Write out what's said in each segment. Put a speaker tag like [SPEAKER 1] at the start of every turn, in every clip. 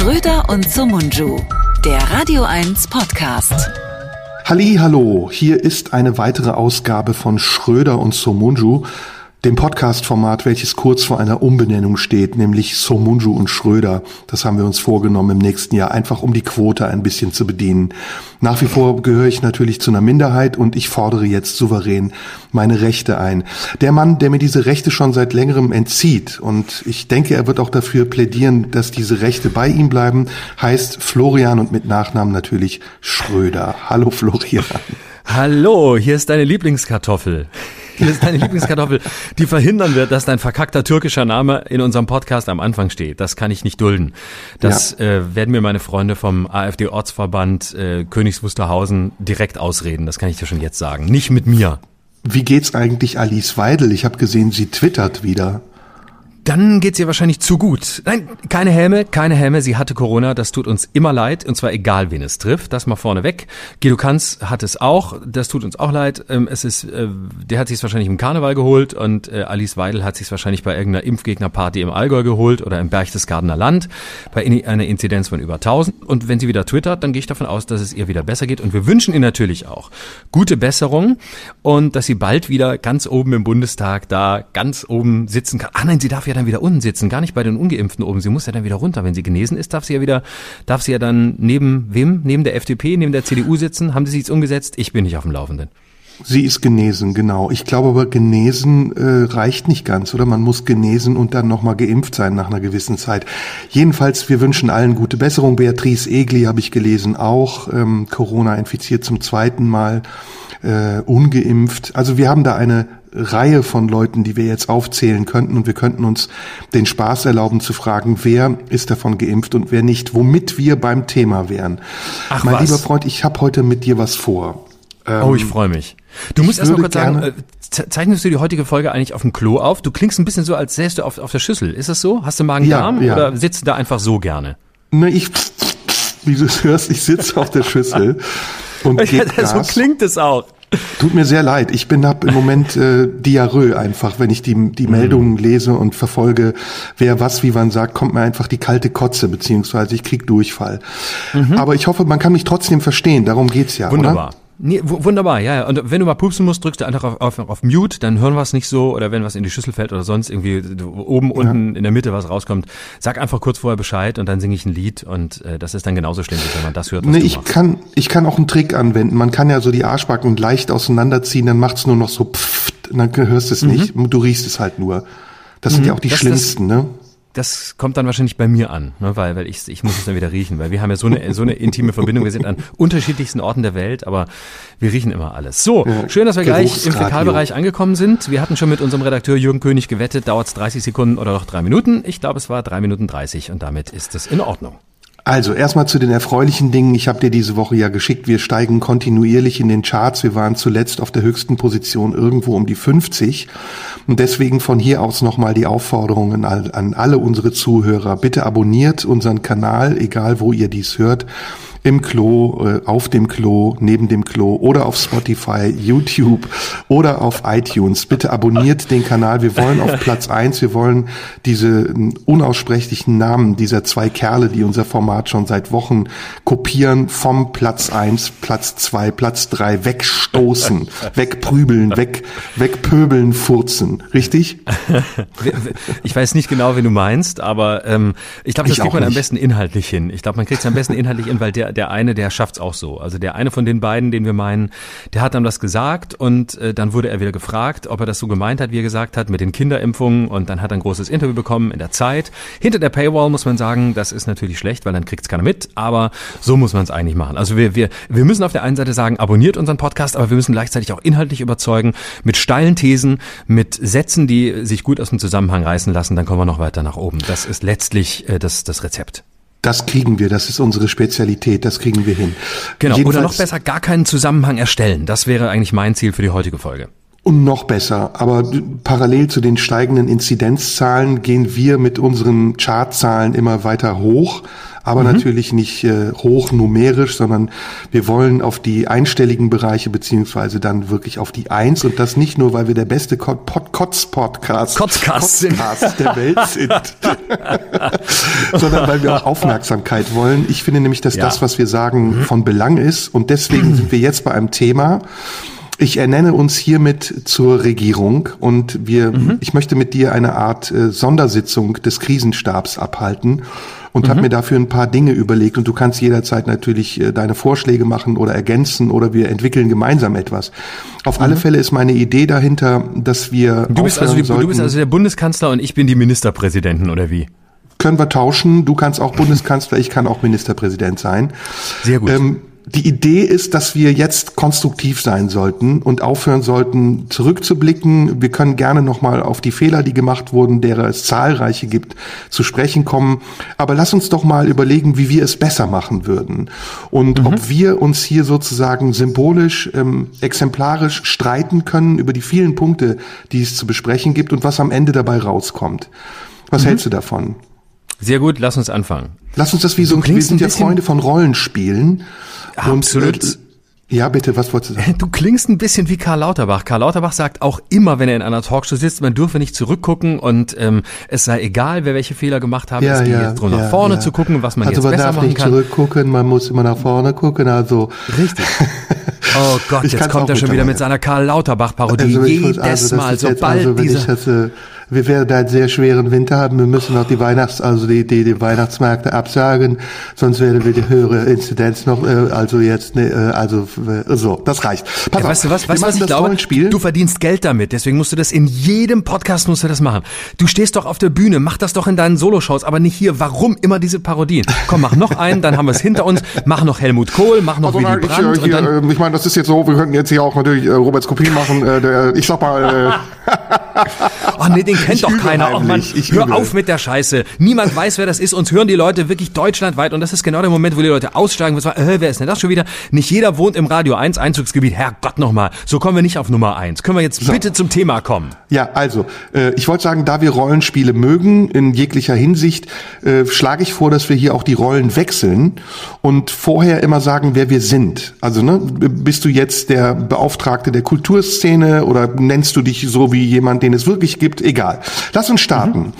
[SPEAKER 1] Schröder und Somunju, der Radio 1 Podcast.
[SPEAKER 2] Halli, hallo, hier ist eine weitere Ausgabe von Schröder und Somunju dem Podcast-Format, welches kurz vor einer Umbenennung steht, nämlich Somunju und Schröder. Das haben wir uns vorgenommen im nächsten Jahr, einfach um die Quote ein bisschen zu bedienen. Nach wie vor gehöre ich natürlich zu einer Minderheit und ich fordere jetzt souverän meine Rechte ein. Der Mann, der mir diese Rechte schon seit längerem entzieht und ich denke, er wird auch dafür plädieren, dass diese Rechte bei ihm bleiben, heißt Florian und mit Nachnamen natürlich Schröder. Hallo Florian.
[SPEAKER 3] Hallo, hier ist deine Lieblingskartoffel. Ist deine Lieblingskartoffel, die verhindern wird, dass dein verkackter türkischer Name in unserem Podcast am Anfang steht. Das kann ich nicht dulden. Das ja. äh, werden mir meine Freunde vom AfD-Ortsverband äh, Königs Wusterhausen direkt ausreden. Das kann ich dir schon jetzt sagen. Nicht mit mir.
[SPEAKER 2] Wie geht's eigentlich Alice Weidel? Ich habe gesehen, sie twittert wieder
[SPEAKER 3] dann geht's ihr wahrscheinlich zu gut. Nein, keine Häme, keine Häme. Sie hatte Corona. Das tut uns immer leid. Und zwar egal, wen es trifft. Das mal vorne weg. Guido Kanz hat es auch. Das tut uns auch leid. Ähm, es ist, äh, der hat sich wahrscheinlich im Karneval geholt und äh, Alice Weidel hat sich wahrscheinlich bei irgendeiner Impfgegnerparty im Allgäu geholt oder im Berchtesgadener Land bei einer Inzidenz von über 1000. Und wenn sie wieder twittert, dann gehe ich davon aus, dass es ihr wieder besser geht. Und wir wünschen ihr natürlich auch gute Besserung und dass sie bald wieder ganz oben im Bundestag da ganz oben sitzen kann. Ah nein, sie darf ja dann wieder unten sitzen, gar nicht bei den Ungeimpften oben. Sie muss ja dann wieder runter. Wenn sie genesen ist, darf sie ja wieder, darf sie ja dann neben wem? Neben der FDP, neben der CDU sitzen. Haben Sie sich jetzt umgesetzt? Ich bin nicht auf dem Laufenden.
[SPEAKER 2] Sie ist genesen, genau. Ich glaube aber, genesen äh, reicht nicht ganz, oder? Man muss genesen und dann nochmal geimpft sein nach einer gewissen Zeit. Jedenfalls, wir wünschen allen gute Besserung. Beatrice Egli habe ich gelesen, auch ähm, Corona infiziert zum zweiten Mal, äh, ungeimpft. Also wir haben da eine Reihe von Leuten, die wir jetzt aufzählen könnten und wir könnten uns den Spaß erlauben zu fragen, wer ist davon geimpft und wer nicht, womit wir beim Thema wären. Ach, mein was? lieber Freund, ich habe heute mit dir was vor.
[SPEAKER 3] Ähm, oh, ich freue mich. Du musst erst mal kurz sagen, äh, zeichnest du die heutige Folge eigentlich auf dem Klo auf? Du klingst ein bisschen so, als säst du auf, auf der Schüssel. Ist das so? Hast du Magen-Darm ja, ja. oder sitzt du da einfach so gerne?
[SPEAKER 2] Ne, ich, wie du es hörst, ich sitze auf der Schüssel und
[SPEAKER 3] ja, So klingt es auch.
[SPEAKER 2] Tut mir sehr leid. Ich bin hab im Moment äh, Diarrhoe einfach, wenn ich die die mhm. Meldungen lese und verfolge, wer was wie wann sagt, kommt mir einfach die kalte Kotze beziehungsweise ich krieg Durchfall. Mhm. Aber ich hoffe, man kann mich trotzdem verstehen. Darum geht's ja.
[SPEAKER 3] Wunderbar.
[SPEAKER 2] Oder?
[SPEAKER 3] Nee, wunderbar, ja, ja. Und wenn du mal pupsen musst, drückst du einfach auf, auf, auf Mute, dann hören wir es nicht so. Oder wenn was in die Schüssel fällt oder sonst irgendwie oben, unten, in der Mitte was rauskommt, sag einfach kurz vorher Bescheid und dann singe ich ein Lied und äh, das ist dann genauso schlimm, wenn man das hört.
[SPEAKER 2] Was nee, ich machst. kann, ich kann auch einen Trick anwenden. Man kann ja so die Arschbacken leicht auseinanderziehen, dann macht's nur noch so pfft, und dann hörst du es mhm. nicht. Du riechst es halt nur. Das mhm. sind ja auch die das, schlimmsten, das, ne?
[SPEAKER 3] Das kommt dann wahrscheinlich bei mir an, ne, weil, weil ich, ich muss es dann wieder riechen, weil wir haben ja so eine, so eine intime Verbindung. Wir sind an unterschiedlichsten Orten der Welt, aber wir riechen immer alles. So, schön, dass wir gleich im Fäkalbereich angekommen sind. Wir hatten schon mit unserem Redakteur Jürgen König gewettet, dauert es 30 Sekunden oder noch drei Minuten. Ich glaube, es war drei Minuten 30 und damit ist es in Ordnung.
[SPEAKER 2] Also erstmal zu den erfreulichen Dingen. Ich habe dir diese Woche ja geschickt, wir steigen kontinuierlich in den Charts. Wir waren zuletzt auf der höchsten Position irgendwo um die 50. Und deswegen von hier aus nochmal die Aufforderung an, an alle unsere Zuhörer. Bitte abonniert unseren Kanal, egal wo ihr dies hört im Klo, äh, auf dem Klo, neben dem Klo oder auf Spotify, YouTube oder auf iTunes. Bitte abonniert den Kanal. Wir wollen auf Platz eins. Wir wollen diese ähm, unaussprechlichen Namen dieser zwei Kerle, die unser Format schon seit Wochen kopieren, vom Platz eins, Platz zwei, Platz drei wegstoßen, wegprübeln, weg, wegpöbeln, furzen. Richtig?
[SPEAKER 3] Ich weiß nicht genau, wen du meinst, aber ähm, ich glaube, das ich kriegt man nicht. am besten inhaltlich hin. Ich glaube, man kriegt es am besten inhaltlich hin, weil der der, eine, der schafft's auch so. Also der eine von den beiden, den wir meinen, der hat dann das gesagt und äh, dann wurde er wieder gefragt, ob er das so gemeint hat, wie er gesagt hat, mit den Kinderimpfungen und dann hat er ein großes Interview bekommen in der Zeit. Hinter der Paywall muss man sagen, das ist natürlich schlecht, weil dann kriegt's keiner mit, aber so muss man es eigentlich machen. Also wir, wir, wir müssen auf der einen Seite sagen, abonniert unseren Podcast, aber wir müssen gleichzeitig auch inhaltlich überzeugen, mit steilen Thesen, mit Sätzen, die sich gut aus dem Zusammenhang reißen lassen, dann kommen wir noch weiter nach oben. Das ist letztlich äh, das, das Rezept.
[SPEAKER 2] Das kriegen wir, das ist unsere Spezialität, das kriegen wir hin.
[SPEAKER 3] Genau, Jedenfalls, oder noch besser gar keinen Zusammenhang erstellen. Das wäre eigentlich mein Ziel für die heutige Folge.
[SPEAKER 2] Und noch besser, aber parallel zu den steigenden Inzidenzzahlen gehen wir mit unseren Chartzahlen immer weiter hoch. Aber mhm. natürlich nicht äh, hoch numerisch, sondern wir wollen auf die einstelligen Bereiche beziehungsweise dann wirklich auf die Eins und das nicht nur, weil wir der beste Kotz-Podcast
[SPEAKER 3] Kotzcast
[SPEAKER 2] der Welt sind, sondern weil wir auch Aufmerksamkeit wollen. Ich finde nämlich, dass ja. das, was wir sagen, mhm. von Belang ist und deswegen sind wir jetzt bei einem Thema, ich ernenne uns hiermit zur Regierung und wir, mhm. ich möchte mit dir eine Art äh, Sondersitzung des Krisenstabs abhalten und mhm. habe mir dafür ein paar Dinge überlegt und du kannst jederzeit natürlich äh, deine Vorschläge machen oder ergänzen oder wir entwickeln gemeinsam etwas. Auf mhm. alle Fälle ist meine Idee dahinter, dass wir
[SPEAKER 3] du bist also die, du bist also der Bundeskanzler und ich bin die Ministerpräsidenten oder wie?
[SPEAKER 2] Können wir tauschen? Du kannst auch Bundeskanzler, ich kann auch Ministerpräsident sein.
[SPEAKER 3] Sehr gut. Ähm,
[SPEAKER 2] die Idee ist, dass wir jetzt konstruktiv sein sollten und aufhören sollten, zurückzublicken. Wir können gerne nochmal auf die Fehler, die gemacht wurden, derer es zahlreiche gibt, zu sprechen kommen. Aber lass uns doch mal überlegen, wie wir es besser machen würden. Und mhm. ob wir uns hier sozusagen symbolisch, ähm, exemplarisch streiten können über die vielen Punkte, die es zu besprechen gibt und was am Ende dabei rauskommt. Was mhm. hältst du davon?
[SPEAKER 3] Sehr gut, lass uns anfangen.
[SPEAKER 2] Lass uns das wie so, wir sind ja Freunde von Rollenspielen.
[SPEAKER 3] Absolut. Und,
[SPEAKER 2] äh, ja, bitte, was wolltest du sagen?
[SPEAKER 3] Du klingst ein bisschen wie Karl Lauterbach. Karl Lauterbach sagt auch immer, wenn er in einer Talkshow sitzt, man dürfe nicht zurückgucken und ähm, es sei egal, wer welche Fehler gemacht hat. Ja, es geht ja, jetzt darum, ja, nach vorne zu gucken, was man
[SPEAKER 2] also
[SPEAKER 3] jetzt
[SPEAKER 2] man
[SPEAKER 3] besser machen kann.
[SPEAKER 2] Also man darf nicht zurückgucken, man muss immer nach vorne gucken. Also
[SPEAKER 3] Richtig. Oh Gott, jetzt kommt er schon wieder mit seiner Karl Lauterbach-Parodie. Also Jedes also Mal, sobald also,
[SPEAKER 2] das, wir werden einen sehr schweren Winter haben. Wir müssen auch die Weihnachts-, also die, die, die Weihnachtsmärkte absagen, sonst werden wir die höhere Inzidenz noch, äh, also jetzt, ne, äh, also äh, so, das reicht.
[SPEAKER 3] Pass ja, weißt du was, weißt, was ich glaube? Du verdienst Geld damit, deswegen musst du das in jedem Podcast musst du das machen. Du stehst doch auf der Bühne, mach das doch in deinen Soloshows, aber nicht hier. Warum immer diese Parodien? Komm, mach noch einen, dann haben wir es hinter uns. Mach noch Helmut Kohl, mach noch also, Willy Brandt.
[SPEAKER 2] Ich, hier, dann, äh, ich meine, das ist jetzt so, wir könnten jetzt hier auch natürlich äh, Roberts Kopie machen. Äh, der, ich sag mal. Äh,
[SPEAKER 3] oh nee, den kennt doch keiner. Oh Mann, ich hör auf mit der Scheiße. Niemand weiß, wer das ist. Uns hören die Leute wirklich deutschlandweit. Und das ist genau der Moment, wo die Leute aussteigen. Und sagen, äh, wer ist denn das schon wieder? Nicht jeder wohnt im Radio 1 Einzugsgebiet. Herrgott nochmal. So kommen wir nicht auf Nummer 1. Können wir jetzt so. bitte zum Thema kommen?
[SPEAKER 2] Ja, also, äh, ich wollte sagen, da wir Rollenspiele mögen, in jeglicher Hinsicht, äh, schlage ich vor, dass wir hier auch die Rollen wechseln und vorher immer sagen, wer wir sind. Also, ne, bist du jetzt der Beauftragte der Kulturszene oder nennst du dich so wie jemand, den es wirklich gibt? Egal. Lass uns starten. Mhm.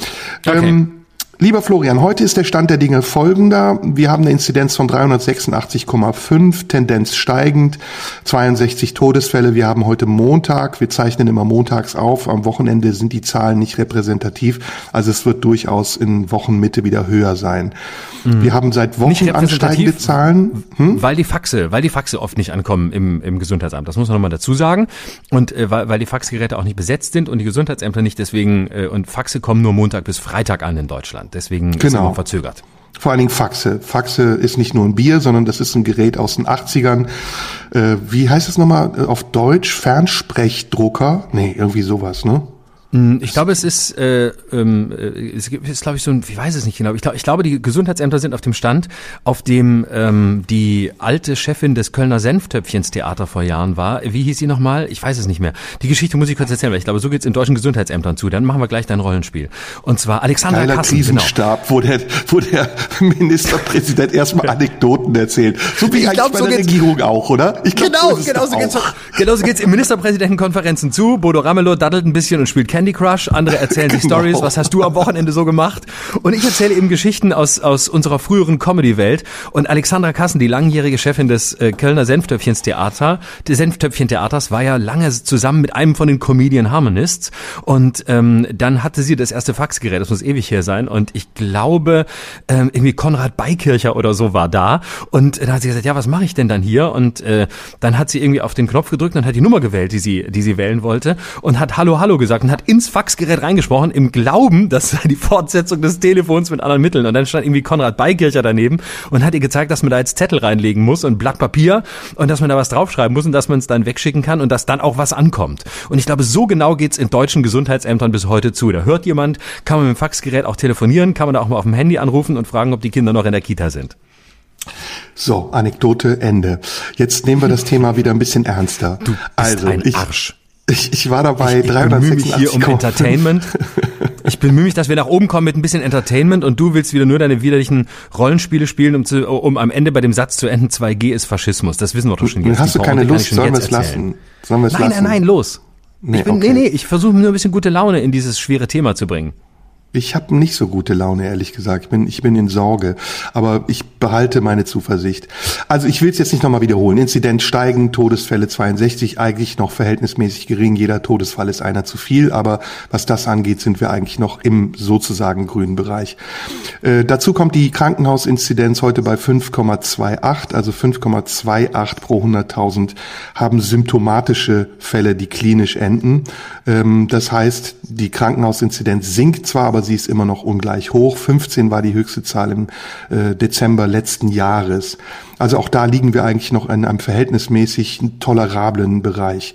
[SPEAKER 2] Okay. Ähm, Lieber Florian, heute ist der Stand der Dinge folgender. Wir haben eine Inzidenz von 386,5, Tendenz steigend, 62 Todesfälle. Wir haben heute Montag, wir zeichnen immer montags auf. Am Wochenende sind die Zahlen nicht repräsentativ. Also es wird durchaus in Wochenmitte wieder höher sein. Mhm. Wir haben seit Wochen ansteigende Zahlen.
[SPEAKER 3] Hm? Weil die Faxe, weil die Faxe oft nicht ankommen im, im Gesundheitsamt. Das muss man nochmal dazu sagen. Und äh, weil, weil die Faxgeräte auch nicht besetzt sind und die Gesundheitsämter nicht deswegen, äh, und Faxe kommen nur Montag bis Freitag an in Deutschland. Deswegen genau. ist es verzögert.
[SPEAKER 2] Vor allen Dingen Faxe. Faxe ist nicht nur ein Bier, sondern das ist ein Gerät aus den 80ern. Äh, wie heißt es nochmal auf Deutsch? Fernsprechdrucker? Nee, irgendwie sowas, ne?
[SPEAKER 3] Hm, ich glaube, es ist, äh, ähm, äh, es ist, glaube ich, so ein, ich weiß es nicht genau. Ich, glaub, ich glaube, die Gesundheitsämter sind auf dem Stand, auf dem ähm, die alte Chefin des Kölner Senftöpfchens Theater vor Jahren war. Wie hieß sie nochmal? Ich weiß es nicht mehr. Die Geschichte muss ich kurz erzählen, weil ich glaube, so geht's in deutschen Gesundheitsämtern zu. Dann machen wir gleich dein Rollenspiel. Und zwar Alexander
[SPEAKER 2] Geiler
[SPEAKER 3] Kassen.
[SPEAKER 2] Krisenstab, genau. wo, der, wo der Ministerpräsident erstmal Anekdoten erzählt. So wie ich eigentlich glaub, bei so der Regierung auch, oder?
[SPEAKER 3] Ich glaub, genau, so genau, so geht's, genau so geht's in Ministerpräsidentenkonferenzen zu. Bodo Ramelow daddelt ein bisschen und spielt Candy Crush, andere erzählen sich genau. Stories, was hast du am Wochenende so gemacht? Und ich erzähle eben Geschichten aus, aus unserer früheren Comedy-Welt. Und Alexandra Kassen, die langjährige Chefin des äh, Kölner Senftöpfchens Theater, des Senftöpfchen Theaters, war ja lange zusammen mit einem von den Comedian Harmonists. Und ähm, dann hatte sie das erste Faxgerät, das muss ewig her sein. Und ich glaube, ähm, irgendwie Konrad Beikircher oder so war da. Und dann hat sie gesagt, ja, was mache ich denn dann hier? Und äh, dann hat sie irgendwie auf den Knopf gedrückt und hat die Nummer gewählt, die sie, die sie wählen wollte. Und hat Hallo, Hallo gesagt und hat ins Fax Faxgerät reingesprochen, im Glauben, das sei die Fortsetzung des Telefons mit anderen Mitteln. Und dann stand irgendwie Konrad Beikircher daneben und hat ihr gezeigt, dass man da jetzt Zettel reinlegen muss und Blatt Papier und dass man da was draufschreiben muss und dass man es dann wegschicken kann und dass dann auch was ankommt. Und ich glaube, so genau geht's in deutschen Gesundheitsämtern bis heute zu. Da hört jemand, kann man mit dem Faxgerät auch telefonieren, kann man da auch mal auf dem Handy anrufen und fragen, ob die Kinder noch in der Kita sind.
[SPEAKER 2] So, Anekdote Ende. Jetzt nehmen wir das Thema wieder ein bisschen ernster.
[SPEAKER 3] Du bist also, ein Arsch.
[SPEAKER 2] Ich, ich war dabei
[SPEAKER 3] ich, ich 386. hier um Entertainment. ich bemühe mich, dass wir nach oben kommen mit ein bisschen Entertainment und du willst wieder nur deine widerlichen Rollenspiele spielen, um, zu, um am Ende bei dem Satz zu enden, 2G ist Faschismus. Das wissen wir doch schon
[SPEAKER 2] jetzt. Hast du keine Lust? Sollen wir es lassen?
[SPEAKER 3] Sollen wir es lassen? Nein, nein, nein, los. Nee, ich bin, okay. nee, nee, ich versuche nur ein bisschen gute Laune in dieses schwere Thema zu bringen.
[SPEAKER 2] Ich habe nicht so gute Laune, ehrlich gesagt. Ich bin, ich bin in Sorge, aber ich behalte meine Zuversicht. Also ich will es jetzt nicht nochmal wiederholen. Inzidenz steigen, Todesfälle 62, eigentlich noch verhältnismäßig gering. Jeder Todesfall ist einer zu viel, aber was das angeht, sind wir eigentlich noch im sozusagen grünen Bereich. Äh, dazu kommt die Krankenhausinzidenz heute bei 5,28, also 5,28 pro 100.000 haben symptomatische Fälle, die klinisch enden. Ähm, das heißt, die Krankenhausinzidenz sinkt zwar, aber sie ist immer noch ungleich hoch. 15 war die höchste Zahl im äh, Dezember letzten Jahres. Also auch da liegen wir eigentlich noch in einem verhältnismäßig tolerablen Bereich.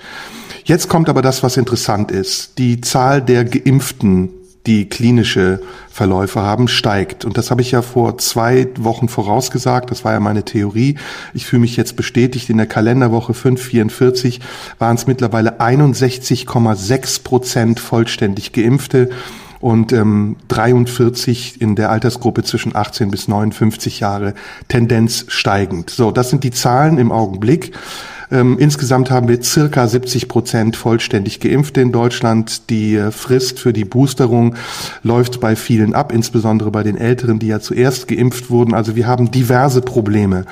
[SPEAKER 2] Jetzt kommt aber das, was interessant ist. Die Zahl der Geimpften die klinische Verläufe haben, steigt. Und das habe ich ja vor zwei Wochen vorausgesagt. Das war ja meine Theorie. Ich fühle mich jetzt bestätigt. In der Kalenderwoche 544 waren es mittlerweile 61,6 Prozent vollständig Geimpfte und ähm, 43 in der Altersgruppe zwischen 18 bis 59 Jahre Tendenz steigend. So, das sind die Zahlen im Augenblick. Ähm, insgesamt haben wir circa 70 Prozent vollständig Geimpfte in Deutschland. Die äh, Frist für die Boosterung läuft bei vielen ab, insbesondere bei den Älteren, die ja zuerst geimpft wurden. Also wir haben diverse Probleme.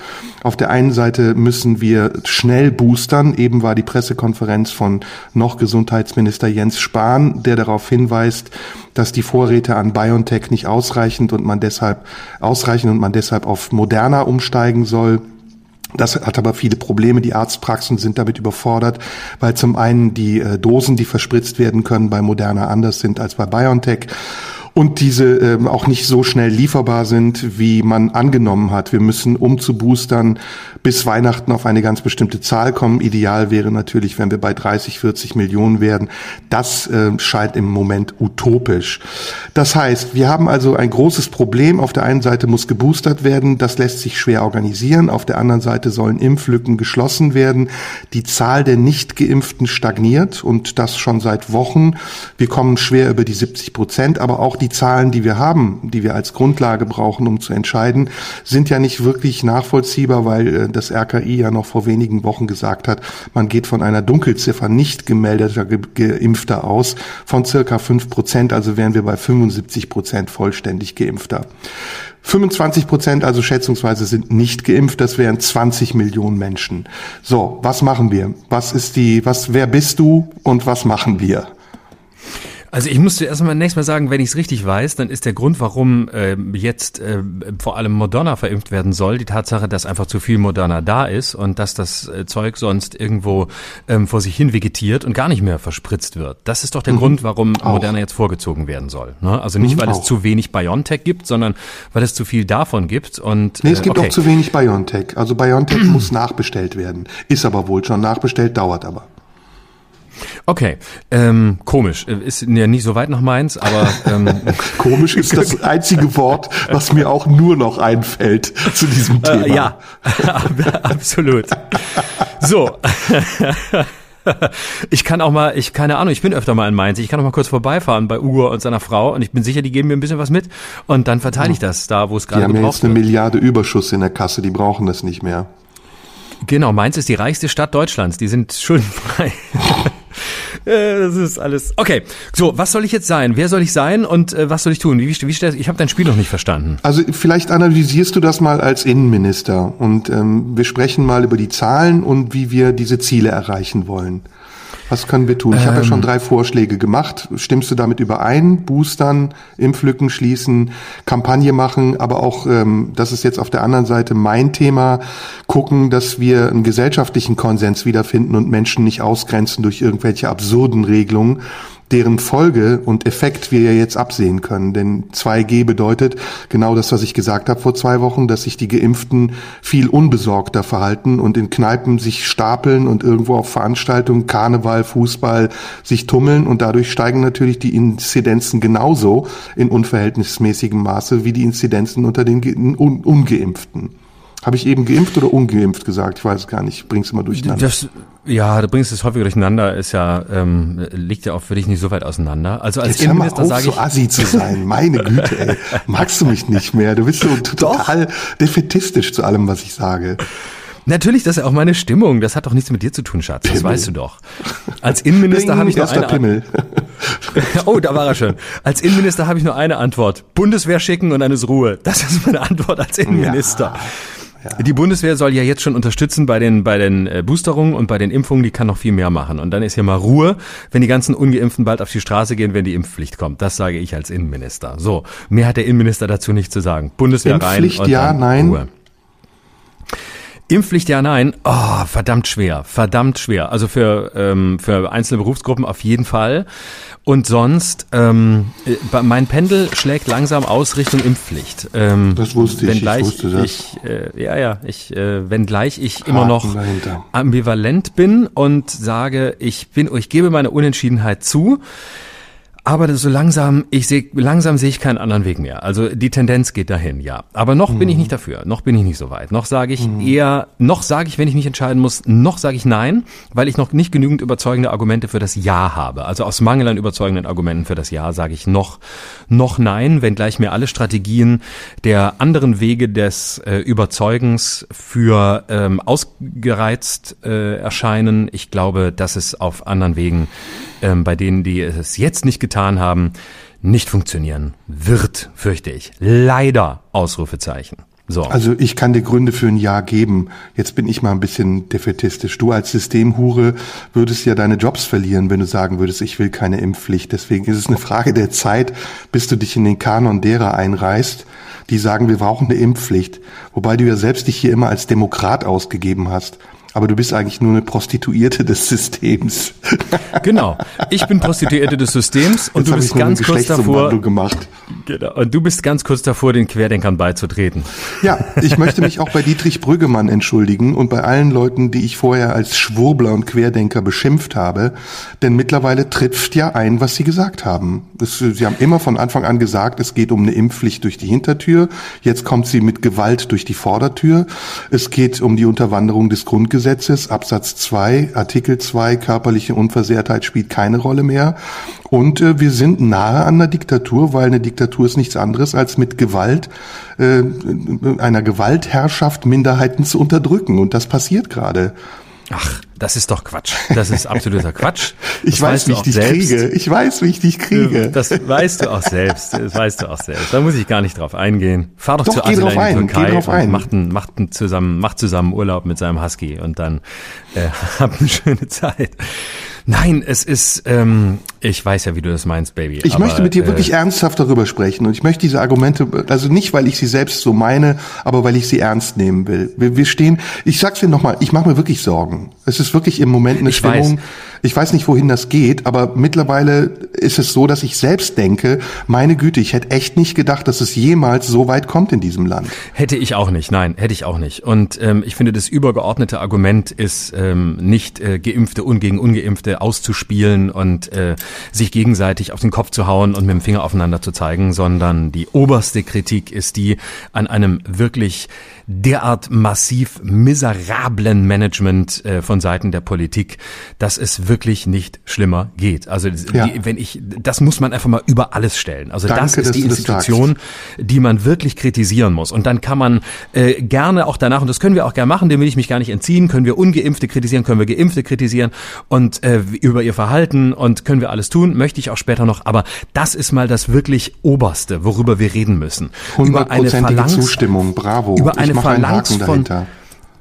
[SPEAKER 2] Auf der einen Seite müssen wir schnell boostern. Eben war die Pressekonferenz von noch Gesundheitsminister Jens Spahn, der darauf hinweist, dass die Vorräte an BioNTech nicht ausreichend und man deshalb ausreichen und man deshalb auf Moderna umsteigen soll. Das hat aber viele Probleme. Die Arztpraxen sind damit überfordert, weil zum einen die äh, Dosen, die verspritzt werden können, bei Moderna anders sind als bei BioNTech und diese ähm, auch nicht so schnell lieferbar sind, wie man angenommen hat. Wir müssen, um zu boostern, bis Weihnachten auf eine ganz bestimmte Zahl kommen. Ideal wäre natürlich, wenn wir bei 30, 40 Millionen werden. Das äh, scheint im Moment utopisch. Das heißt, wir haben also ein großes Problem. Auf der einen Seite muss geboostert werden. Das lässt sich schwer organisieren. Auf der anderen Seite sollen Impflücken geschlossen werden. Die Zahl der Nicht-Geimpften stagniert und das schon seit Wochen. Wir kommen schwer über die 70 Prozent, aber auch die Zahlen, die wir haben, die wir als Grundlage brauchen, um zu entscheiden, sind ja nicht wirklich nachvollziehbar, weil äh, das RKI ja noch vor wenigen Wochen gesagt hat, man geht von einer Dunkelziffer nicht gemeldeter Geimpfter aus von circa fünf Prozent, also wären wir bei 75 Prozent vollständig Geimpfter. 25 Prozent, also schätzungsweise, sind nicht geimpft. Das wären 20 Millionen Menschen. So, was machen wir? Was ist die, was, wer bist du und was machen wir?
[SPEAKER 3] Also ich muss zuerst mal nächstes Mal sagen, wenn ich es richtig weiß, dann ist der Grund, warum äh, jetzt äh, vor allem Moderna verimpft werden soll, die Tatsache, dass einfach zu viel Moderna da ist und dass das äh, Zeug sonst irgendwo ähm, vor sich hin vegetiert und gar nicht mehr verspritzt wird. Das ist doch der mhm. Grund, warum auch. Moderna jetzt vorgezogen werden soll. Ne? Also nicht, mhm, weil auch. es zu wenig BioNTech gibt, sondern weil es zu viel davon gibt. Und,
[SPEAKER 2] nee, es gibt okay. auch zu wenig BioNTech. Also BioNTech muss nachbestellt werden. Ist aber wohl schon nachbestellt, dauert aber.
[SPEAKER 3] Okay, ähm, komisch. Ist ja nicht so weit nach Mainz, aber ähm,
[SPEAKER 2] komisch ist das einzige Wort, was mir auch nur noch einfällt zu diesem äh, Thema.
[SPEAKER 3] Äh, ja, absolut. So. Ich kann auch mal, ich keine Ahnung, ich bin öfter mal in Mainz. Ich kann auch mal kurz vorbeifahren bei Ugo und seiner Frau und ich bin sicher, die geben mir ein bisschen was mit und dann verteile ich das da, wo es gerade
[SPEAKER 2] gebraucht wird. Die haben jetzt eine Milliarde Überschuss in der Kasse, die brauchen das nicht mehr.
[SPEAKER 3] Genau, Mainz ist die reichste Stadt Deutschlands. Die sind schuldenfrei. das ist alles. Okay, so, was soll ich jetzt sein? Wer soll ich sein und äh, was soll ich tun? Wie, wie, wie, ich habe dein Spiel noch nicht verstanden.
[SPEAKER 2] Also vielleicht analysierst du das mal als Innenminister und ähm, wir sprechen mal über die Zahlen und wie wir diese Ziele erreichen wollen. Was können wir tun? Ich ähm, habe ja schon ähm. drei Vorschläge gemacht. Stimmst du damit überein? Boostern, Impflücken schließen, Kampagne machen, aber auch, ähm, das ist jetzt auf der anderen Seite mein Thema, gucken, dass wir einen gesellschaftlichen Konsens wiederfinden und Menschen nicht ausgrenzen durch irgendwelche absurden Regelungen deren Folge und Effekt wir ja jetzt absehen können. Denn 2G bedeutet genau das, was ich gesagt habe vor zwei Wochen, dass sich die Geimpften viel unbesorgter verhalten und in Kneipen sich stapeln und irgendwo auf Veranstaltungen, Karneval, Fußball sich tummeln und dadurch steigen natürlich die Inzidenzen genauso in unverhältnismäßigem Maße wie die Inzidenzen unter den Ungeimpften. Habe ich eben geimpft oder ungeimpft gesagt? Ich weiß es gar nicht. Ich bring's immer durcheinander.
[SPEAKER 3] Das, ja, du bringst es häufiger durcheinander, ist ja, ähm, liegt ja auch für dich nicht so weit auseinander. Also als
[SPEAKER 2] Jetzt Innenminister sage ich. so assi zu sein. Meine Güte, ey. Magst du mich nicht mehr? Du bist so total defetistisch zu allem, was ich sage.
[SPEAKER 3] Natürlich, das ist ja auch meine Stimmung. Das hat doch nichts mit dir zu tun, Schatz. Das weißt du doch. Als Innenminister habe ich nur eine Pimmel. oh, da war er schon. Als Innenminister habe ich nur eine Antwort. Bundeswehr schicken und dann ist Ruhe. Das ist meine Antwort als Innenminister. Ja. Ja. Die Bundeswehr soll ja jetzt schon unterstützen bei den, bei den äh, Boosterungen und bei den Impfungen, die kann noch viel mehr machen. Und dann ist hier mal Ruhe, wenn die ganzen Ungeimpften bald auf die Straße gehen, wenn die Impfpflicht kommt. Das sage ich als Innenminister. So, mehr hat der Innenminister dazu nicht zu sagen. Bundeswehr
[SPEAKER 2] Impfpflicht,
[SPEAKER 3] rein und
[SPEAKER 2] ja, nein.
[SPEAKER 3] Ruhe. Impfpflicht ja, nein. Oh, verdammt schwer, verdammt schwer. Also für, ähm, für einzelne Berufsgruppen auf jeden Fall. Und sonst, ähm, äh, mein Pendel schlägt langsam aus Richtung Impfpflicht.
[SPEAKER 2] Ähm, das wusste ich,
[SPEAKER 3] ich
[SPEAKER 2] wusste das.
[SPEAKER 3] Ich, äh, ja, ja, ich, äh, wenngleich ich Haken immer noch dahinter. ambivalent bin und sage, ich bin, ich gebe meine Unentschiedenheit zu. Aber so langsam, ich sehe, langsam sehe ich keinen anderen Weg mehr. Also die Tendenz geht dahin, ja. Aber noch mhm. bin ich mhm. nicht dafür. Noch bin ich nicht so weit. Noch sage ich mhm. eher, noch sage ich, wenn ich mich entscheiden muss, noch sage ich nein, weil ich noch nicht genügend überzeugende Argumente für das Ja habe. Also aus Mangel an überzeugenden Argumenten für das Ja sage ich noch, noch nein, wenngleich mir alle Strategien der anderen Wege des äh, Überzeugens für ähm, ausgereizt äh, erscheinen. Ich glaube, dass es auf anderen Wegen ähm, bei denen, die es jetzt nicht getan haben, nicht funktionieren wird, fürchte ich. Leider, Ausrufezeichen. So.
[SPEAKER 2] Also ich kann dir Gründe für ein Ja geben. Jetzt bin ich mal ein bisschen defetistisch. Du als Systemhure würdest ja deine Jobs verlieren, wenn du sagen würdest, ich will keine Impfpflicht. Deswegen ist es eine Frage der Zeit, bis du dich in den Kanon derer einreißt, die sagen, wir brauchen eine Impfpflicht. Wobei du ja selbst dich hier immer als Demokrat ausgegeben hast. Aber du bist eigentlich nur eine Prostituierte des Systems.
[SPEAKER 3] Genau. Ich bin Prostituierte des Systems und Jetzt du bist ganz kurz davor.
[SPEAKER 2] Gemacht.
[SPEAKER 3] Genau. Und du bist ganz kurz davor, den Querdenkern beizutreten.
[SPEAKER 2] Ja, ich möchte mich auch bei Dietrich Brüggemann entschuldigen und bei allen Leuten, die ich vorher als Schwurbler und Querdenker beschimpft habe. Denn mittlerweile trifft ja ein, was sie gesagt haben. Das, sie haben immer von Anfang an gesagt, es geht um eine Impfpflicht durch die Hintertür. Jetzt kommt sie mit Gewalt durch die Vordertür. Es geht um die Unterwanderung des Grundgesetzes Grundgesetzes, Absatz 2, Artikel 2, körperliche Unversehrtheit spielt keine Rolle mehr. Und äh, wir sind nahe an der Diktatur, weil eine Diktatur ist nichts anderes als mit Gewalt, äh, einer Gewaltherrschaft Minderheiten zu unterdrücken. Und das passiert gerade.
[SPEAKER 3] Ach, das ist doch Quatsch. Das ist absoluter Quatsch.
[SPEAKER 2] Das ich weiß, wie ich dich selbst. kriege. Ich weiß, wie ich dich kriege.
[SPEAKER 3] Das weißt du auch selbst. Das weißt du auch selbst. Da muss ich gar nicht drauf eingehen. Fahr doch, doch zu
[SPEAKER 2] Attila in die Türkei
[SPEAKER 3] und ein. macht, ein, macht, ein zusammen, macht zusammen Urlaub mit seinem Husky und dann äh, habt eine schöne Zeit. Nein, es ist, ähm, ich weiß ja, wie du das meinst, Baby.
[SPEAKER 2] Ich aber, möchte mit dir äh, wirklich ernsthaft darüber sprechen und ich möchte diese Argumente, also nicht, weil ich sie selbst so meine, aber weil ich sie ernst nehmen will. Wir, wir stehen, ich sag's dir nochmal, ich mache mir wirklich Sorgen. Es ist wirklich im Moment eine ich Stimmung. Weiß. Ich weiß nicht, wohin das geht, aber mittlerweile ist es so, dass ich selbst denke, meine Güte, ich hätte echt nicht gedacht, dass es jemals so weit kommt in diesem Land.
[SPEAKER 3] Hätte ich auch nicht, nein, hätte ich auch nicht. Und ähm, ich finde, das übergeordnete Argument ist ähm, nicht äh, Geimpfte und gegen Ungeimpfte auszuspielen und äh, sich gegenseitig auf den Kopf zu hauen und mit dem Finger aufeinander zu zeigen, sondern die oberste Kritik ist die an einem wirklich derart massiv miserablen Management äh, von Seiten der Politik, dass es wirklich nicht schlimmer geht. Also ja. die, wenn ich, das muss man einfach mal über alles stellen. Also Danke, das ist die Institution, die man wirklich kritisieren muss. Und dann kann man äh, gerne auch danach, und das können wir auch gerne machen, dem will ich mich gar nicht entziehen, können wir Ungeimpfte kritisieren, können wir Geimpfte kritisieren und äh, über ihr Verhalten und können wir alles tun, möchte ich auch später noch. Aber das ist mal das wirklich Oberste, worüber wir reden müssen.
[SPEAKER 2] Über eine Phalanx, Zustimmung, bravo.
[SPEAKER 3] Über eine Phalanx von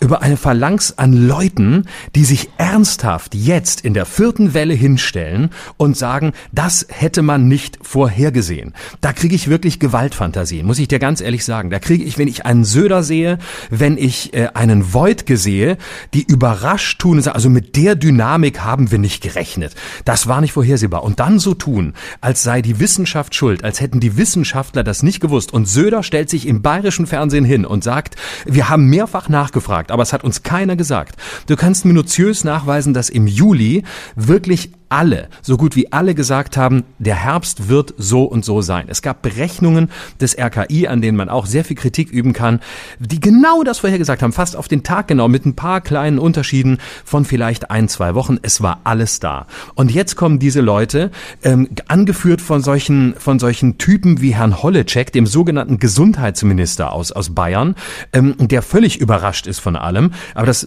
[SPEAKER 3] über eine Phalanx an Leuten, die sich ernsthaft jetzt in der vierten Welle hinstellen und sagen, das hätte man nicht vorhergesehen. Da kriege ich wirklich Gewaltfantasien, muss ich dir ganz ehrlich sagen. Da kriege ich, wenn ich einen Söder sehe, wenn ich äh, einen Voigtke sehe, die überrascht tun also mit der Dynamik haben wir nicht gerechnet. Das war nicht vorhersehbar. Und dann so tun, als sei die Wissenschaft schuld, als hätten die Wissenschaftler das nicht gewusst. Und Söder stellt sich im bayerischen Fernsehen hin und sagt, wir haben mehrfach nachgefragt, aber es hat uns keiner gesagt. Du kannst minutiös nachweisen, dass im Juli wirklich alle, so gut wie alle gesagt haben, der Herbst wird so und so sein. Es gab Berechnungen des RKI, an denen man auch sehr viel Kritik üben kann, die genau das vorhergesagt haben, fast auf den Tag genau, mit ein paar kleinen Unterschieden von vielleicht ein, zwei Wochen. Es war alles da. Und jetzt kommen diese Leute, ähm, angeführt von solchen, von solchen Typen wie Herrn Holleczek, dem sogenannten Gesundheitsminister aus, aus Bayern, ähm, der völlig überrascht ist von allem. Aber das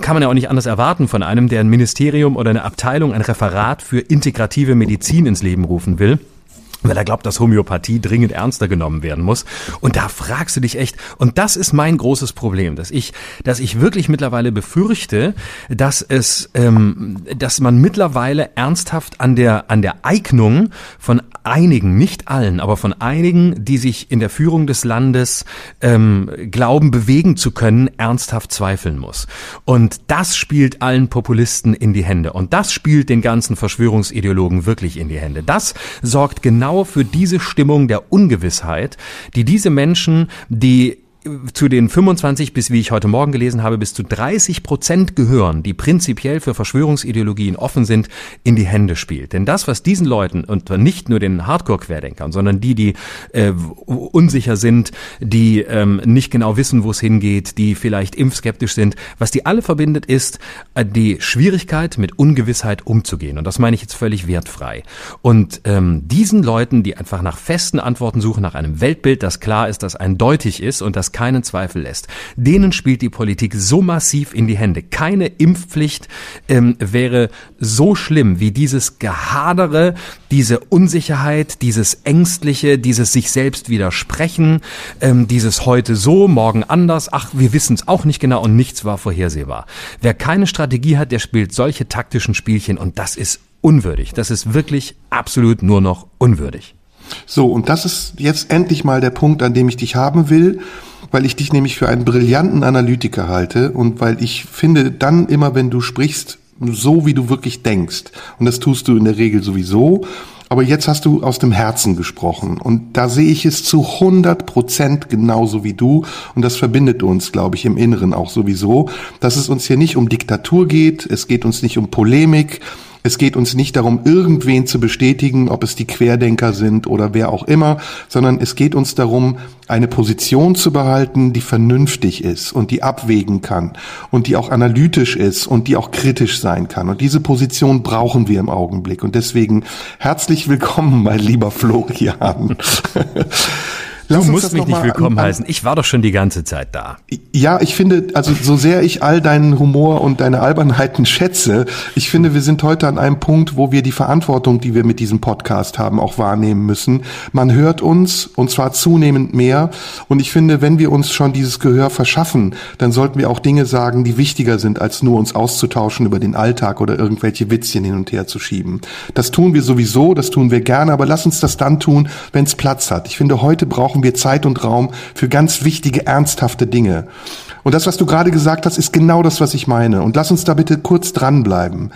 [SPEAKER 3] kann man ja auch nicht anders erwarten von einem, der ein Ministerium oder eine Abteilung, ein Referat für integrative Medizin ins Leben rufen will weil er glaubt, dass Homöopathie dringend ernster genommen werden muss. Und da fragst du dich echt, und das ist mein großes Problem, dass ich, dass ich wirklich mittlerweile befürchte, dass es, ähm, dass man mittlerweile ernsthaft an der an der Eignung von einigen, nicht allen, aber von einigen, die sich in der Führung des Landes ähm, glauben, bewegen zu können, ernsthaft zweifeln muss. Und das spielt allen Populisten in die Hände. Und das spielt den ganzen Verschwörungsideologen wirklich in die Hände. Das sorgt genau für diese Stimmung der Ungewissheit, die diese Menschen, die zu den 25 bis, wie ich heute Morgen gelesen habe, bis zu 30 Prozent gehören, die prinzipiell für Verschwörungsideologien offen sind, in die Hände spielt. Denn das, was diesen Leuten und nicht nur den Hardcore-Querdenkern, sondern die, die äh, unsicher sind, die ähm, nicht genau wissen, wo es hingeht, die vielleicht impfskeptisch sind, was die alle verbindet, ist äh, die Schwierigkeit, mit Ungewissheit umzugehen. Und das meine ich jetzt völlig wertfrei. Und ähm, diesen Leuten, die einfach nach festen Antworten suchen, nach einem Weltbild, das klar ist, das eindeutig ist und das keinen Zweifel lässt. Denen spielt die Politik so massiv in die Hände. Keine Impfpflicht ähm, wäre so schlimm wie dieses Gehadere, diese Unsicherheit, dieses Ängstliche, dieses sich selbst widersprechen, ähm, dieses heute so, morgen anders, ach, wir wissen es auch nicht genau und nichts war vorhersehbar. Wer keine Strategie hat, der spielt solche taktischen Spielchen und das ist unwürdig. Das ist wirklich absolut nur noch unwürdig.
[SPEAKER 2] So, und das ist jetzt endlich mal der Punkt, an dem ich dich haben will weil ich dich nämlich für einen brillanten Analytiker halte und weil ich finde, dann immer, wenn du sprichst, so wie du wirklich denkst, und das tust du in der Regel sowieso, aber jetzt hast du aus dem Herzen gesprochen. Und da sehe ich es zu 100 Prozent genauso wie du. Und das verbindet uns, glaube ich, im Inneren auch sowieso, dass es uns hier nicht um Diktatur geht, es geht uns nicht um Polemik, es geht uns nicht darum, irgendwen zu bestätigen, ob es die Querdenker sind oder wer auch immer, sondern es geht uns darum, eine Position zu behalten, die vernünftig ist und die abwägen kann und die auch analytisch ist und die auch kritisch sein kann. Und diese Position brauchen wir im Augenblick. Und deswegen herzlich willkommen, mein lieber Florian.
[SPEAKER 3] Lass du musst mich nicht willkommen an, heißen. Ich war doch schon die ganze Zeit da.
[SPEAKER 2] Ja, ich finde, also so sehr ich all deinen Humor und deine Albernheiten schätze, ich finde, wir sind heute an einem Punkt, wo wir die Verantwortung, die wir mit diesem Podcast haben, auch wahrnehmen müssen. Man hört uns und zwar zunehmend mehr. Und ich finde, wenn wir uns schon dieses Gehör verschaffen, dann sollten wir auch Dinge sagen, die wichtiger sind, als nur uns auszutauschen über den Alltag oder irgendwelche Witzchen hin und her zu schieben. Das tun wir sowieso, das tun wir gerne, aber lass uns das dann tun, wenn es Platz hat. Ich finde, heute brauchen brauchen wir Zeit und Raum für ganz wichtige, ernsthafte Dinge. Und das, was du gerade gesagt hast, ist genau das, was ich meine. Und lass uns da bitte kurz dranbleiben.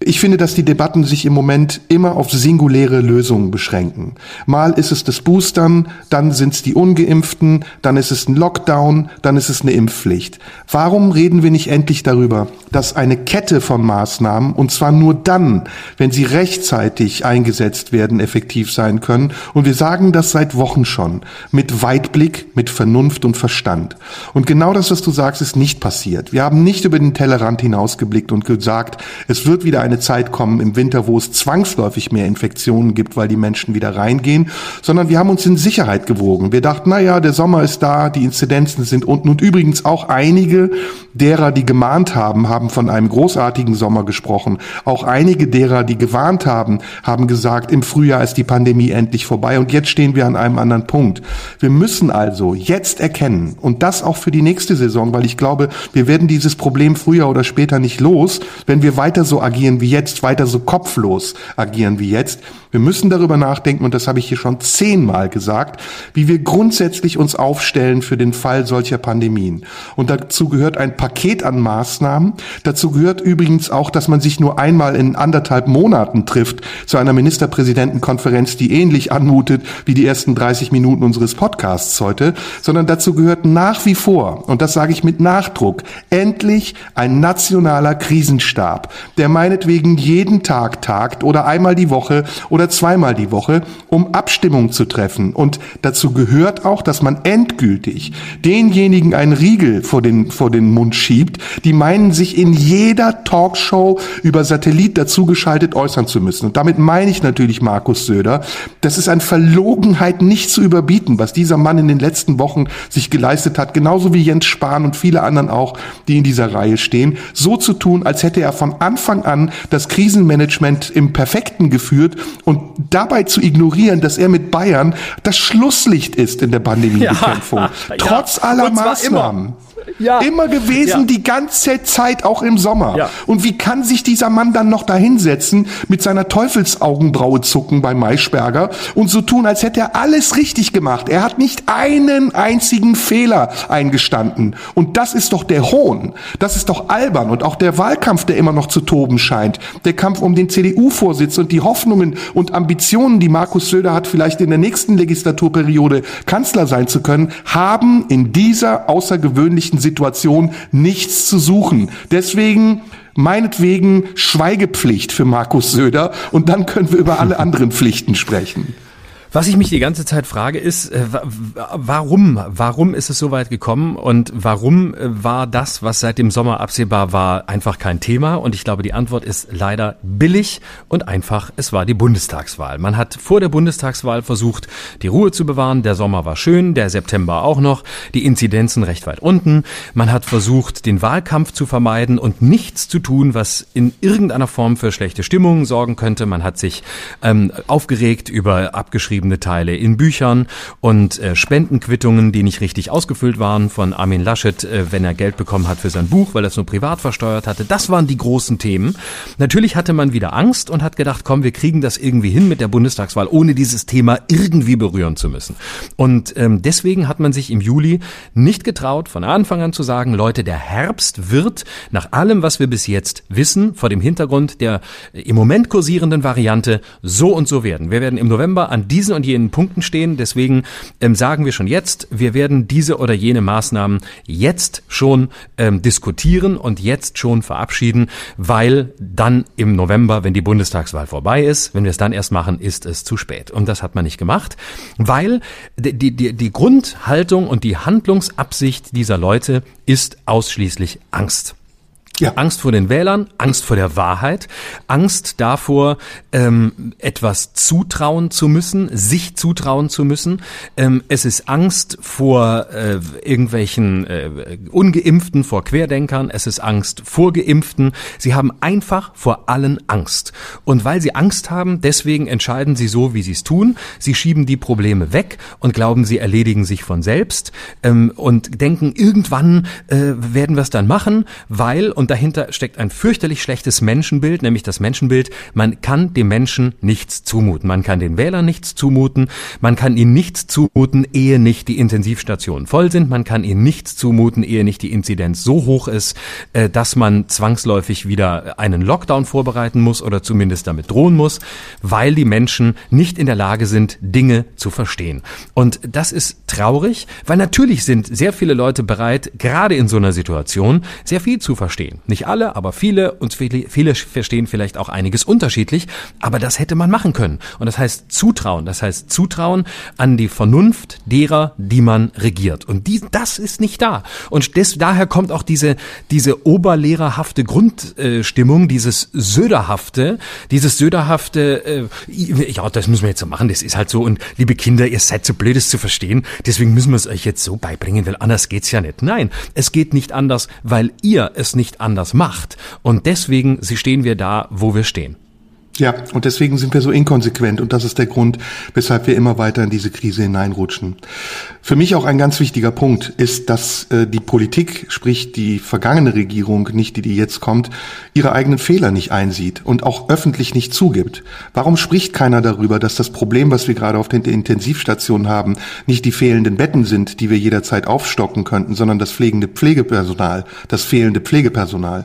[SPEAKER 2] Ich finde, dass die Debatten sich im Moment immer auf singuläre Lösungen beschränken. Mal ist es das Boostern, dann sind es die Ungeimpften, dann ist es ein Lockdown, dann ist es eine Impfpflicht. Warum reden wir nicht endlich darüber, dass eine Kette von Maßnahmen, und zwar nur dann, wenn sie rechtzeitig eingesetzt werden, effektiv sein können? Und wir sagen das seit Wochen schon, mit Weitblick, mit Vernunft und Verstand. Und genau das, was du sagst, ist nicht passiert. Wir haben nicht über den Tellerrand hinausgeblickt und gesagt, es wird wieder eine Zeit kommen im Winter, wo es zwangsläufig mehr Infektionen gibt, weil die Menschen wieder reingehen, sondern wir haben uns in Sicherheit gewogen. Wir dachten, na der Sommer ist da, die Inzidenzen sind unten und übrigens auch einige derer, die gemahnt haben, haben von einem großartigen Sommer gesprochen. Auch einige derer, die gewarnt haben, haben gesagt, im Frühjahr ist die Pandemie endlich vorbei und jetzt stehen wir an einem anderen Punkt. Wir müssen also jetzt erkennen und das auch für die nächste Saison, weil ich glaube, wir werden dieses Problem früher oder später nicht los, wenn wir weiter so agieren wie jetzt, weiter so kopflos agieren wie jetzt. Wir müssen darüber nachdenken, und das habe ich hier schon zehnmal gesagt, wie wir grundsätzlich uns aufstellen für den Fall solcher Pandemien. Und dazu gehört ein Paket an Maßnahmen. Dazu gehört übrigens auch, dass man sich nur einmal in anderthalb Monaten trifft zu einer Ministerpräsidentenkonferenz, die ähnlich anmutet wie die ersten 30 Minuten unseres Podcasts heute, sondern dazu gehört nach wie vor, und das sage ich mit Nachdruck, endlich ein nationaler Krisenstab, der meinetwegen meinetwegen jeden Tag tagt oder einmal die Woche oder zweimal die Woche, um Abstimmung zu treffen. Und dazu gehört auch, dass man endgültig denjenigen einen Riegel vor den, vor den Mund schiebt, die meinen, sich in jeder Talkshow über Satellit dazugeschaltet äußern zu müssen. Und damit meine ich natürlich Markus Söder. Das ist an Verlogenheit nicht zu überbieten, was dieser Mann in den letzten Wochen sich geleistet hat, genauso wie Jens Spahn und viele anderen auch, die in dieser Reihe stehen, so zu tun, als hätte er von Anfang an das Krisenmanagement im Perfekten geführt und dabei zu ignorieren, dass er mit Bayern das Schlusslicht ist in der Pandemiebekämpfung. Ja, Trotz aller Maßnahmen. Ja. Immer gewesen, ja. die ganze Zeit, auch im Sommer. Ja. Und wie kann sich dieser Mann dann noch dahinsetzen, mit seiner Teufelsaugenbraue zucken bei Maischberger und so tun, als hätte er alles richtig gemacht. Er hat nicht einen einzigen Fehler eingestanden. Und das ist doch der Hohn. Das ist doch albern. Und auch der Wahlkampf, der immer noch zu toben scheint. Der Kampf um den CDU-Vorsitz und die Hoffnungen und Ambitionen, die Markus Söder hat, vielleicht in der nächsten Legislaturperiode Kanzler sein zu können, haben in dieser außergewöhnlichen Situation nichts zu suchen. Deswegen meinetwegen Schweigepflicht für Markus Söder und dann können wir über alle anderen Pflichten sprechen.
[SPEAKER 3] Was ich mich die ganze Zeit frage, ist, äh, warum? Warum ist es so weit gekommen und warum äh, war das, was seit dem Sommer absehbar war, einfach kein Thema? Und ich glaube, die Antwort ist leider billig und einfach, es war die Bundestagswahl. Man hat vor der Bundestagswahl versucht, die Ruhe zu bewahren. Der Sommer war schön, der September auch noch, die Inzidenzen recht weit unten. Man hat versucht, den Wahlkampf zu vermeiden und nichts zu tun, was in irgendeiner Form für schlechte Stimmungen sorgen könnte. Man hat sich ähm, aufgeregt über abgeschriebene geschriebene Teile in Büchern und äh, Spendenquittungen, die nicht richtig ausgefüllt waren von Armin Laschet, äh, wenn er Geld bekommen hat für sein Buch, weil er es nur privat versteuert hatte. Das waren die großen Themen. Natürlich hatte man wieder Angst und hat gedacht, komm, wir kriegen das irgendwie hin mit der Bundestagswahl, ohne dieses Thema irgendwie berühren zu müssen. Und ähm, deswegen hat man sich im Juli nicht getraut, von Anfang an zu sagen, Leute, der Herbst wird nach allem, was wir bis jetzt wissen, vor dem Hintergrund der äh, im Moment kursierenden Variante so und so werden. Wir werden im November an diesem diesen und jenen Punkten stehen. Deswegen ähm, sagen wir schon jetzt, wir werden diese oder jene Maßnahmen jetzt schon ähm, diskutieren und jetzt schon verabschieden, weil dann im November, wenn die Bundestagswahl vorbei ist, wenn wir es dann erst machen, ist es zu spät. Und das hat man nicht gemacht, weil die, die, die Grundhaltung und die Handlungsabsicht dieser Leute ist ausschließlich Angst. Ja. Angst vor den Wählern, Angst vor der Wahrheit, Angst davor, ähm, etwas zutrauen zu müssen, sich zutrauen zu müssen. Ähm, es ist Angst vor äh, irgendwelchen äh, Ungeimpften, vor Querdenkern. Es ist Angst vor Geimpften. Sie haben einfach vor allen Angst. Und weil sie Angst haben, deswegen entscheiden sie so, wie sie es tun. Sie schieben die Probleme weg und glauben, sie erledigen sich von selbst ähm, und denken, irgendwann äh, werden wir es dann machen, weil, und dahinter steckt ein fürchterlich schlechtes Menschenbild, nämlich das Menschenbild, man kann dem Menschen nichts zumuten. Man kann den Wählern nichts zumuten, man kann ihnen nichts zumuten, ehe nicht die Intensivstationen voll sind, man kann ihnen nichts zumuten, ehe nicht die Inzidenz so hoch ist, äh, dass man zwangsläufig wieder einen Lockdown vorbereiten muss oder zumindest damit drohen muss, weil die Menschen nicht in der Lage sind, Dinge zu verstehen. Und das ist traurig, weil natürlich sind sehr viele Leute bereit, gerade in so einer Situation sehr viel zu verstehen. Nicht alle, aber viele und viele, viele verstehen vielleicht auch einiges unterschiedlich, aber das hätte man machen können. Und das heißt Zutrauen, das heißt Zutrauen an die Vernunft derer, die man regiert. Und die, das ist nicht da. Und des, daher kommt auch diese, diese oberlehrerhafte Grundstimmung, dieses Söderhafte, dieses Söderhafte, äh, ja, das müssen wir jetzt so machen, das ist halt so. Und liebe Kinder, ihr seid so blöd, es zu verstehen, deswegen müssen wir es euch jetzt so beibringen, weil anders geht's ja nicht. Nein, es geht nicht anders, weil ihr es nicht anders anders macht. Und deswegen stehen wir da, wo wir stehen.
[SPEAKER 2] Ja, und deswegen sind wir so inkonsequent und das ist der Grund, weshalb wir immer weiter in diese Krise hineinrutschen. Für mich auch ein ganz wichtiger Punkt ist, dass äh, die Politik, sprich die vergangene Regierung, nicht die, die jetzt kommt, ihre eigenen Fehler nicht einsieht und auch öffentlich nicht zugibt. Warum spricht keiner darüber, dass das Problem, was wir gerade auf den Intensivstationen haben, nicht die fehlenden Betten sind, die wir jederzeit aufstocken könnten, sondern das pflegende Pflegepersonal, das fehlende Pflegepersonal?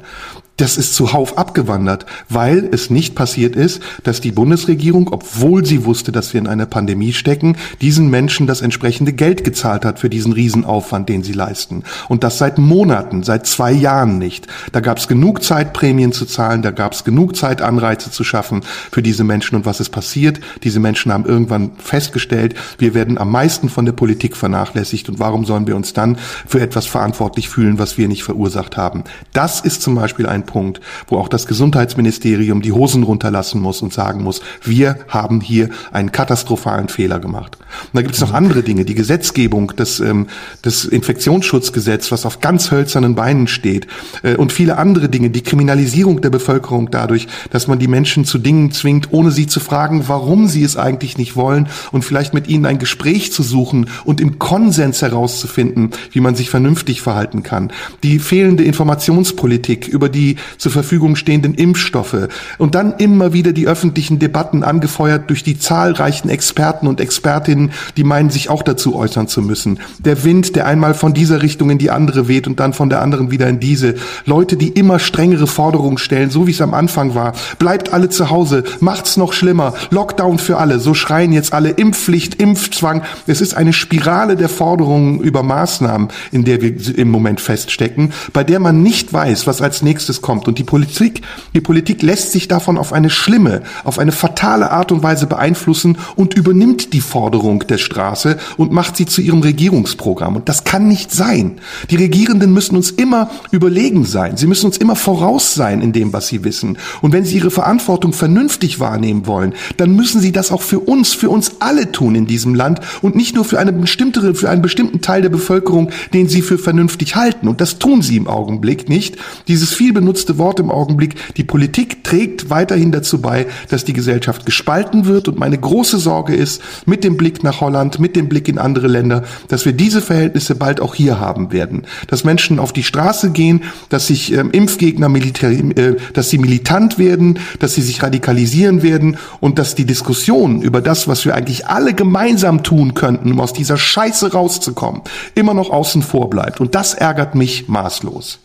[SPEAKER 2] Das ist zuhauf abgewandert, weil es nicht passiert ist, dass die Bundesregierung, obwohl sie wusste, dass wir in einer Pandemie stecken, diesen Menschen das entsprechende Geld gezahlt hat für diesen Riesenaufwand, den sie leisten. Und das seit Monaten, seit zwei Jahren nicht. Da gab es genug Zeit, Prämien zu zahlen, da gab es genug Zeit, Anreize zu schaffen für diese Menschen. Und was ist passiert? Diese Menschen haben irgendwann festgestellt, wir werden am meisten von der Politik vernachlässigt. Und warum sollen wir uns dann für etwas verantwortlich fühlen, was wir nicht verursacht haben? Das ist zum Beispiel ein Punkt, wo auch das Gesundheitsministerium die Hosen runterlassen muss und sagen muss, wir haben hier einen katastrophalen Fehler gemacht. Und da gibt es noch andere Dinge, die Gesetzgebung, das, ähm, das Infektionsschutzgesetz, was auf ganz hölzernen Beinen steht äh, und viele andere Dinge, die Kriminalisierung der Bevölkerung dadurch, dass man die Menschen zu Dingen zwingt, ohne sie zu fragen, warum sie es eigentlich nicht wollen und vielleicht mit ihnen ein Gespräch zu suchen und im Konsens herauszufinden, wie man sich vernünftig verhalten kann. Die fehlende Informationspolitik über die zur Verfügung stehenden Impfstoffe und dann immer wieder die öffentlichen Debatten angefeuert durch die zahlreichen Experten und Expertinnen, die meinen, sich auch dazu äußern zu müssen. Der Wind, der einmal von dieser Richtung in die andere weht und dann von der anderen wieder in diese. Leute, die immer strengere Forderungen stellen, so wie es am Anfang war. Bleibt alle zu Hause, macht's noch schlimmer, Lockdown für alle. So schreien jetzt alle Impfpflicht, Impfzwang. Es ist eine Spirale der Forderungen über Maßnahmen, in der wir im Moment feststecken, bei der man nicht weiß, was als nächstes kommt. Und die Politik, die Politik lässt sich davon auf eine schlimme, auf eine fatale Art und Weise beeinflussen und übernimmt die Forderung der Straße und macht sie zu ihrem Regierungsprogramm. Und das kann nicht sein. Die Regierenden müssen uns immer überlegen sein. Sie müssen uns immer voraus sein in dem, was sie wissen. Und wenn sie ihre Verantwortung vernünftig wahrnehmen wollen, dann müssen sie das auch für uns, für uns alle tun in diesem Land und nicht nur für eine bestimmte, für einen bestimmten Teil der Bevölkerung, den sie für vernünftig halten. Und das tun sie im Augenblick nicht. Dieses viel benutzte benutzte Wort im Augenblick. Die Politik trägt weiterhin dazu bei, dass die Gesellschaft gespalten wird. Und meine große Sorge ist, mit dem Blick nach Holland, mit dem Blick in andere Länder, dass wir diese Verhältnisse bald auch hier haben werden. Dass Menschen auf die Straße gehen, dass sich ähm, Impfgegner militär, äh, dass sie militant werden, dass sie sich radikalisieren werden und dass die Diskussion über das, was wir eigentlich alle gemeinsam tun könnten, um aus dieser Scheiße rauszukommen, immer noch außen vor bleibt. Und das ärgert mich maßlos.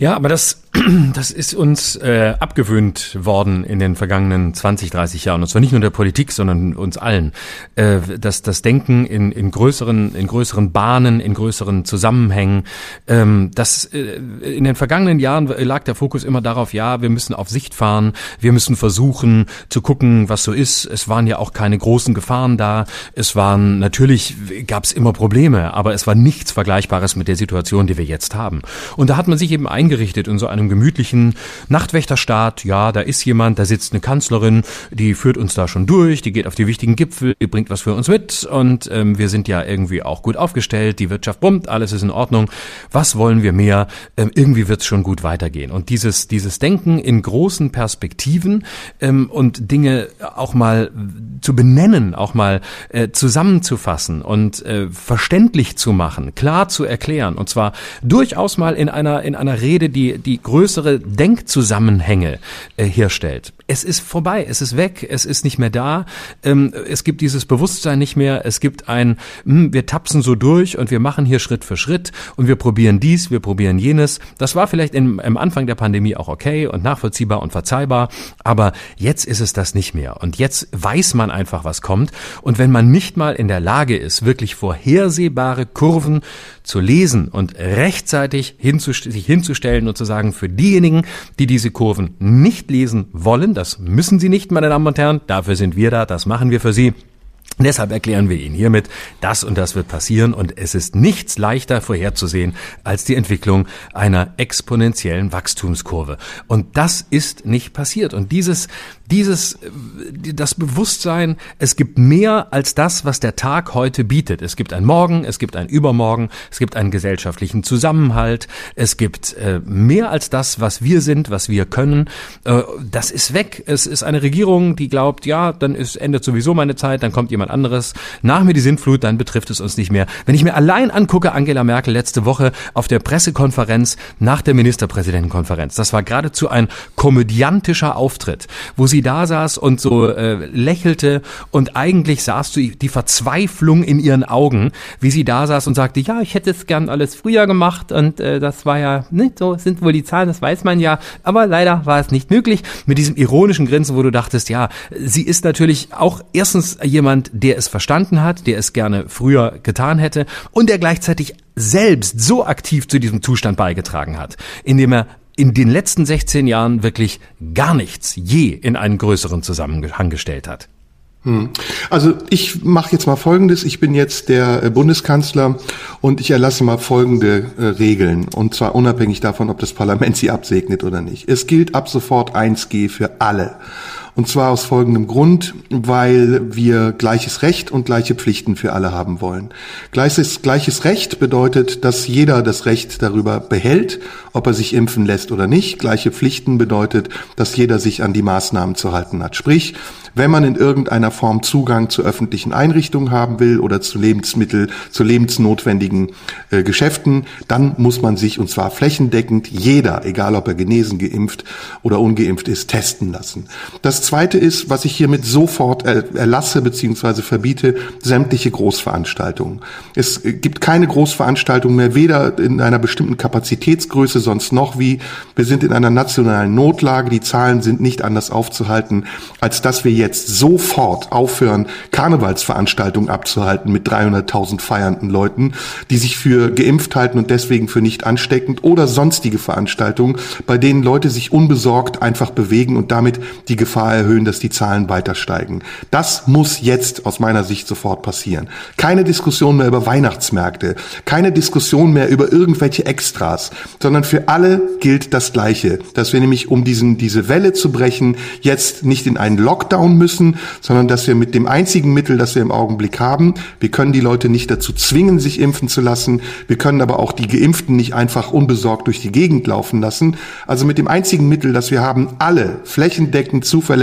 [SPEAKER 3] Ja, aber das das ist uns äh, abgewöhnt worden in den vergangenen 20, 30 Jahren. Und zwar nicht nur der Politik, sondern uns allen. Äh, das, das Denken in, in, größeren, in größeren Bahnen, in größeren Zusammenhängen. Ähm, das, äh, in den vergangenen Jahren lag der Fokus immer darauf, ja, wir müssen auf Sicht fahren, wir müssen versuchen zu gucken, was so ist. Es waren ja auch keine großen Gefahren da. Es waren, natürlich gab es immer Probleme, aber es war nichts Vergleichbares mit der Situation, die wir jetzt haben. Und da hat man sich eben eingerichtet in so einem einem gemütlichen Nachtwächterstaat. Ja, da ist jemand, da sitzt eine Kanzlerin, die führt uns da schon durch, die geht auf die wichtigen Gipfel, die bringt was für uns mit und ähm, wir sind ja irgendwie auch gut aufgestellt, die Wirtschaft bummt, alles ist in Ordnung. Was wollen wir mehr? Ähm, irgendwie wird es schon gut weitergehen. Und dieses, dieses Denken in großen Perspektiven ähm, und Dinge auch mal zu benennen, auch mal äh, zusammenzufassen und äh, verständlich zu machen, klar zu erklären und zwar durchaus mal in einer in einer Rede, die die größere Denkzusammenhänge äh, herstellt. Es ist vorbei, es ist weg, es ist nicht mehr da, ähm, es gibt dieses Bewusstsein nicht mehr, es gibt ein, mh, hm, wir tapsen so durch und wir machen hier Schritt für Schritt und wir probieren dies, wir probieren jenes. Das war vielleicht im, im Anfang der Pandemie auch okay und nachvollziehbar und verzeihbar, aber jetzt ist es das nicht mehr und jetzt weiß man einfach, was kommt und wenn man nicht mal in der Lage ist, wirklich vorhersehbare Kurven zu lesen und rechtzeitig hinzustellen, sich hinzustellen und zu sagen, für diejenigen, die diese Kurven nicht lesen wollen, das müssen sie nicht, meine Damen und Herren, dafür sind wir da, das machen wir für sie. Deshalb erklären wir Ihnen hiermit, das und das wird passieren und es ist nichts leichter vorherzusehen als die Entwicklung einer exponentiellen Wachstumskurve. Und das ist nicht passiert. Und dieses, dieses, das Bewusstsein, es gibt mehr als das, was der Tag heute bietet. Es gibt ein Morgen, es gibt ein Übermorgen, es gibt einen gesellschaftlichen Zusammenhalt, es gibt äh, mehr als das, was wir sind, was wir können. Äh, das ist weg. Es ist eine Regierung, die glaubt, ja, dann ist endet sowieso meine Zeit, dann kommt jemand jemand anderes. Nach mir die Sintflut, dann betrifft es uns nicht mehr. Wenn ich mir allein angucke, Angela Merkel letzte Woche auf der Pressekonferenz nach der Ministerpräsidentenkonferenz, das war geradezu ein komödiantischer Auftritt, wo sie da saß und so äh, lächelte und eigentlich sahst du die Verzweiflung in ihren Augen, wie sie da saß und sagte, ja, ich hätte es gern alles früher gemacht und äh, das war ja nicht so, sind wohl die Zahlen, das weiß man ja, aber leider war es nicht möglich. Mit diesem ironischen Grinsen, wo du dachtest, ja, sie ist natürlich auch erstens jemand, der es verstanden hat, der es gerne früher getan hätte und der gleichzeitig selbst so aktiv zu diesem Zustand beigetragen hat, indem er in den letzten 16 Jahren wirklich gar nichts je in einen größeren Zusammenhang gestellt hat.
[SPEAKER 2] Hm. Also ich mache jetzt mal Folgendes. Ich bin jetzt der äh, Bundeskanzler und ich erlasse mal folgende äh, Regeln. Und zwar unabhängig davon, ob das Parlament sie absegnet oder nicht. Es gilt ab sofort 1G für alle. Und zwar aus folgendem Grund, weil wir gleiches Recht und gleiche Pflichten für alle haben wollen. Gleiches, gleiches Recht bedeutet, dass jeder das Recht darüber behält, ob er sich impfen lässt oder nicht. Gleiche Pflichten bedeutet, dass jeder sich an die Maßnahmen zu halten hat. Sprich, wenn man in irgendeiner Form Zugang zu öffentlichen Einrichtungen haben will oder zu Lebensmittel, zu lebensnotwendigen äh, Geschäften, dann muss man sich, und zwar flächendeckend, jeder, egal ob er genesen, geimpft oder ungeimpft ist, testen lassen. Das Zweite ist, was ich hiermit sofort erlasse bzw. verbiete, sämtliche Großveranstaltungen. Es gibt keine Großveranstaltung mehr, weder in einer bestimmten Kapazitätsgröße sonst noch wie. Wir sind in einer nationalen Notlage, die Zahlen sind nicht anders aufzuhalten, als dass wir jetzt sofort aufhören, Karnevalsveranstaltungen abzuhalten mit 300.000 feiernden Leuten, die sich für geimpft halten und deswegen für nicht ansteckend oder sonstige Veranstaltungen, bei denen Leute sich unbesorgt einfach bewegen und damit die Gefahr erhöhen, dass die Zahlen weiter steigen. Das muss jetzt aus meiner Sicht sofort passieren. Keine Diskussion mehr über Weihnachtsmärkte, keine Diskussion mehr über irgendwelche Extras, sondern für alle gilt das Gleiche, dass wir nämlich, um diesen, diese Welle zu brechen, jetzt nicht in einen Lockdown müssen, sondern dass wir mit dem einzigen Mittel, das wir im Augenblick haben, wir können die Leute nicht dazu zwingen, sich impfen zu lassen, wir können aber auch die Geimpften nicht einfach unbesorgt durch die Gegend laufen lassen. Also mit dem einzigen Mittel, das wir haben, alle flächendeckend, zuverlässig,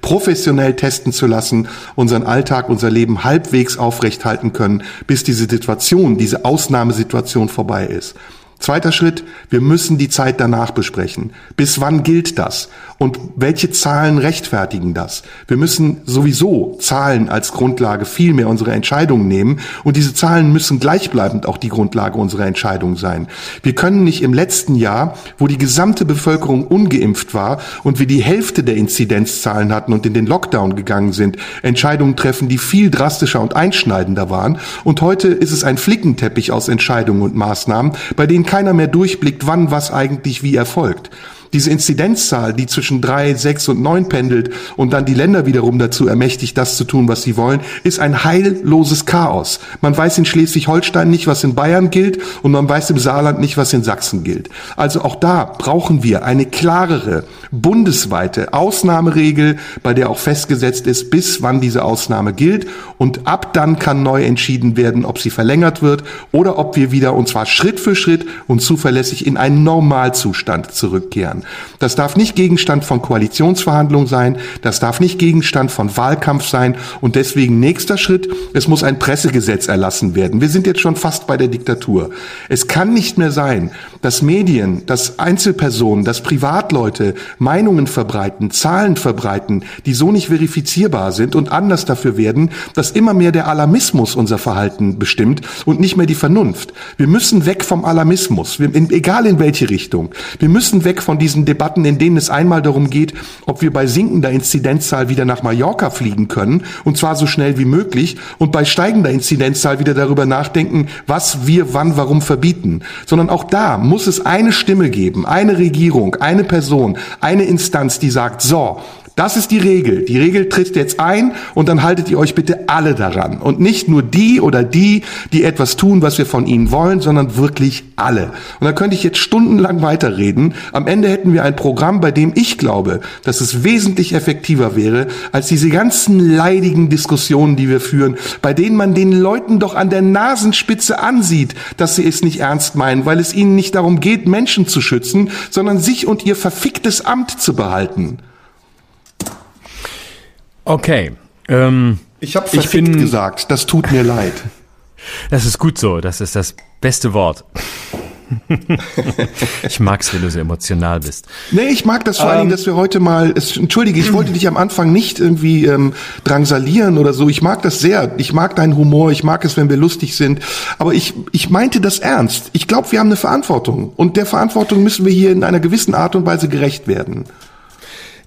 [SPEAKER 2] professionell testen zu lassen, unseren Alltag, unser Leben halbwegs aufrechthalten können, bis diese Situation, diese Ausnahmesituation vorbei ist. Zweiter Schritt, wir müssen die Zeit danach besprechen. Bis wann gilt das? Und welche Zahlen rechtfertigen das? Wir müssen sowieso Zahlen als Grundlage viel mehr unserer Entscheidungen nehmen. Und diese Zahlen müssen gleichbleibend auch die Grundlage unserer Entscheidung sein. Wir können nicht im letzten Jahr, wo die gesamte Bevölkerung ungeimpft war und wir die Hälfte der Inzidenzzahlen hatten und in den Lockdown gegangen sind, Entscheidungen treffen, die viel drastischer und einschneidender waren. Und heute ist es ein Flickenteppich aus Entscheidungen und Maßnahmen, bei denen keiner mehr durchblickt, wann was eigentlich wie erfolgt. Diese Inzidenzzahl, die zwischen drei, sechs und neun pendelt und dann die Länder wiederum dazu ermächtigt, das zu tun, was sie wollen, ist ein heilloses Chaos. Man weiß in Schleswig-Holstein nicht, was in Bayern gilt und man weiß im Saarland nicht, was in Sachsen gilt. Also auch da brauchen wir eine klarere, bundesweite Ausnahmeregel, bei der auch festgesetzt ist, bis wann diese Ausnahme gilt und ab dann kann neu entschieden werden, ob sie verlängert wird oder ob wir wieder, und zwar Schritt für Schritt und zuverlässig in einen Normalzustand zurückkehren. Das darf nicht Gegenstand von Koalitionsverhandlungen sein, das darf nicht Gegenstand von Wahlkampf sein und deswegen nächster Schritt, es muss ein Pressegesetz erlassen werden. Wir sind jetzt schon fast bei der Diktatur. Es kann nicht mehr sein, dass Medien, dass Einzelpersonen, dass Privatleute Meinungen verbreiten, Zahlen verbreiten, die so nicht verifizierbar sind und anders dafür werden, dass immer mehr der Alarmismus unser Verhalten bestimmt und nicht mehr die Vernunft. Wir müssen weg vom Alarmismus, wir, in, egal in welche Richtung. Wir müssen weg von diesen Debatten, in denen es einmal darum geht, ob wir bei sinkender Inzidenzzahl wieder nach Mallorca fliegen können, und zwar so schnell wie möglich, und bei steigender Inzidenzzahl wieder darüber nachdenken, was wir wann warum verbieten. Sondern auch da muss es eine Stimme geben, eine Regierung, eine Person, eine Instanz, die sagt, so, das ist die Regel. Die Regel tritt jetzt ein und dann haltet ihr euch bitte alle daran. Und nicht nur die oder die, die etwas tun, was wir von ihnen wollen, sondern wirklich alle. Und da könnte ich jetzt stundenlang weiterreden. Am Ende hätten wir ein Programm, bei dem ich glaube, dass es wesentlich effektiver wäre, als diese ganzen leidigen Diskussionen, die wir führen, bei denen man den Leuten doch an der Nasenspitze ansieht, dass sie es nicht ernst meinen, weil es ihnen nicht darum geht, Menschen zu schützen, sondern sich und ihr verficktes Amt zu behalten.
[SPEAKER 3] Okay.
[SPEAKER 2] Ähm, ich habe verfickt gesagt, das tut mir leid.
[SPEAKER 3] Das ist gut so, das ist das beste Wort. ich mag's, wenn du so emotional bist.
[SPEAKER 2] Nee, ich mag das vor ähm, allen Dingen, ähm, dass wir heute mal, es, entschuldige, ich wollte dich am Anfang nicht irgendwie ähm, drangsalieren oder so. Ich mag das sehr. Ich mag deinen Humor. Ich mag es, wenn wir lustig sind. Aber ich, ich meinte das ernst. Ich glaube, wir haben eine Verantwortung. Und der Verantwortung müssen wir hier in einer gewissen Art und Weise gerecht werden.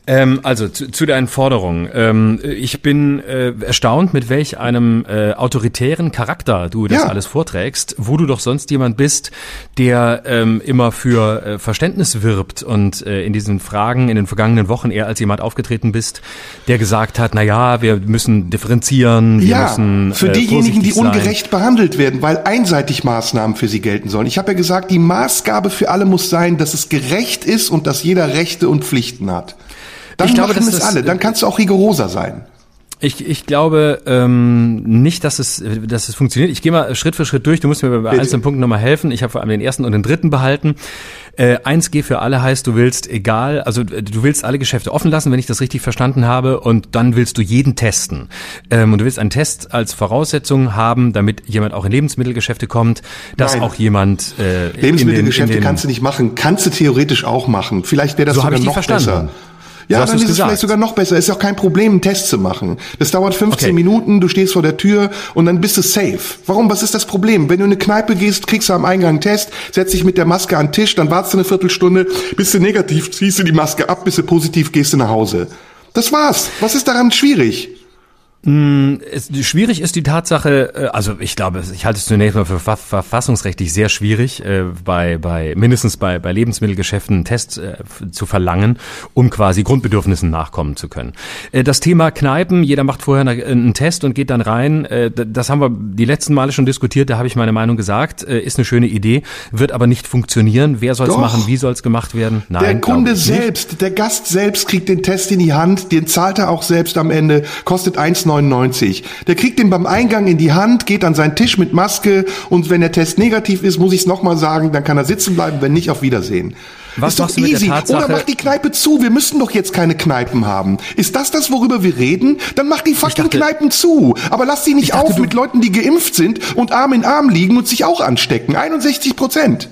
[SPEAKER 3] Ähm, also zu, zu deinen Forderungen. Ähm, ich bin äh, erstaunt, mit welch einem äh, autoritären Charakter du das ja. alles vorträgst, wo du doch sonst jemand bist, der ähm, immer für äh, Verständnis wirbt und äh, in diesen Fragen in den vergangenen Wochen eher als jemand aufgetreten bist, der gesagt hat, na ja, wir müssen differenzieren, wir
[SPEAKER 2] ja,
[SPEAKER 3] müssen
[SPEAKER 2] für äh, diejenigen, die ungerecht sein. behandelt werden, weil einseitig Maßnahmen für sie gelten sollen. Ich habe ja gesagt, die Maßgabe für alle muss sein, dass es gerecht ist und dass jeder Rechte und Pflichten hat. Dann ich glaube, machen es alle. Dann kannst du auch rigoroser sein.
[SPEAKER 3] Ich, ich glaube ähm, nicht, dass es, dass es funktioniert. Ich gehe mal Schritt für Schritt durch. Du musst mir bei einzelnen Punkten nochmal helfen. Ich habe vor allem den ersten und den dritten behalten. Äh, 1G für alle heißt, du willst egal, also du willst alle Geschäfte offen lassen, wenn ich das richtig verstanden habe, und dann willst du jeden testen. Ähm, und du willst einen Test als Voraussetzung haben, damit jemand auch in Lebensmittelgeschäfte kommt, dass Nein. auch jemand
[SPEAKER 2] äh, Lebensmittelgeschäfte in den, in den, kannst du nicht machen, kannst du theoretisch auch machen. Vielleicht wäre das so sogar noch verstanden. besser. Ja, so dann ist es vielleicht sogar noch besser. Ist ja auch kein Problem, einen Test zu machen. Das dauert 15 okay. Minuten, du stehst vor der Tür und dann bist du safe. Warum? Was ist das Problem? Wenn du in eine Kneipe gehst, kriegst du am Eingang einen Test, setzt dich mit der Maske an den Tisch, dann wartest du eine Viertelstunde, bist du negativ, ziehst du die Maske ab, bist du positiv, gehst du nach Hause. Das war's. Was ist daran schwierig?
[SPEAKER 3] Mm, es, schwierig ist die Tatsache, äh, also ich glaube, ich halte es zunächst mal für verfassungsrechtlich sehr schwierig, äh, bei, bei mindestens bei, bei Lebensmittelgeschäften einen Test äh, zu verlangen, um quasi Grundbedürfnissen nachkommen zu können. Das Thema Kneipen, jeder macht vorher einen Test und geht dann rein. Das haben wir die letzten Male schon diskutiert, da habe ich meine Meinung gesagt. Ist eine schöne Idee, wird aber nicht funktionieren. Wer soll es machen? Wie soll es gemacht werden?
[SPEAKER 2] Nein, der Kunde selbst, der Gast selbst kriegt den Test in die Hand, den zahlt er auch selbst am Ende, kostet 1,99 1,99. Der kriegt den beim Eingang in die Hand, geht an seinen Tisch mit Maske und wenn der Test negativ ist, muss ich es nochmal sagen, dann kann er sitzen bleiben, wenn nicht, auf Wiedersehen. Was ist doch easy. Oder mach die Kneipe zu. Wir müssen doch jetzt keine Kneipen haben. Ist das das, worüber wir reden? Dann mach die fucking dachte, Kneipen zu. Aber lass sie nicht dachte, auf mit Leuten, die geimpft sind und Arm in Arm liegen und sich auch anstecken. 61 Prozent.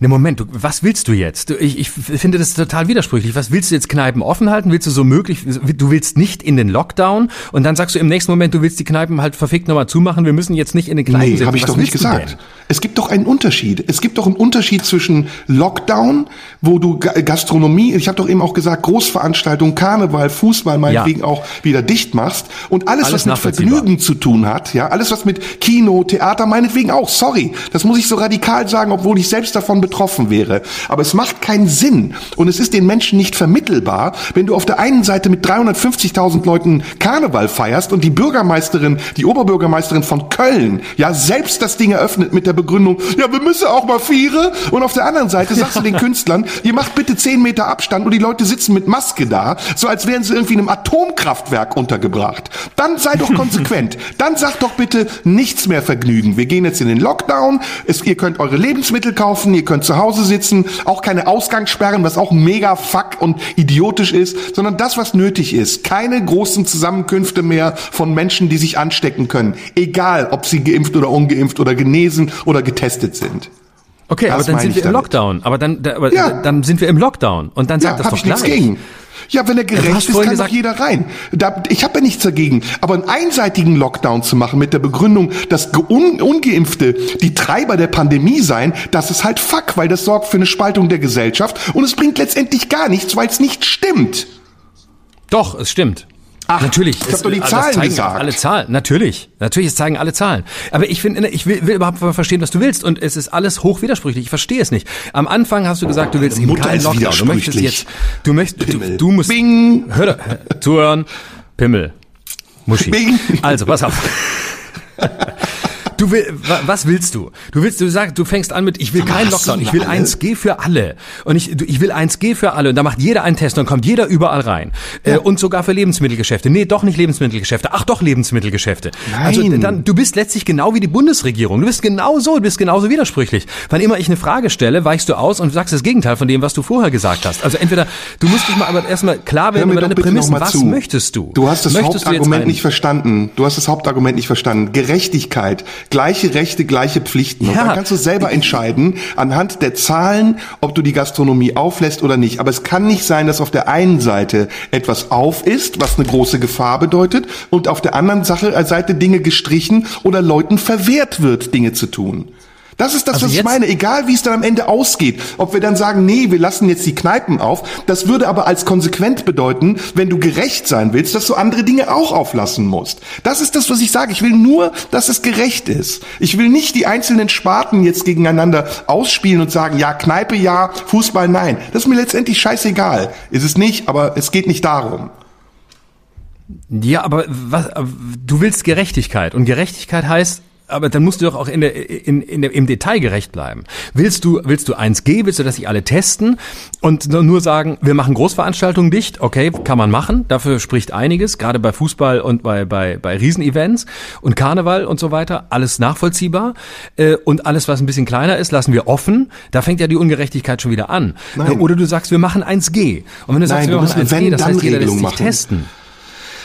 [SPEAKER 3] Ne Moment, du, was willst du jetzt? Du, ich, ich finde das total widersprüchlich. Was willst du jetzt Kneipen offen halten? Willst du so möglich, du willst nicht in den Lockdown und dann sagst du im nächsten Moment, du willst die Kneipen halt verfickt nochmal zumachen, wir müssen jetzt nicht in den Kneipen
[SPEAKER 2] Nee, habe ich was doch nicht gesagt. Es gibt doch einen Unterschied. Es gibt doch einen Unterschied zwischen Lockdown, wo du Gastronomie, ich habe doch eben auch gesagt, Großveranstaltungen, Karneval, Fußball meinetwegen ja. auch wieder dicht machst und alles, alles was mit Vergnügen zu tun hat, ja, alles was mit Kino, Theater meinetwegen auch, sorry, das muss ich so radikal sagen, obwohl ich selbst davon betroffen wäre. Aber es macht keinen Sinn und es ist den Menschen nicht vermittelbar, wenn du auf der einen Seite mit 350.000 Leuten Karneval feierst und die Bürgermeisterin, die Oberbürgermeisterin von Köln, ja selbst das Ding eröffnet mit der Begründung, ja wir müssen auch mal viere und auf der anderen Seite sagst du den Künstlern, ihr macht bitte 10 Meter Abstand und die Leute sitzen mit Maske da, so als wären sie irgendwie in einem Atomkraftwerk untergebracht. Dann sei doch konsequent. Dann sagt doch bitte nichts mehr Vergnügen. Wir gehen jetzt in den Lockdown, es, ihr könnt eure Lebensmittel kaufen, ihr könnt zu Hause sitzen, auch keine Ausgangssperren, was auch mega fuck und idiotisch ist, sondern das, was nötig ist. Keine großen Zusammenkünfte mehr von Menschen, die sich anstecken können. Egal, ob sie geimpft oder ungeimpft oder genesen oder getestet sind.
[SPEAKER 3] Okay, das aber dann sind wir im Lockdown. Aber dann, da, aber ja. dann sind wir im Lockdown. Und dann sagt ja, das doch ich gleich. Nichts gegen.
[SPEAKER 2] Ja, wenn er gerecht ist, kann gesagt, doch jeder rein. Da, ich habe ja nichts dagegen. Aber einen einseitigen Lockdown zu machen mit der Begründung, dass Un Ungeimpfte die Treiber der Pandemie seien, das ist halt Fuck, weil das sorgt für eine Spaltung der Gesellschaft und es bringt letztendlich gar nichts, weil es nicht stimmt.
[SPEAKER 3] Doch, es stimmt. Ach, natürlich.
[SPEAKER 2] Ich habe doch die äh, Zahlen gesagt.
[SPEAKER 3] Alle Zahlen, natürlich. Natürlich, es zeigen alle Zahlen. Aber ich finde, ich will, will überhaupt verstehen, was du willst. Und es ist alles hoch widersprüchlich. Ich verstehe es nicht. Am Anfang hast du gesagt, du willst eben keinen Lockdown. Du möchtest jetzt, du möchtest, du, du, musst, Bing. hör, hör zuhören, Pimmel, Muschi. Bing. Also, pass auf. Du will, was willst du? Du willst, du sagst, du fängst an mit, ich will keinen Lockdown, ich will 1G für alle. Und ich, ich will 1G für alle. Und da macht jeder einen Test und kommt jeder überall rein. Äh, ja. Und sogar für Lebensmittelgeschäfte. Nee, doch nicht Lebensmittelgeschäfte. Ach doch, Lebensmittelgeschäfte. Nein. Also dann, du bist letztlich genau wie die Bundesregierung. Du bist genau so, du bist genauso widersprüchlich. Wann immer ich eine Frage stelle, weichst du aus und sagst das Gegenteil von dem, was du vorher gesagt hast. Also entweder, du musst dich mal aber erstmal klar werden über deine Prämissen. Was zu. möchtest du?
[SPEAKER 2] Du hast das möchtest Hauptargument nicht verstanden. Du hast das Hauptargument nicht verstanden. Gerechtigkeit. Gleiche Rechte, gleiche Pflichten. Und ja. dann kannst du selber entscheiden, anhand der Zahlen, ob du die Gastronomie auflässt oder nicht. Aber es kann nicht sein, dass auf der einen Seite etwas auf ist, was eine große Gefahr bedeutet, und auf der anderen Seite Dinge gestrichen oder Leuten verwehrt wird, Dinge zu tun. Das ist das, also was ich meine. Egal, wie es dann am Ende ausgeht. Ob wir dann sagen, nee, wir lassen jetzt die Kneipen auf. Das würde aber als konsequent bedeuten, wenn du gerecht sein willst, dass du andere Dinge auch auflassen musst. Das ist das, was ich sage. Ich will nur, dass es gerecht ist. Ich will nicht die einzelnen Sparten jetzt gegeneinander ausspielen und sagen, ja, Kneipe ja, Fußball nein. Das ist mir letztendlich scheißegal. Ist es nicht, aber es geht nicht darum.
[SPEAKER 3] Ja, aber was, du willst Gerechtigkeit und Gerechtigkeit heißt, aber dann musst du doch auch in der, in, in der, im Detail gerecht bleiben. Willst du, willst du 1G, willst du, dass sich alle testen und nur sagen, wir machen Großveranstaltungen dicht? Okay, kann man machen. Dafür spricht einiges, gerade bei Fußball und bei, bei, bei Riesenevents und Karneval und so weiter. Alles nachvollziehbar. Äh, und alles, was ein bisschen kleiner ist, lassen wir offen. Da fängt ja die Ungerechtigkeit schon wieder an. Nein. Oder du sagst, wir machen 1G. Und wenn du sagst, Nein, wir machen 1G, das heißt, jeder lässt sich machen. testen.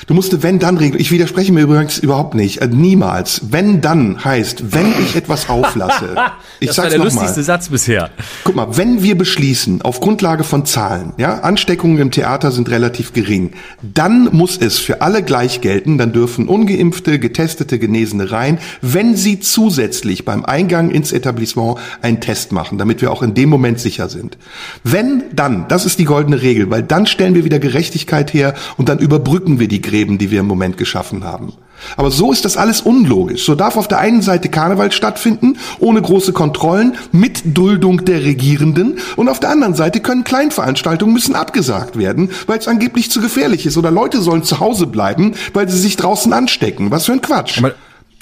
[SPEAKER 2] Du musst wenn dann regeln. Ich widerspreche mir übrigens überhaupt nicht. Äh, niemals. Wenn dann heißt, wenn ich etwas auflasse.
[SPEAKER 3] ich das war der lustigste mal. Satz bisher.
[SPEAKER 2] Guck mal, wenn wir beschließen, auf Grundlage von Zahlen, ja, Ansteckungen im Theater sind relativ gering, dann muss es für alle gleich gelten, dann dürfen ungeimpfte, getestete, Genesene rein, wenn sie zusätzlich beim Eingang ins Etablissement einen Test machen, damit wir auch in dem Moment sicher sind. Wenn dann, das ist die goldene Regel, weil dann stellen wir wieder Gerechtigkeit her und dann überbrücken wir die Grenzen Gräben, die wir im Moment geschaffen haben. Aber so ist das alles unlogisch. So darf auf der einen Seite Karneval stattfinden, ohne große Kontrollen, mit Duldung der Regierenden, und auf der anderen Seite können Kleinveranstaltungen müssen abgesagt werden, weil es angeblich zu gefährlich ist, oder Leute sollen zu Hause bleiben, weil sie sich draußen anstecken. Was für ein Quatsch.
[SPEAKER 3] Aber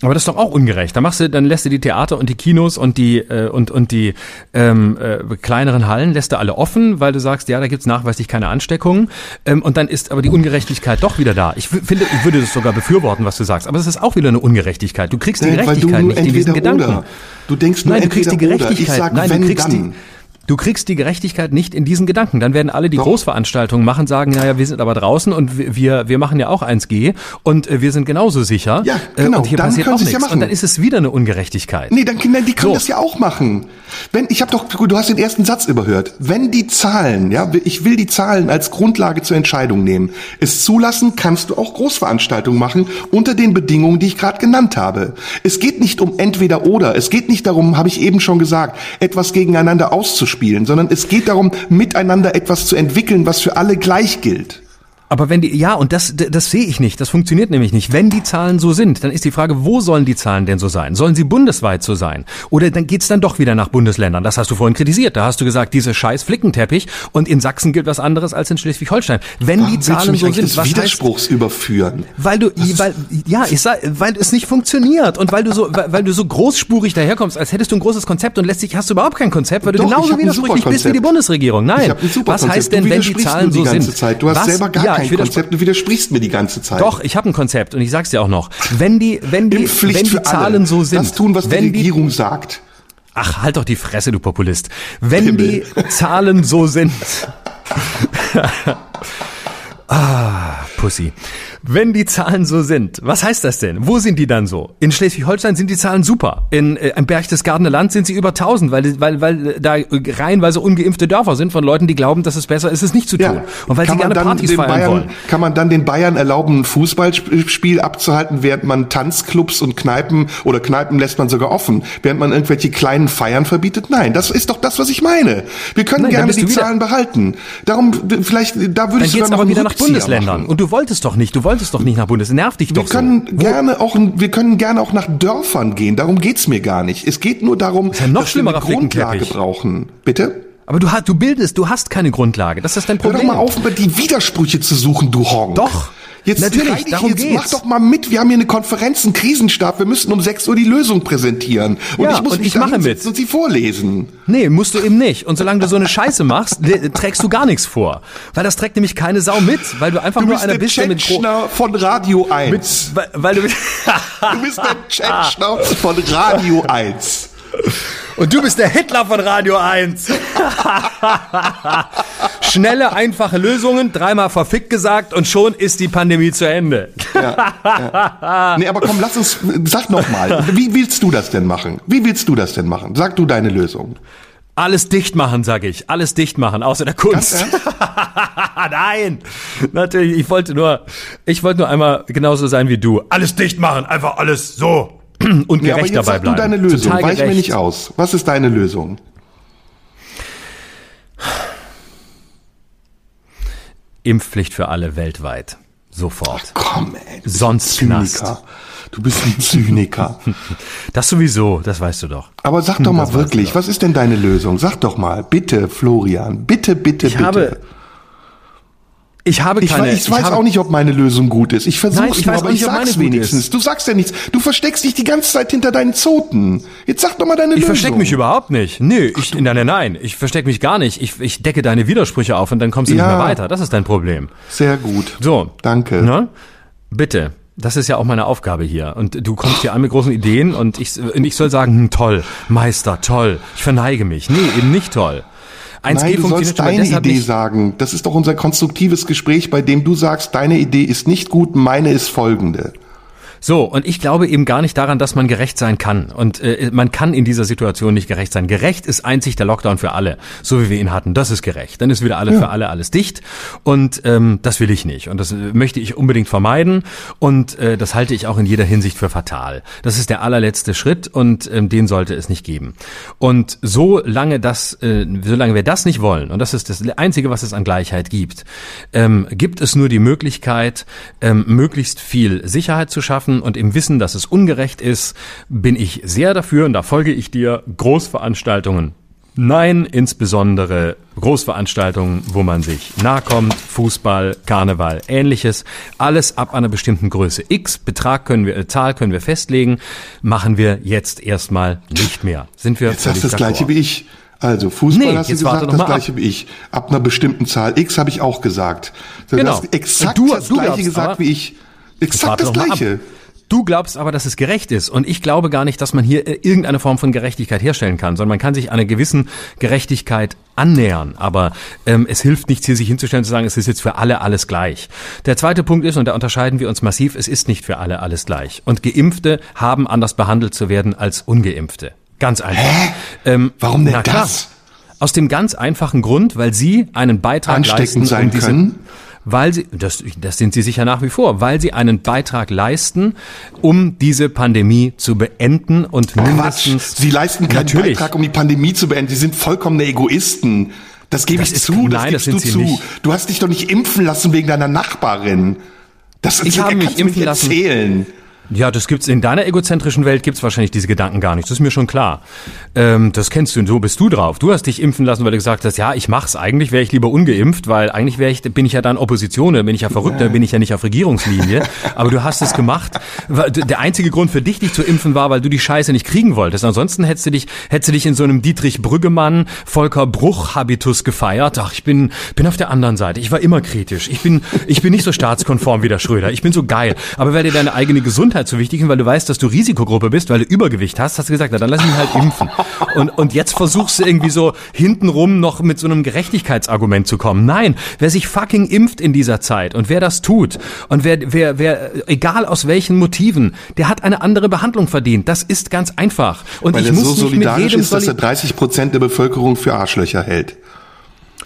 [SPEAKER 3] aber das ist doch auch ungerecht. Da machst du, dann lässt du die Theater und die Kinos und die äh, und und die ähm, äh, kleineren Hallen lässt du alle offen, weil du sagst, ja, da gibt's nachweislich keine Ansteckungen. Ähm, und dann ist aber die Ungerechtigkeit doch wieder da. Ich finde, ich würde das sogar befürworten, was du sagst. Aber es ist auch wieder eine Ungerechtigkeit. Du kriegst die Gerechtigkeit nicht in diesen Gedanken.
[SPEAKER 2] Oder. Du denkst nur
[SPEAKER 3] Nein, du kriegst die Gerechtigkeit. Sag, Nein, du kriegst dann. die Du kriegst die Gerechtigkeit nicht in diesen Gedanken. Dann werden alle die Doch. Großveranstaltungen machen, sagen, naja, wir sind aber draußen und wir, wir machen ja auch 1G und äh, wir sind genauso sicher.
[SPEAKER 2] Ja, äh, genau.
[SPEAKER 3] Und hier
[SPEAKER 2] dann
[SPEAKER 3] passiert auch nichts. Ja machen. und dann ist es wieder eine Ungerechtigkeit.
[SPEAKER 2] Nee, dann Kinder, die können so. das ja auch machen. Wenn, ich habe doch, du hast den ersten Satz überhört. Wenn die Zahlen, ja, ich will die Zahlen als Grundlage zur Entscheidung nehmen, es zulassen, kannst du auch Großveranstaltungen machen unter den Bedingungen, die ich gerade genannt habe. Es geht nicht um entweder oder. Es geht nicht darum, habe ich eben schon gesagt, etwas gegeneinander auszuspielen spielen, sondern es geht darum, miteinander etwas zu entwickeln, was für alle gleich gilt.
[SPEAKER 3] Aber wenn die, ja, und das, das sehe ich nicht, das funktioniert nämlich nicht. Wenn die Zahlen so sind, dann ist die Frage, wo sollen die Zahlen denn so sein? Sollen sie bundesweit so sein? Oder dann geht's dann doch wieder nach Bundesländern? Das hast du vorhin kritisiert. Da hast du gesagt, diese scheiß Flickenteppich und in Sachsen gilt was anderes als in Schleswig-Holstein. Wenn Warum die Zahlen so sind,
[SPEAKER 2] was Widerspruchs heißt, überführen?
[SPEAKER 3] Weil du, weil, ja, ich sag, weil es nicht funktioniert und weil du so, weil, weil du so großspurig daherkommst, als hättest du ein großes Konzept und letztlich hast du überhaupt kein Konzept, weil du doch, genauso widersprüchlich bist wie die Bundesregierung. Nein. was heißt denn, wenn die Zahlen so sind?
[SPEAKER 2] Zeit. Du hast was, selber gar ja, kein Konzept. Du widersprichst mir die ganze Zeit.
[SPEAKER 3] Doch, ich habe ein Konzept und ich sag's dir auch noch. Wenn die, wenn die, wenn die Zahlen alle. so sind,
[SPEAKER 2] das tun, was
[SPEAKER 3] wenn
[SPEAKER 2] die Regierung die, sagt.
[SPEAKER 3] Ach, halt doch die Fresse, du Populist. Wenn Himmel. die Zahlen so sind. ah, Pussy. Wenn die Zahlen so sind, was heißt das denn? Wo sind die dann so? In Schleswig-Holstein sind die Zahlen super. In, äh, im Berchtesgadener Land sind sie über 1000, weil, weil, weil da reihenweise ungeimpfte Dörfer sind von Leuten, die glauben, dass es besser ist, es nicht zu tun. Ja.
[SPEAKER 2] Und weil kann sie gerne Partys feiern Bayern, wollen. Kann man dann den Bayern erlauben, ein Fußballspiel abzuhalten, während man Tanzclubs und Kneipen oder Kneipen lässt man sogar offen, während man irgendwelche kleinen Feiern verbietet? Nein, das ist doch das, was ich meine. Wir können Nein, gerne die Zahlen behalten. Darum, vielleicht, da
[SPEAKER 3] dann du dann aber wieder nach Bundesländern. Machen. Und du wolltest doch nicht. Du wolltest wolltest doch nicht nach Bundes, nervt dich
[SPEAKER 2] wir
[SPEAKER 3] doch
[SPEAKER 2] können
[SPEAKER 3] so.
[SPEAKER 2] gerne auch, wir können gerne auch nach Dörfern gehen. Darum geht's mir gar nicht. Es geht nur darum,
[SPEAKER 3] ja noch dass wir eine
[SPEAKER 2] Grundlage brauchen. Bitte?
[SPEAKER 3] Aber du, hast, du bildest, du hast keine Grundlage. Das ist dein Problem.
[SPEAKER 2] Hör doch mal auf, die Widersprüche zu suchen, du Honk.
[SPEAKER 3] Doch.
[SPEAKER 2] Jetzt
[SPEAKER 3] Natürlich, darum
[SPEAKER 2] jetzt
[SPEAKER 3] geht's.
[SPEAKER 2] mach doch mal mit. Wir haben hier eine Konferenz, einen Krisenstab. Wir müssen um 6 Uhr die Lösung präsentieren. Und
[SPEAKER 3] Ja,
[SPEAKER 2] ich muss
[SPEAKER 3] und
[SPEAKER 2] mich
[SPEAKER 3] ich mache mit.
[SPEAKER 2] und sie vorlesen.
[SPEAKER 3] Nee, musst du eben nicht. Und solange du so eine Scheiße machst, trägst du gar nichts vor. Weil das trägt nämlich keine Sau mit, weil du einfach
[SPEAKER 2] Du
[SPEAKER 3] nur
[SPEAKER 2] bist
[SPEAKER 3] einer bist, der mit,
[SPEAKER 2] von Radio 1.
[SPEAKER 3] mit weil, weil du
[SPEAKER 2] du bist der Tschetschner von Radio 1.
[SPEAKER 3] Und du bist der Hitler von Radio 1. Schnelle, einfache Lösungen, dreimal verfickt gesagt und schon ist die Pandemie zu Ende.
[SPEAKER 2] Nee, aber komm, lass uns, sag noch mal. Wie willst du das denn machen? Wie willst du das denn machen? Sag du deine Lösung.
[SPEAKER 3] Alles dicht machen, sag ich. Alles dicht machen, außer der Kunst. Nein, natürlich. Ich wollte nur, ich wollte nur einmal genauso sein wie du. Alles dicht machen, einfach alles so und
[SPEAKER 2] Nee, aber
[SPEAKER 3] gerecht
[SPEAKER 2] jetzt
[SPEAKER 3] dabei
[SPEAKER 2] sag du
[SPEAKER 3] bleiben.
[SPEAKER 2] deine Lösung.
[SPEAKER 3] Total
[SPEAKER 2] Weich mir
[SPEAKER 3] gerecht.
[SPEAKER 2] nicht aus. Was ist deine Lösung?
[SPEAKER 3] Impfpflicht für alle weltweit. Sofort.
[SPEAKER 2] Komm, ey. Du bist
[SPEAKER 3] Sonst Knast.
[SPEAKER 2] Zyniker. Du bist ein Zyniker.
[SPEAKER 3] Das sowieso, das weißt du doch.
[SPEAKER 2] Aber sag doch mal wirklich, was ist denn deine Lösung? Sag doch mal, bitte, Florian, bitte, bitte,
[SPEAKER 3] Ich
[SPEAKER 2] bitte.
[SPEAKER 3] habe ich habe
[SPEAKER 2] ich,
[SPEAKER 3] keine
[SPEAKER 2] weiß, ich weiß
[SPEAKER 3] habe,
[SPEAKER 2] auch nicht, ob meine Lösung gut ist. Ich
[SPEAKER 3] ich
[SPEAKER 2] nur,
[SPEAKER 3] weiß
[SPEAKER 2] aber ich
[SPEAKER 3] nicht, ob
[SPEAKER 2] sag's wenigstens. Du sagst ja nichts. Du versteckst dich die ganze Zeit hinter deinen Zoten. Jetzt sag doch mal deine
[SPEAKER 3] Ich
[SPEAKER 2] Lösung.
[SPEAKER 3] verstecke mich überhaupt nicht. Nö, ich, nein, nein, nein. Ich verstecke mich gar nicht. Ich, ich decke deine Widersprüche auf und dann kommst du
[SPEAKER 2] Ja.
[SPEAKER 3] nicht mehr weiter. Das ist dein Problem.
[SPEAKER 2] Sehr gut.
[SPEAKER 3] So.
[SPEAKER 2] Danke.
[SPEAKER 3] Ne? Bitte. Das ist ja auch meine Aufgabe hier. Und du kommst hier an mit großen Ideen und ich, und ich soll sagen, hm, toll, Meister, toll. Ich verneige mich. Nee, eben nicht toll. 1G
[SPEAKER 2] Nein, du sollst deine Idee
[SPEAKER 3] nicht.
[SPEAKER 2] sagen. Das ist doch unser konstruktives Gespräch, bei dem du sagst, deine Idee ist nicht gut, meine ist folgende.
[SPEAKER 3] So, und ich glaube eben gar nicht daran, dass man gerecht sein kann. Und äh, man kann in dieser Situation nicht gerecht sein. Gerecht ist einzig der Lockdown für alle, so wie wir ihn hatten. Das ist gerecht. Dann ist wieder alle für alle alles dicht. Und ähm, das will ich nicht. Und das äh, möchte ich unbedingt vermeiden. Und äh, das halte ich auch in jeder Hinsicht für fatal. Das ist der allerletzte Schritt und ähm, den sollte es nicht geben. Und solange das, äh, solange wir das nicht wollen, und das ist das Einzige, was es an Gleichheit gibt, ähm, gibt es nur die Möglichkeit, ähm, möglichst viel Sicherheit zu schaffen und im Wissen, dass es ungerecht ist, bin ich sehr dafür und da folge ich dir Großveranstaltungen. Nein, insbesondere Großveranstaltungen, wo man sich nahe kommt, Fußball, Karneval, ähnliches, alles ab einer bestimmten Größe X, Betrag können wir, äh, Zahl können wir festlegen, machen wir jetzt erstmal nicht mehr. Sind wir
[SPEAKER 2] Jetzt hast du das gleiche wie ich. Also Fußball
[SPEAKER 3] Nee,
[SPEAKER 2] hast du gesagt, das
[SPEAKER 3] mal ab.
[SPEAKER 2] gleiche wie ich. Ab einer bestimmten Zahl X habe ich auch gesagt. Du
[SPEAKER 3] Genau.
[SPEAKER 2] hast exakt
[SPEAKER 3] Du-
[SPEAKER 2] das
[SPEAKER 3] du
[SPEAKER 2] gleiche
[SPEAKER 3] glaubst
[SPEAKER 2] gesagt wie ich. Exakt das gleiche.
[SPEAKER 3] Du glaubst aber, dass es gerecht ist. Und ich glaube gar nicht, dass man hier äh, irgendeine Form von Gerechtigkeit herstellen kann, sondern man kann sich einer gewissen Gerechtigkeit annähern. Aber ähm, es hilft nichts, hier sich hinzustellen und zu sagen, es ist jetzt für alle alles gleich. Der zweite Punkt ist, und da unterscheiden wir uns massiv, es ist nicht für alle alles gleich. Und Geimpfte haben anders behandelt zu werden als Ungeimpfte. Ganz einfach. Ähm,
[SPEAKER 2] Warum denn das?
[SPEAKER 3] Aus dem ganz einfachen Grund, weil sie einen Beitrag
[SPEAKER 2] Ansteckend
[SPEAKER 3] leisten,
[SPEAKER 2] sein
[SPEAKER 3] um diese,
[SPEAKER 2] können?
[SPEAKER 3] Weil sie, das, das sind sie sicher nach wie vor, weil sie einen Beitrag leisten, um diese Pandemie zu beenden und
[SPEAKER 2] Quatsch.
[SPEAKER 3] mindestens.
[SPEAKER 2] Sie leisten keinen
[SPEAKER 3] Natürlich.
[SPEAKER 2] Beitrag, um die Pandemie zu beenden. Sie sind vollkommene Egoisten. Das gebe
[SPEAKER 3] Das
[SPEAKER 2] ich
[SPEAKER 3] ist-
[SPEAKER 2] zu, das
[SPEAKER 3] nein, das
[SPEAKER 2] gibst
[SPEAKER 3] sind
[SPEAKER 2] du
[SPEAKER 3] sie
[SPEAKER 2] zu.
[SPEAKER 3] nicht.
[SPEAKER 2] Du hast dich doch nicht impfen lassen wegen deiner Nachbarin. Das
[SPEAKER 3] Ich habe mich impfen lassen.
[SPEAKER 2] erzählen.
[SPEAKER 3] Ja, das gibt's in deiner egozentrischen Welt gibt's wahrscheinlich diese Gedanken gar nicht. Das ist mir schon klar. Ähm, das kennst du und so bist du drauf. Du hast dich impfen lassen, weil du gesagt hast, ja, ich mach's. Eigentlich wäre ich lieber ungeimpft, weil eigentlich wäre ich, bin ich ja dann Opposition, dann bin ich ja verrückt, dann bin ich ja nicht auf Regierungslinie. Aber du hast es gemacht. Der einzige Grund für dich, dich zu impfen, war, weil du die Scheiße nicht kriegen wolltest. Ansonsten hättest du dich, hättest du dich in so einem Dietrich Brüggemann, Volker Bruch Habitus gefeiert. Ach, ich bin, bin auf der anderen Seite. Ich war immer kritisch. Ich bin, ich bin nicht so staatskonform wie der Schröder. Ich bin so geil. Aber weil dir deine eigene Gesundheit so wichtig ist, weil du weißt, dass du Risikogruppe bist, weil du Übergewicht hast, hast du gesagt, na, dann lass mich halt impfen. Und, und jetzt versuchst du irgendwie so hintenrum noch mit so einem Gerechtigkeitsargument zu kommen. Nein, wer sich fucking impft in dieser Zeit und wer das tut und wer, wer, wer, egal aus welchen Motiven, der hat eine andere Behandlung verdient. Das ist ganz einfach. Und
[SPEAKER 2] Weil
[SPEAKER 3] ich muss
[SPEAKER 2] so
[SPEAKER 3] nicht mit
[SPEAKER 2] solidarisch
[SPEAKER 3] jedem
[SPEAKER 2] ist, dass er
[SPEAKER 3] soli-
[SPEAKER 2] 30 Prozent der Bevölkerung für Arschlöcher hält.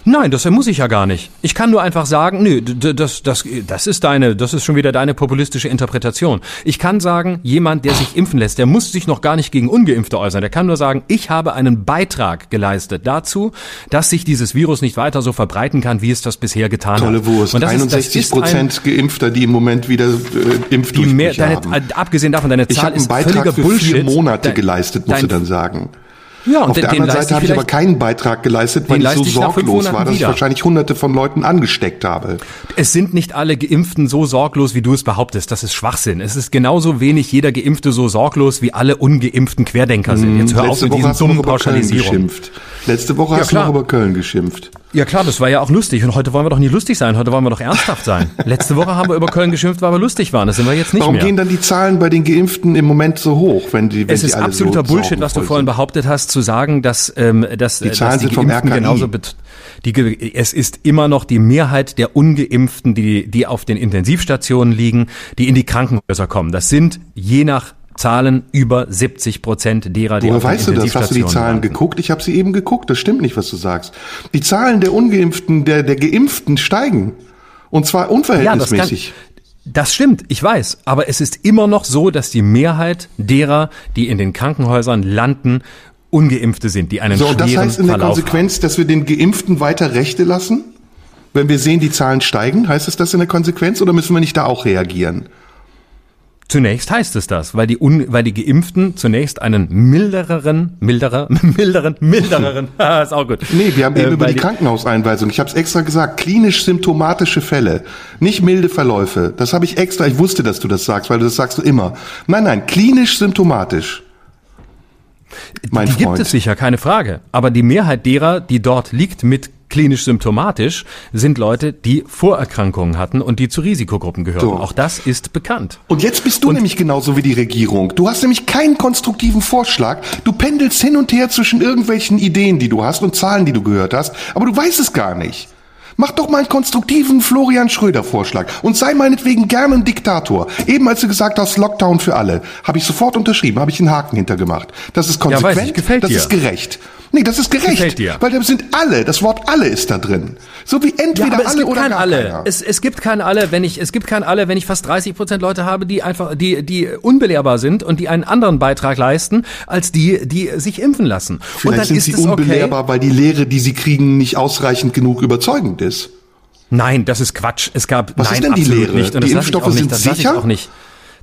[SPEAKER 3] Nein, das muss ich ja gar nicht. Ich kann nur einfach sagen, nö, das, das, das ist deine, das ist schon wieder deine populistische Interpretation. Ich kann sagen, jemand, der sich impfen lässt, der muss sich noch gar nicht gegen Ungeimpfte äußern. Der kann nur sagen, ich habe einen Beitrag geleistet dazu, dass sich dieses Virus nicht weiter so verbreiten kann, wie es das bisher getan hat.
[SPEAKER 2] Tolle Wurst.
[SPEAKER 3] Und das ist- das
[SPEAKER 2] 61
[SPEAKER 3] ist ein-
[SPEAKER 2] Prozent Geimpfter, die im Moment wieder äh, Impfdurchbrüche
[SPEAKER 3] mehr, deine,
[SPEAKER 2] haben.
[SPEAKER 3] äh, abgesehen davon, deine
[SPEAKER 2] Ich
[SPEAKER 3] Zahl
[SPEAKER 2] einen
[SPEAKER 3] ist
[SPEAKER 2] Beitrag
[SPEAKER 3] völliger
[SPEAKER 2] für
[SPEAKER 3] Bullshit.
[SPEAKER 2] vier Monate geleistet, musst du dann sagen. Ja, und Auf den, der anderen Seite habe ich aber keinen Beitrag geleistet, weil ich so sorglos war, dass wieder. ich wahrscheinlich hunderte von Leuten angesteckt habe.
[SPEAKER 3] Es sind nicht alle Geimpften so sorglos, wie du es behauptest. Das ist Schwachsinn. Es ist genauso wenig jeder Geimpfte so sorglos, wie alle ungeimpften Querdenker sind. Jetzt hör Letzte auf mit diesen dummen Pauschalisierungen.
[SPEAKER 2] Letzte Woche ja, hast klar. du noch über Köln geschimpft.
[SPEAKER 3] Ja klar, das war ja auch lustig. Und heute wollen wir doch nie lustig sein. Heute wollen wir doch ernsthaft sein. Letzte Woche haben wir über Köln geschimpft, weil wir lustig waren. Das sind wir jetzt nicht
[SPEAKER 2] Warum
[SPEAKER 3] mehr.
[SPEAKER 2] Warum gehen dann die Zahlen bei den Geimpften im Moment so hoch, wenn die wenn
[SPEAKER 3] Es ist absoluter so Bullshit, was du vorhin behauptet hast, zu sagen, dass, ähm, dass,
[SPEAKER 2] die, Zahlen dass die sind Geimpften genauso
[SPEAKER 3] die, es ist immer noch die Mehrheit der Ungeimpften, die, die auf den Intensivstationen liegen, die in die Krankenhäuser kommen. Das sind je nach Zahlen über 70 Prozent derer, die
[SPEAKER 2] Woher auf weißt du das? Hast du die Zahlen warten. geguckt? Ich habe sie eben geguckt. Das stimmt nicht, was du sagst. Die Zahlen der Ungeimpften, der, der Geimpften steigen. Und zwar unverhältnismäßig.
[SPEAKER 3] Ja, das stimmt, ich weiß. Aber es ist immer noch so, dass die Mehrheit derer, die in den Krankenhäusern landen, Ungeimpfte sind, die einen so, schweren Verlauf
[SPEAKER 2] So, und das heißt in der Konsequenz, haben. dass wir den Geimpften weiter Rechte lassen? Wenn wir sehen, die Zahlen steigen, heißt es das in der Konsequenz oder müssen wir nicht da auch reagieren?
[SPEAKER 3] Zunächst heißt es das, weil die, Un weil die Geimpften zunächst einen mildereren, milderer, milderen, mildereren, ist auch gut.
[SPEAKER 2] Nee, wir haben eben äh, über die, die Krankenhauseinweisung, ich habe es extra gesagt, klinisch symptomatische Fälle, nicht milde Verläufe. Das habe ich extra, ich wusste, dass du das sagst, weil du das sagst du immer. Nein, nein, klinisch symptomatisch.
[SPEAKER 3] Mein die Freund. gibt es sicher, keine Frage. Aber die Mehrheit derer, die dort liegt mit klinisch symptomatisch, sind Leute, die Vorerkrankungen hatten und die zu Risikogruppen gehören. So. Auch das ist bekannt.
[SPEAKER 2] Und jetzt bist du und nämlich genauso wie die Regierung. Du hast nämlich keinen konstruktiven Vorschlag. Du pendelst hin und her zwischen irgendwelchen Ideen, die du hast und Zahlen, die du gehört hast, aber du weißt es gar nicht. Mach doch mal einen konstruktiven Florian Schröder-Vorschlag und sei meinetwegen gerne ein Diktator. Eben als du gesagt hast, Lockdown für alle, habe ich sofort unterschrieben, habe ich einen Haken hintergemacht. Das ist konsequent, ja, ich, das dir. ist gerecht. Nee, das ist gerecht. Dir. Weil da sind alle, das Wort alle ist da drin. So wie entweder ja, alle oder gar
[SPEAKER 3] alle.
[SPEAKER 2] Keiner.
[SPEAKER 3] Es, es gibt kein alle, wenn ich, es gibt kein alle, wenn ich fast 30 Prozent Leute habe, die einfach, die, die unbelehrbar sind und die einen anderen Beitrag leisten, als die, die sich impfen lassen.
[SPEAKER 2] Vielleicht und dann sind ist sie es unbelehrbar, okay. weil die Lehre, die sie kriegen, nicht ausreichend genug überzeugend ist.
[SPEAKER 3] Nein, das ist Quatsch. Es gab,
[SPEAKER 2] Was
[SPEAKER 3] nein,
[SPEAKER 2] ist denn die Lehre?
[SPEAKER 3] Nicht. Und die Impfstoffe sind das sicher?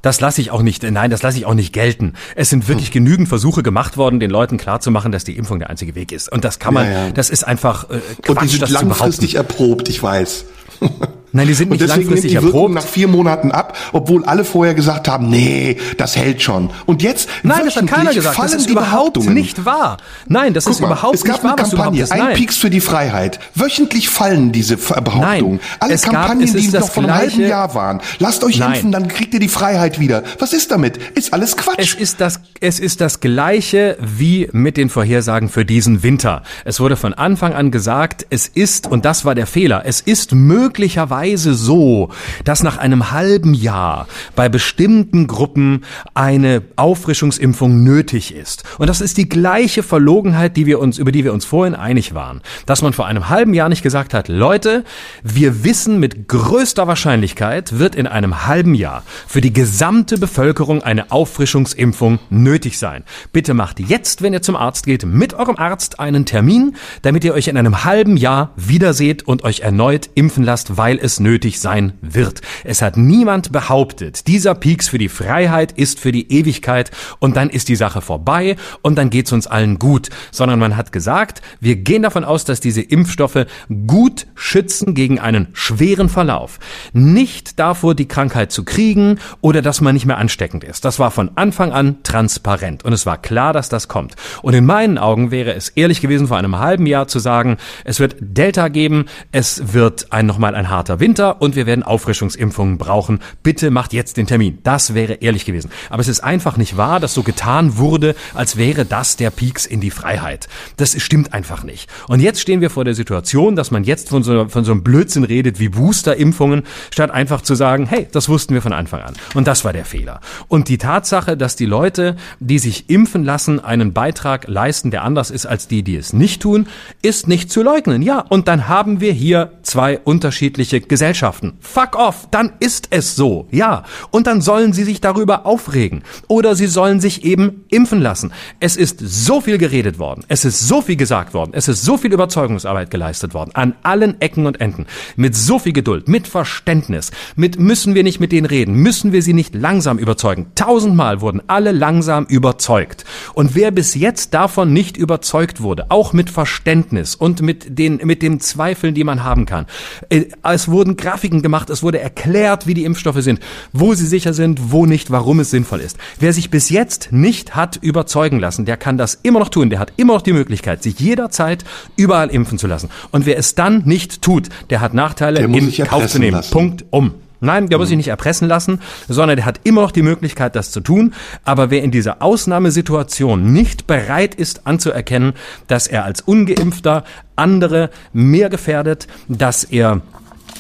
[SPEAKER 3] Das lasse ich auch nicht, nein, das lasse ich auch nicht gelten. Es sind wirklich hm. genügend Versuche gemacht worden, den Leuten klarzumachen, dass die Impfung der einzige Weg ist. Und das kann man, ja, ja. das ist einfach äh, Quatsch,
[SPEAKER 2] Und die sind langfristig erprobt, ich weiß.
[SPEAKER 3] Nein, die sind nicht
[SPEAKER 2] und deswegen
[SPEAKER 3] langfristig
[SPEAKER 2] nimmt die Wirkung nach vier Monaten ab, obwohl alle vorher gesagt haben, nee, das hält schon. Und jetzt
[SPEAKER 3] Nein, das hat keiner gesagt. Das ist überhaupt nicht wahr. Nein, das Guck ist mal, überhaupt nicht wahr.
[SPEAKER 2] Es gab eine Kampagne, ein Peaks für die Freiheit. Wöchentlich fallen diese Behauptungen. Nein, Alle Kampagnen, gab, die noch vor einem halben Jahr waren. Lasst euch Nein. impfen, dann kriegt ihr die Freiheit wieder. Was ist damit? Ist alles Quatsch.
[SPEAKER 3] Es ist das, es ist das Gleiche wie mit den Vorhersagen für diesen Winter. Es wurde von Anfang an gesagt, es ist, und das war der Fehler, es ist möglicherweise so, dass nach einem halben Jahr bei bestimmten Gruppen eine Auffrischungsimpfung nötig ist. Und das ist die gleiche Verlogenheit, die wir uns, über die wir uns vorhin einig waren. Dass man vor einem halben Jahr nicht gesagt hat, Leute, wir wissen mit größter Wahrscheinlichkeit wird in einem halben Jahr für die gesamte Bevölkerung eine Auffrischungsimpfung nötig sein. Bitte macht jetzt, wenn ihr zum Arzt geht, mit eurem Arzt einen Termin, damit ihr euch in einem halben Jahr wiederseht und euch erneut impfen lasst, weil es nötig nötig sein wird. Es hat niemand behauptet, dieser Peaks für die Freiheit ist für die Ewigkeit und dann ist die Sache vorbei und dann geht's uns allen gut, sondern man hat gesagt, wir gehen davon aus, dass diese Impfstoffe gut schützen gegen einen schweren Verlauf. Nicht davor, die Krankheit zu kriegen oder dass man nicht mehr ansteckend ist. Das war von Anfang an transparent und es war klar, dass das kommt. Und in meinen Augen wäre es ehrlich gewesen, vor einem halben Jahr zu sagen, es wird Delta geben, es wird ein, nochmal ein harter Winter und wir werden Auffrischungsimpfungen brauchen. Bitte macht jetzt den Termin. Das wäre ehrlich gewesen. Aber es ist einfach nicht wahr, dass so getan wurde, als wäre das der Peaks in die Freiheit. Das stimmt einfach nicht. Und jetzt stehen wir vor der Situation, dass man jetzt von so, von so einem Blödsinn redet wie Boosterimpfungen, statt einfach zu sagen, hey, das wussten wir von Anfang an. Und das war der Fehler. Und die Tatsache, dass die Leute, die sich impfen lassen, einen Beitrag leisten, der anders ist als die, die es nicht tun, ist nicht zu leugnen. Ja, und dann haben wir hier zwei unterschiedliche Gesellschaften. Fuck off, dann ist es so, ja. Und dann sollen sie sich darüber aufregen. Oder sie sollen sich eben impfen lassen. Es ist so viel geredet worden, es ist so viel gesagt worden, es ist so viel Überzeugungsarbeit geleistet worden, an allen Ecken und Enden. Mit so viel Geduld, mit Verständnis, mit müssen wir nicht mit denen reden, müssen wir sie nicht langsam überzeugen. Tausendmal wurden alle langsam überzeugt. Und wer bis jetzt davon nicht überzeugt wurde, auch mit Verständnis und mit den, mit den Zweifeln, die man haben kann. Äh, es wurden Grafiken gemacht, es wurde erklärt, wie die Impfstoffe sind, wo sie sicher sind, wo nicht, warum es sinnvoll ist. Wer sich bis jetzt nicht hat überzeugen lassen, der kann das immer noch tun. Der hat immer noch die Möglichkeit, sich jederzeit überall impfen zu lassen. Und wer es dann nicht tut, der hat Nachteile in Kauf zu nehmen. Lassen. Punkt um. Nein, der muss sich nicht erpressen lassen, sondern der hat immer noch die Möglichkeit, das zu tun. Aber wer in dieser Ausnahmesituation nicht bereit ist anzuerkennen, dass er als ungeimpfter andere mehr gefährdet, dass er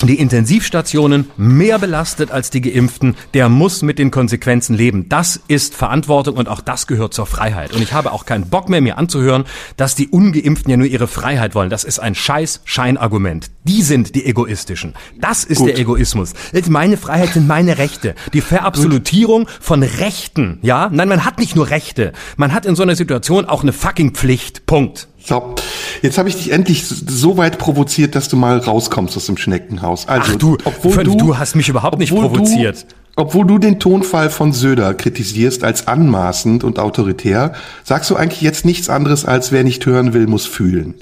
[SPEAKER 3] die Intensivstationen mehr belastet als die Geimpften, der muss mit den Konsequenzen leben. Das ist Verantwortung und auch das gehört zur Freiheit. Und ich habe auch keinen Bock mehr, mir anzuhören, dass die Ungeimpften ja nur ihre Freiheit wollen. Das ist ein scheiß Scheinargument. Die sind die Egoistischen. Das ist Gut. der Egoismus. Meine Freiheit sind meine Rechte. Die Verabsolutierung Gut. von Rechten, ja? Nein, man hat nicht nur Rechte. Man hat in so einer Situation auch eine fucking Pflicht. Punkt.
[SPEAKER 2] So, jetzt habe ich dich endlich so weit provoziert, dass du mal rauskommst aus dem Schneckenhaus.
[SPEAKER 3] Also, Ach du, obwohl du, du hast mich überhaupt nicht provoziert.
[SPEAKER 2] Obwohl du den Tonfall von Söder kritisierst als anmaßend und autoritär, sagst du eigentlich jetzt nichts anderes als wer nicht hören will, muss fühlen.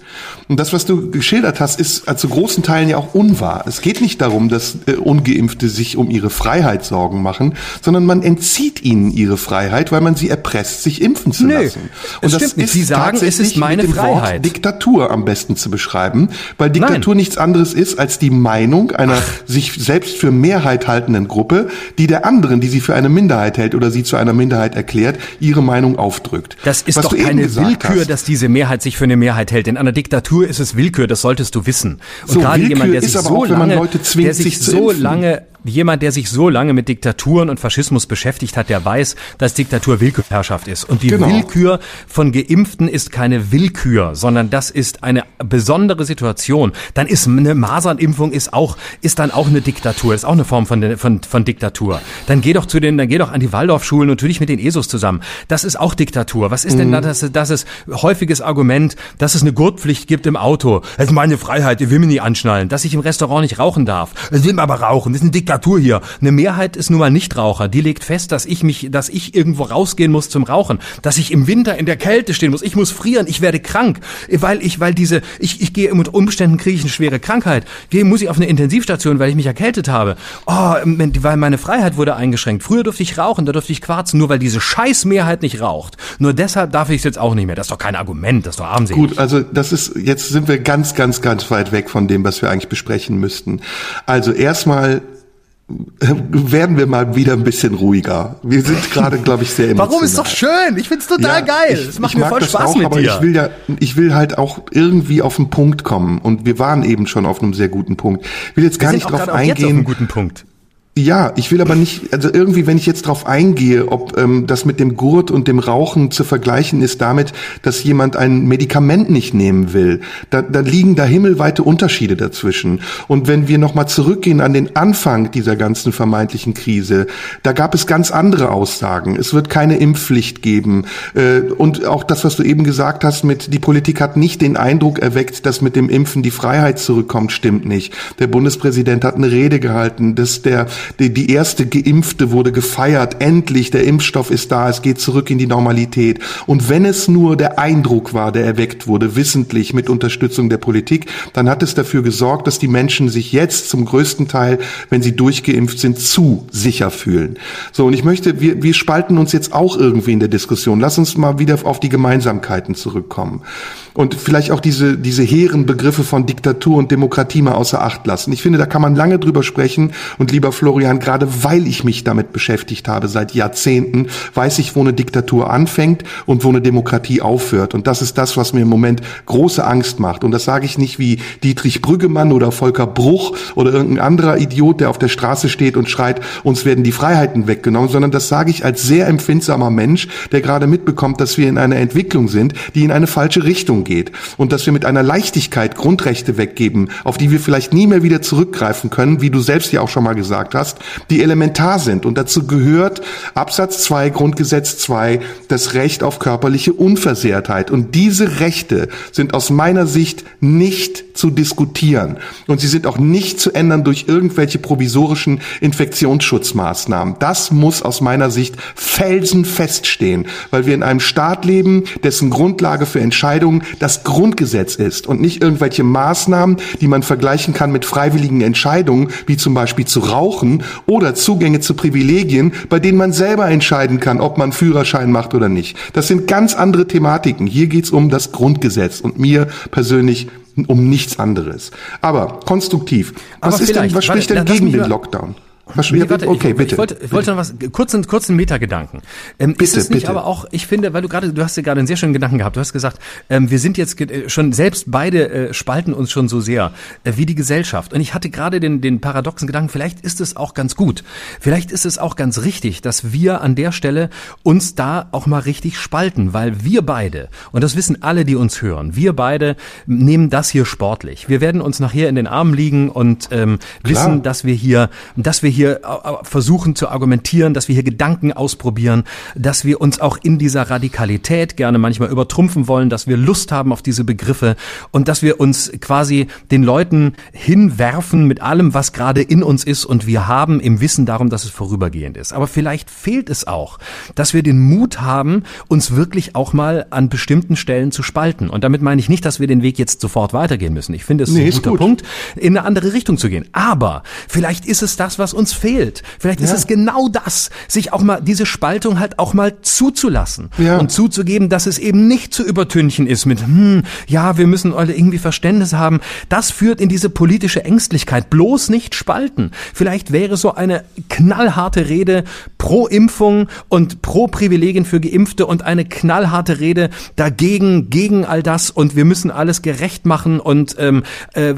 [SPEAKER 2] Und das, was du geschildert hast, ist zu großen Teilen ja auch unwahr. Es geht nicht darum, dass äh, ungeimpfte sich um ihre Freiheit Sorgen machen, sondern man entzieht ihnen ihre Freiheit, weil man sie erpresst, sich impfen zu Nö, lassen.
[SPEAKER 3] Und das ist Sie sagen, es ist meine mit dem Freiheit. Wort
[SPEAKER 2] Diktatur am besten zu beschreiben, weil Diktatur Nein. nichts anderes ist als die Meinung einer Ach. sich selbst für Mehrheit haltenden Gruppe, die die der anderen, die sie für eine Minderheit hält oder sie zu einer Minderheit erklärt, ihre Meinung aufdrückt.
[SPEAKER 3] Das ist Was doch keine Willkür, hast. dass diese Mehrheit sich für eine Mehrheit hält. In einer Diktatur ist es Willkür, das solltest du wissen.
[SPEAKER 2] Und so, gerade Willkür jemand, der sich so auch, lange, der sich so
[SPEAKER 3] lange jemand, der sich so lange mit Diktaturen und Faschismus beschäftigt hat, der weiß, dass Diktatur Willkürherrschaft ist. Und die genau. Willkür von Geimpften ist keine Willkür, sondern das ist eine besondere Situation. Dann ist eine Masernimpfung ist auch, ist dann auch eine Diktatur, ist auch eine Form von, von, von Diktatur. Dann geh doch zu den, dann geh doch an die Waldorfschulen und tu dich mit den ESOs zusammen. Das ist auch Diktatur. Was ist mhm. denn da das, das ist häufiges Argument, dass es eine Gurtpflicht gibt im Auto? Das ist meine Freiheit, ich will mich nicht anschnallen. Dass ich im Restaurant nicht rauchen darf. Ich will aber rauchen. Das ist eine Diktatur. Diktatur hier. Eine Mehrheit ist nun mal Nichtraucher. Die legt fest, dass ich mich, dass ich irgendwo rausgehen muss zum Rauchen, dass ich im Winter in der Kälte stehen muss. Ich muss frieren, ich werde krank, weil ich, weil diese, ich, ich gehe unter Umständen kriege ich eine schwere Krankheit. Gehe muss ich auf eine Intensivstation, weil ich mich erkältet habe. Oh, weil meine Freiheit wurde eingeschränkt. Früher durfte ich rauchen, da durfte ich quarzen, nur weil diese Scheißmehrheit nicht raucht. Nur deshalb darf ich es jetzt auch nicht mehr. Das ist doch kein Argument, das ist doch armselig.
[SPEAKER 2] Gut, also das ist, jetzt sind wir ganz, ganz, ganz weit weg von dem, was wir eigentlich besprechen müssten. Also erstmal werden wir mal wieder ein bisschen ruhiger. Wir sind gerade, glaube ich, sehr emotional.
[SPEAKER 3] Warum ist doch schön? Ich find's total ja, geil.
[SPEAKER 2] Es macht mir voll Spaß auch, mit aber dir. Ich will ja, ich will halt auch irgendwie auf den Punkt kommen. Und wir waren eben schon auf einem sehr guten Punkt. Ich will jetzt gar nicht drauf eingehen. Auf einem
[SPEAKER 3] guten Punkt.
[SPEAKER 2] Ja, ich will aber nicht, also irgendwie, wenn ich jetzt drauf eingehe, ob ähm, das mit dem Gurt und dem Rauchen zu vergleichen ist damit, dass jemand ein Medikament nicht nehmen will, da, da liegen da himmelweite Unterschiede dazwischen. Und wenn wir nochmal zurückgehen an den Anfang dieser ganzen vermeintlichen Krise, da gab es ganz andere Aussagen. Es wird keine Impfpflicht geben. Äh, und auch das, was du eben gesagt hast, mit die Politik hat nicht den Eindruck erweckt, dass mit dem Impfen die Freiheit zurückkommt, stimmt nicht. Der Bundespräsident hat eine Rede gehalten, dass der die, die erste Geimpfte wurde gefeiert. Endlich, der Impfstoff ist da, es geht zurück in die Normalität. Und wenn es nur der Eindruck war, der erweckt wurde, wissentlich mit Unterstützung der Politik, dann hat es dafür gesorgt, dass die Menschen sich jetzt zum größten Teil, wenn sie durchgeimpft sind, zu sicher fühlen. So, und ich möchte, wir, wir spalten uns jetzt auch irgendwie in der Diskussion. Lass uns mal wieder auf die Gemeinsamkeiten zurückkommen und vielleicht auch diese, diese hehren Begriffe von Diktatur und Demokratie mal außer Acht lassen. Ich finde, da kann man lange drüber sprechen und lieber Florian gerade weil ich mich damit beschäftigt habe seit Jahrzehnten, weiß ich, wo eine Diktatur anfängt und wo eine Demokratie aufhört. Und das ist das, was mir im Moment große Angst macht. Und das sage ich nicht wie Dietrich Brüggemann oder Volker Bruch oder irgendein anderer Idiot, der auf der Straße steht und schreit, uns werden die Freiheiten weggenommen, sondern das sage ich als sehr empfindsamer Mensch, der gerade mitbekommt, dass wir in einer Entwicklung sind, die in eine falsche Richtung geht und dass wir mit einer Leichtigkeit Grundrechte weggeben, auf die wir vielleicht nie mehr wieder zurückgreifen können, wie du selbst ja auch schon mal gesagt hast, die elementar sind. Und dazu gehört Absatz 2 Grundgesetz 2 das Recht auf körperliche Unversehrtheit. Und diese Rechte sind aus meiner Sicht nicht zu diskutieren. Und sie sind auch nicht zu ändern durch irgendwelche provisorischen Infektionsschutzmaßnahmen. Das muss aus meiner Sicht felsenfest stehen, weil wir in einem Staat leben, dessen Grundlage für Entscheidungen das Grundgesetz ist und nicht irgendwelche Maßnahmen, die man vergleichen kann mit freiwilligen Entscheidungen, wie zum Beispiel zu rauchen oder Zugänge zu Privilegien, bei denen man selber entscheiden kann, ob man Führerschein macht oder nicht. Das sind ganz andere Thematiken. Hier geht's um das Grundgesetz und mir persönlich um nichts anderes. Aber konstruktiv. Was, Aber ist denn, was spricht denn gegen den Lockdown?
[SPEAKER 3] Nee, warte, okay, ich, bitte. Ich wollte, ich wollte noch was, kurzen, kurzen Metagedanken. Ähm, bitte, ist es nicht bitte. aber auch, ich finde, weil du gerade, du hast ja gerade einen sehr schönen Gedanken gehabt. Du hast gesagt, ähm, wir sind jetzt äh, schon, selbst beide äh, spalten uns schon so sehr, äh, wie die Gesellschaft. Und ich hatte gerade den, den paradoxen Gedanken, vielleicht ist es auch ganz gut. Vielleicht ist es auch ganz richtig, dass wir an der Stelle uns da auch mal richtig spalten, weil wir beide, und das wissen alle, die uns hören, wir beide nehmen das hier sportlich. Wir werden uns nachher in den Armen liegen und ähm, wissen, dass wir hier, dass wir hier versuchen zu argumentieren, dass wir hier Gedanken ausprobieren, dass wir uns auch in dieser Radikalität gerne manchmal übertrumpfen wollen, dass wir Lust haben auf diese Begriffe und dass wir uns quasi den Leuten hinwerfen mit allem, was gerade in uns ist und wir haben im Wissen darum, dass es vorübergehend ist. Aber vielleicht fehlt es auch, dass wir den Mut haben, uns wirklich auch mal an bestimmten Stellen zu spalten. Und damit meine ich nicht, dass wir den Weg jetzt sofort weitergehen müssen. Ich finde es nee, ein guter gut. Punkt, in eine andere Richtung zu gehen. Aber vielleicht ist es das, was uns fehlt. Vielleicht ja. ist es genau das, sich auch mal diese Spaltung halt auch mal zuzulassen ja. und zuzugeben, dass es eben nicht zu übertünchen ist mit, hm, ja, wir müssen alle irgendwie Verständnis haben. Das führt in diese politische Ängstlichkeit. Bloß nicht spalten. Vielleicht wäre so eine knallharte Rede pro Impfung und pro Privilegien für Geimpfte und eine knallharte Rede dagegen, gegen all das und wir müssen alles gerecht machen und ähm, äh,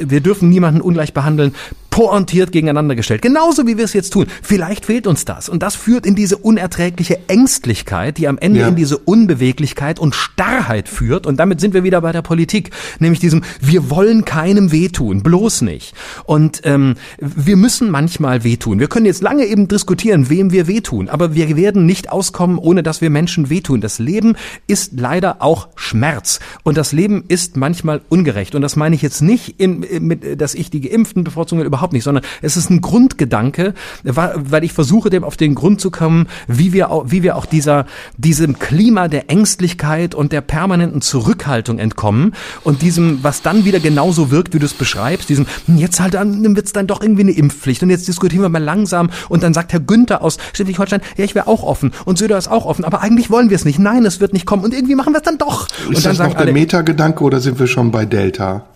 [SPEAKER 3] wir dürfen niemanden ungleich behandeln pointiert gegeneinander gestellt. Genauso wie wir es jetzt tun. Vielleicht fehlt uns das. Und das führt in diese unerträgliche Ängstlichkeit, die am Ende ja. in diese Unbeweglichkeit und Starrheit führt. Und damit sind wir wieder bei der Politik. Nämlich diesem, wir wollen keinem wehtun. Bloß nicht. Und ähm, wir müssen manchmal wehtun. Wir können jetzt lange eben diskutieren, wem wir wehtun. Aber wir werden nicht auskommen, ohne dass wir Menschen wehtun. Das Leben ist leider auch Schmerz. Und das Leben ist manchmal ungerecht. Und das meine ich jetzt nicht, in, mit, dass ich die Geimpften bevorzuge, überhaupt überhaupt nicht, sondern es ist ein Grundgedanke, weil ich versuche dem auf den Grund zu kommen, wie wir auch, wie wir auch dieser, diesem Klima der Ängstlichkeit und der permanenten Zurückhaltung entkommen und diesem, was dann wieder genauso wirkt, wie du es beschreibst, diesem, hm, jetzt halt dann wird's dann doch irgendwie eine Impfpflicht und jetzt diskutieren wir mal langsam und dann sagt Herr Günther aus Schleswig-Holstein, ja, ich wäre auch offen und Söder ist auch offen, aber eigentlich wollen wir es nicht. Nein, es wird nicht kommen und irgendwie machen wir es dann doch.
[SPEAKER 2] Ist
[SPEAKER 3] und
[SPEAKER 2] dann das noch der Metagedanke oder sind wir schon bei Delta?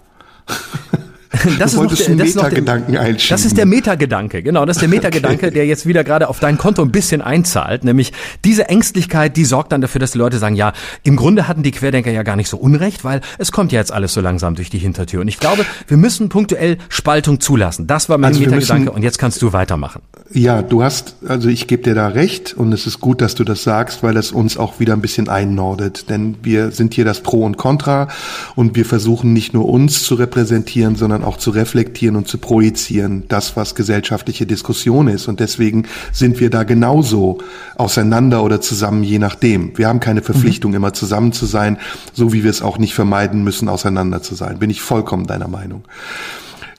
[SPEAKER 3] das du ist der, das Metagedanken einschieben. Das ist der Metagedanke, genau. Das ist der Metagedanke, okay. der jetzt wieder gerade auf dein Konto ein bisschen einzahlt. Nämlich diese Ängstlichkeit, die sorgt dann dafür, dass die Leute sagen, ja, im Grunde hatten die Querdenker ja gar nicht so unrecht, weil es kommt ja jetzt alles so langsam durch die Hintertür. Und ich glaube, wir müssen punktuell Spaltung zulassen. Das war mein also Metagedanke und jetzt kannst du weitermachen.
[SPEAKER 2] Ja, du hast, also ich gebe dir da recht und es ist gut, dass du das sagst, weil es uns auch wieder ein bisschen einnordet. Denn wir sind hier das Pro und Contra und wir versuchen nicht nur uns zu repräsentieren, sondern auch zu reflektieren und zu projizieren, das, was gesellschaftliche Diskussion ist. Und deswegen sind wir da genauso auseinander oder zusammen, je nachdem. Wir haben keine Verpflichtung, mhm. immer zusammen zu sein, so wie wir es auch nicht vermeiden müssen, auseinander zu sein. Bin ich vollkommen deiner Meinung.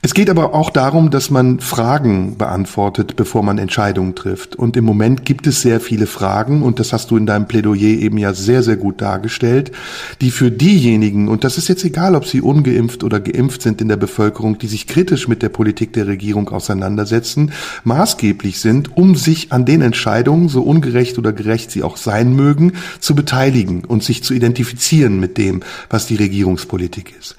[SPEAKER 2] Es geht aber auch darum, dass man Fragen beantwortet, bevor man Entscheidungen trifft. Und im Moment gibt es sehr viele Fragen, und das hast du in deinem Plädoyer eben ja sehr, sehr gut dargestellt, die für diejenigen, und das ist jetzt egal, ob sie ungeimpft oder geimpft sind in der Bevölkerung, die sich kritisch mit der Politik der Regierung auseinandersetzen, maßgeblich sind, um sich an den Entscheidungen, so ungerecht oder gerecht sie auch sein mögen, zu beteiligen und sich zu identifizieren mit dem, was die Regierungspolitik ist.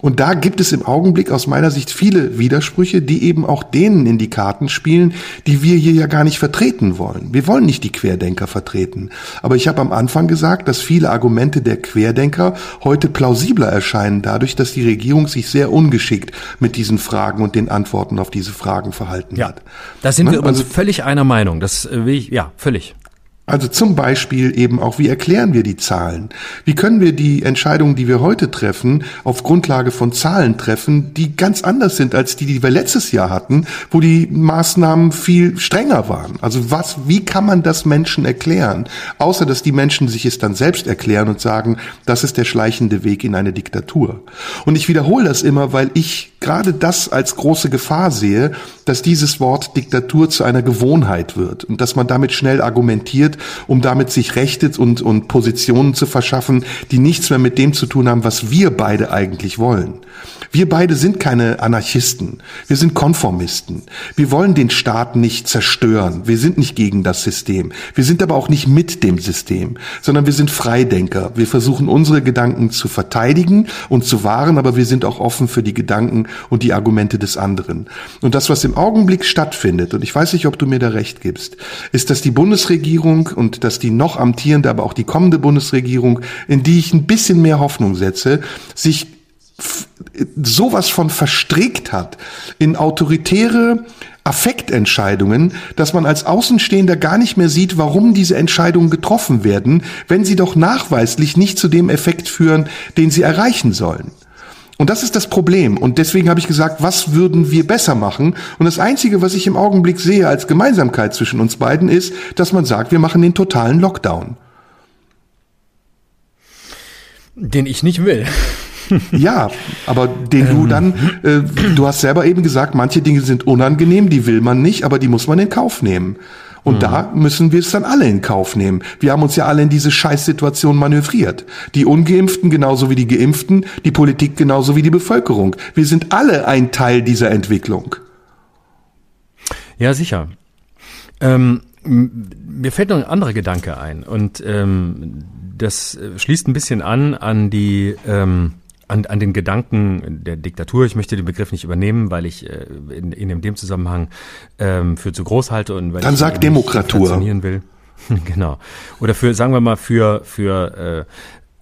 [SPEAKER 2] Und da gibt es im Augenblick aus meiner Sicht viel viele Widersprüche, die eben auch denen in die Karten spielen, die wir hier ja gar nicht vertreten wollen. Wir wollen nicht die Querdenker vertreten. Aber ich habe am Anfang gesagt, dass viele Argumente der Querdenker heute plausibler erscheinen, dadurch, dass die Regierung sich sehr ungeschickt mit diesen Fragen und den Antworten auf diese Fragen verhalten
[SPEAKER 3] ja,
[SPEAKER 2] hat.
[SPEAKER 3] Da sind ne? wir übrigens also, völlig einer Meinung. Das äh, will ich, ja, völlig.
[SPEAKER 2] Also zum Beispiel eben auch, wie erklären wir die Zahlen? Wie können wir die Entscheidungen, die wir heute treffen, auf Grundlage von Zahlen treffen, die ganz anders sind als die, die wir letztes Jahr hatten, wo die Maßnahmen viel strenger waren? Also was, wie kann man das Menschen erklären? Außer, dass die Menschen sich es dann selbst erklären und sagen, das ist der schleichende Weg in eine Diktatur. Und ich wiederhole das immer, weil ich gerade das als große Gefahr sehe, dass dieses Wort Diktatur zu einer Gewohnheit wird und dass man damit schnell argumentiert, um damit sich Rechte und, und Positionen zu verschaffen, die nichts mehr mit dem zu tun haben, was wir beide eigentlich wollen. Wir beide sind keine Anarchisten. Wir sind Konformisten. Wir wollen den Staat nicht zerstören. Wir sind nicht gegen das System. Wir sind aber auch nicht mit dem System, sondern wir sind Freidenker. Wir versuchen unsere Gedanken zu verteidigen und zu wahren, aber wir sind auch offen für die Gedanken und die Argumente des anderen. Und das, was im Augenblick stattfindet, und ich weiß nicht, ob du mir da recht gibst, ist, dass die Bundesregierung und dass die noch amtierende, aber auch die kommende Bundesregierung, in die ich ein bisschen mehr Hoffnung setze, sich sowas von verstrickt hat in autoritäre Affektentscheidungen, dass man als Außenstehender gar nicht mehr sieht, warum diese Entscheidungen getroffen werden, wenn sie doch nachweislich nicht zu dem Effekt führen, den sie erreichen sollen. Und das ist das Problem. Und deswegen habe ich gesagt, was würden wir besser machen? Und das Einzige, was ich im Augenblick sehe als Gemeinsamkeit zwischen uns beiden, ist, dass man sagt, wir machen den totalen Lockdown.
[SPEAKER 3] Den ich nicht will
[SPEAKER 2] ja, aber den du ähm. dann, äh, du hast selber eben gesagt, manche Dinge sind unangenehm, die will man nicht, aber die muss man in Kauf nehmen. Und mhm. da müssen wir es dann alle in Kauf nehmen. Wir haben uns ja alle in diese Scheißsituation manövriert. Die Ungeimpften genauso wie die Geimpften, die Politik genauso wie die Bevölkerung. Wir sind alle ein Teil dieser Entwicklung.
[SPEAKER 3] Ja, sicher. Ähm, mir fällt noch ein anderer Gedanke ein und ähm, das äh, schließt ein bisschen an an die ähm, an, an den Gedanken der Diktatur. Ich möchte den Begriff nicht übernehmen, weil ich äh, in, in dem Zusammenhang ähm, für zu groß halte und weil
[SPEAKER 2] Dann
[SPEAKER 3] ich
[SPEAKER 2] sag Demokratur.
[SPEAKER 3] will. genau. Oder für, sagen wir mal, für, für äh,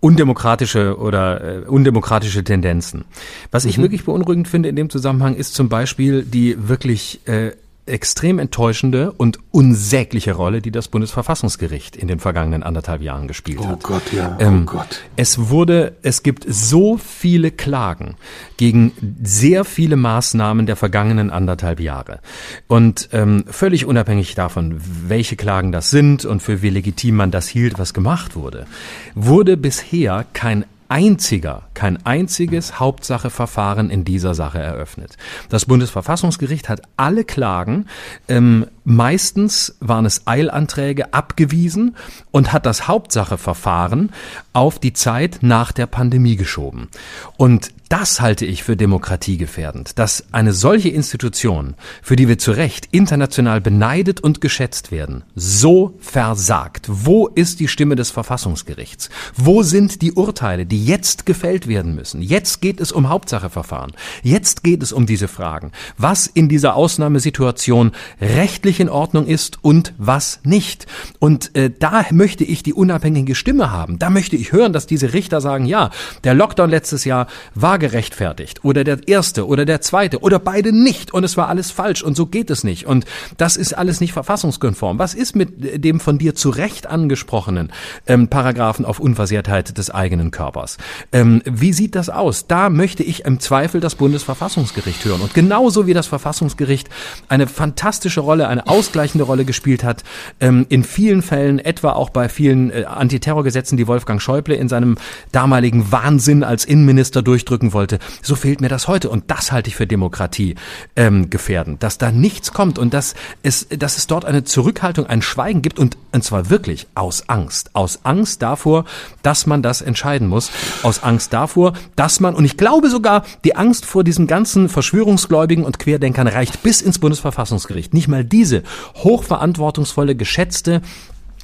[SPEAKER 3] undemokratische oder äh, undemokratische Tendenzen. Was ich mhm. wirklich beunruhigend finde in dem Zusammenhang ist zum Beispiel die wirklich äh, extrem enttäuschende und unsägliche Rolle, die das Bundesverfassungsgericht in den vergangenen anderthalb Jahren gespielt
[SPEAKER 2] oh
[SPEAKER 3] hat.
[SPEAKER 2] Oh Gott, ja.
[SPEAKER 3] Oh ähm, Gott. Es wurde, es gibt so viele Klagen gegen sehr viele Maßnahmen der vergangenen anderthalb Jahre. Und ähm, völlig unabhängig davon, welche Klagen das sind und für wie legitim man das hielt, was gemacht wurde, wurde bisher kein einziger, kein einziges Hauptsacheverfahren in dieser Sache eröffnet. Das Bundesverfassungsgericht hat alle Klagen, ähm, meistens waren es Eilanträge, abgewiesen und hat das Hauptsacheverfahren auf die Zeit nach der Pandemie geschoben. Und das halte ich für demokratiegefährdend, dass eine solche Institution, für die wir zu Recht international beneidet und geschätzt werden, so versagt. Wo ist die Stimme des Verfassungsgerichts? Wo sind die Urteile, die jetzt gefällt werden müssen? Jetzt geht es um Hauptsacheverfahren. Jetzt geht es um diese Fragen. Was in dieser Ausnahmesituation rechtlich in Ordnung ist und was nicht. Und äh, da möchte ich die unabhängige Stimme haben. Da möchte ich hören, dass diese Richter sagen, ja, der Lockdown letztes Jahr war gerechtfertigt oder der erste oder der zweite oder beide nicht und es war alles falsch und so geht es nicht und das ist alles nicht verfassungskonform. Was ist mit dem von dir zu Recht angesprochenen ähm, Paragraphen auf Unversehrtheit des eigenen Körpers? Ähm, wie sieht das aus? Da möchte ich im Zweifel das Bundesverfassungsgericht hören und genauso wie das Verfassungsgericht eine fantastische Rolle, eine ausgleichende Rolle gespielt hat ähm, in vielen Fällen, etwa auch bei vielen äh, Antiterrorgesetzen, die Wolfgang Schäuble in seinem damaligen Wahnsinn als Innenminister durchdrücken wollte, so fehlt mir das heute. Und das halte ich für Demokratie ähm, gefährdend, dass da nichts kommt und dass es, dass es dort eine Zurückhaltung, ein Schweigen gibt und, und zwar wirklich aus Angst. Aus Angst davor, dass man das entscheiden muss. Aus Angst davor, dass man, und ich glaube sogar, die Angst vor diesen ganzen Verschwörungsgläubigen und Querdenkern reicht bis ins Bundesverfassungsgericht. Nicht mal diese hochverantwortungsvolle, geschätzte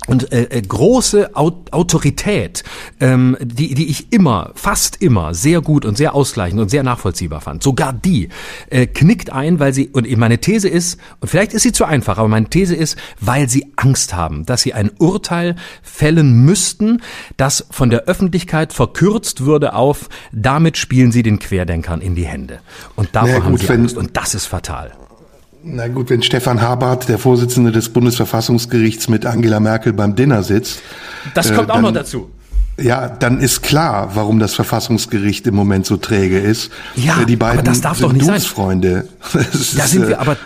[SPEAKER 3] und äh, äh, große Autorität, ähm, die, die ich immer, fast immer sehr gut und sehr ausgleichend und sehr nachvollziehbar fand, sogar die äh, knickt ein, weil sie, und meine These ist, und vielleicht ist sie zu einfach, aber meine These ist, weil sie Angst haben, dass sie ein Urteil fällen müssten, das von der Öffentlichkeit verkürzt würde auf, damit spielen sie den Querdenkern in die Hände. Und davor naja, haben sie Angst, und das ist fatal.
[SPEAKER 2] Na gut, wenn Stefan Habart, der Vorsitzende des Bundesverfassungsgerichts, mit Angela Merkel beim Dinner sitzt.
[SPEAKER 3] Das kommt äh, dann, auch noch dazu.
[SPEAKER 2] Ja, dann ist klar, warum das Verfassungsgericht im Moment so träge ist.
[SPEAKER 3] Ja,
[SPEAKER 2] äh, die beiden
[SPEAKER 3] aber das darf doch nicht sein.
[SPEAKER 2] Freunde.
[SPEAKER 3] Da sind wir, äh, aber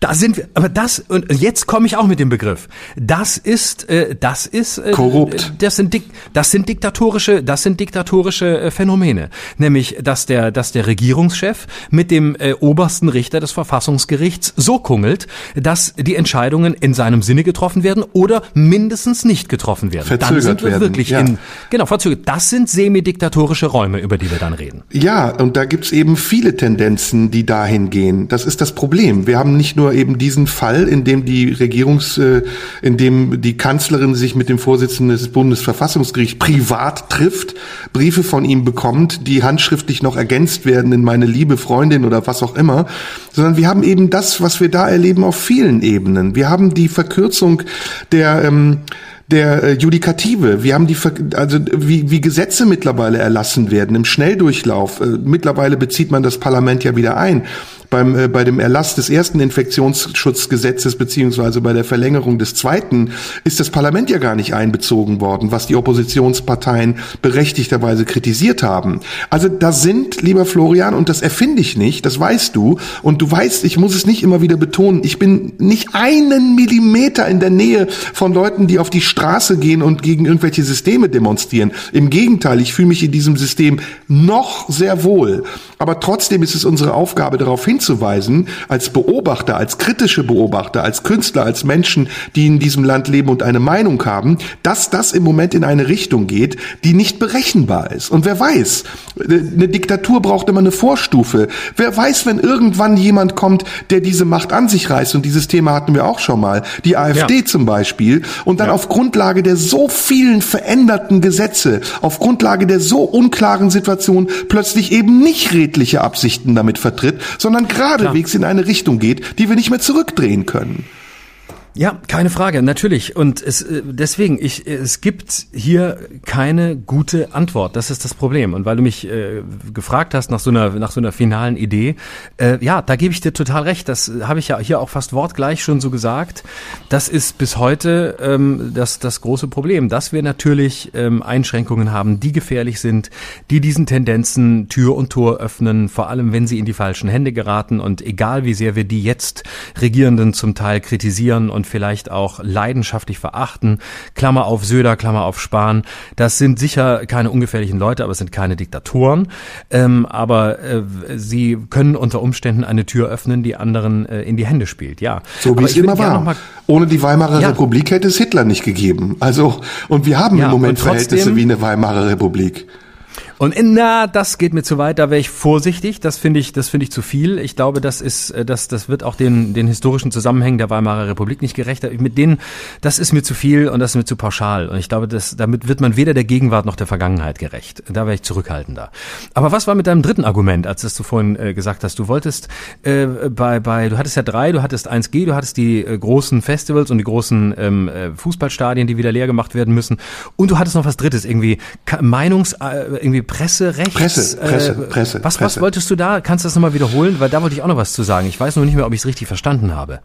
[SPEAKER 3] da sind wir, aber das und jetzt komme ich auch mit dem Begriff. Das ist, äh, das ist
[SPEAKER 2] äh, korrupt.
[SPEAKER 3] Das sind Dik das sind diktatorische, das sind diktatorische äh, Phänomene, nämlich dass der, dass der Regierungschef mit dem äh, obersten Richter des Verfassungsgerichts so kungelt, dass die Entscheidungen in seinem Sinne getroffen werden oder mindestens nicht getroffen werden.
[SPEAKER 2] Verzögert dann sind wir werden.
[SPEAKER 3] wirklich ja. in genau verzögert. Das sind semidiktatorische Räume, über die wir dann reden.
[SPEAKER 2] Ja, und da gibt's eben viele Tendenzen, die dahin gehen. Das ist das Problem. Wir haben nicht nur nur eben diesen Fall, in dem die Regierungs, äh, in dem die Kanzlerin sich mit dem Vorsitzenden des Bundesverfassungsgerichts privat trifft, Briefe von ihm bekommt, die handschriftlich noch ergänzt werden in meine liebe Freundin oder was auch immer, sondern wir haben eben das, was wir da erleben auf vielen Ebenen. Wir haben die Verkürzung der ähm, der äh, Judikative. Wir haben die, also wie, wie Gesetze mittlerweile erlassen werden im Schnelldurchlauf. Äh, mittlerweile bezieht man das Parlament ja wieder ein beim, äh, bei dem Erlass des ersten Infektionsschutzgesetzes beziehungsweise bei der Verlängerung des zweiten ist das Parlament ja gar nicht einbezogen worden, was die Oppositionsparteien berechtigterweise kritisiert haben. Also da sind, lieber Florian, und das erfinde ich nicht, das weißt du, und du weißt, ich muss es nicht immer wieder betonen, ich bin nicht einen Millimeter in der Nähe von Leuten, die auf die Straße gehen und gegen irgendwelche Systeme demonstrieren. Im Gegenteil, ich fühle mich in diesem System noch sehr wohl. Aber trotzdem ist es unsere Aufgabe, darauf hinzuweisen, als Beobachter, als kritische Beobachter, als Künstler, als Menschen, die in diesem Land leben und eine Meinung haben, dass das im Moment in eine Richtung geht, die nicht berechenbar ist. Und wer weiß, eine Diktatur braucht immer eine Vorstufe. Wer weiß, wenn irgendwann jemand kommt, der diese Macht an sich reißt, und dieses Thema hatten wir auch schon mal, die AfD ja. zum Beispiel, und dann ja. auf Grundlage der so vielen veränderten Gesetze, auf Grundlage der so unklaren Situation plötzlich eben nicht redliche Absichten damit vertritt, sondern geradewegs in eine Richtung geht, die wir nicht mehr zurückdrehen können.
[SPEAKER 3] Ja, keine Frage, natürlich. Und es, äh, deswegen, ich, es gibt hier keine gute Antwort. Das ist das Problem. Und weil du mich äh, gefragt hast nach so einer, nach so einer finalen Idee, äh, ja, da gebe ich dir total recht. Das habe ich ja hier auch fast wortgleich schon so gesagt. Das ist bis heute ähm, das, das große Problem, dass wir natürlich ähm, Einschränkungen haben, die gefährlich sind, die diesen Tendenzen Tür und Tor öffnen, vor allem wenn sie in die falschen Hände geraten. Und egal wie sehr wir die jetzt Regierenden zum Teil kritisieren und vielleicht auch leidenschaftlich verachten. Klammer auf Söder, Klammer auf Spahn. Das sind sicher keine ungefährlichen Leute, aber es sind keine Diktatoren. Ähm, aber äh, sie können unter Umständen eine Tür öffnen, die anderen äh, in die Hände spielt. Ja.
[SPEAKER 2] So wie aber es immer war. Ohne die Weimarer ja. Republik hätte es Hitler nicht gegeben. Also und wir haben ja, im Moment trotzdem, Verhältnisse wie eine Weimarer Republik.
[SPEAKER 3] Und na, das geht mir zu weit, da wäre ich vorsichtig, das finde ich, das finde ich zu viel. Ich glaube, das ist, äh, das, das wird auch den, den historischen Zusammenhängen der Weimarer Republik nicht gerecht. Mit denen, das ist mir zu viel und das ist mir zu pauschal. Und ich glaube, das, damit wird man weder der Gegenwart noch der Vergangenheit gerecht. Da wäre ich zurückhaltender. Aber was war mit deinem dritten Argument, als das du vorhin äh, gesagt hast? Du wolltest äh, bei, bei, du hattest ja drei, du hattest 1G, du hattest die äh, großen Festivals und die großen ähm, äh, Fußballstadien, die wieder leer gemacht werden müssen. Und du hattest noch was drittes, irgendwie Meinungs, äh, irgendwie Presse, Rechts.
[SPEAKER 2] Presse, Presse, äh, Presse.
[SPEAKER 3] Was,
[SPEAKER 2] Presse.
[SPEAKER 3] was wolltest du da? Kannst du das nochmal wiederholen? Weil da wollte ich auch noch was zu sagen. Ich weiß nur nicht mehr, ob ich es richtig verstanden habe.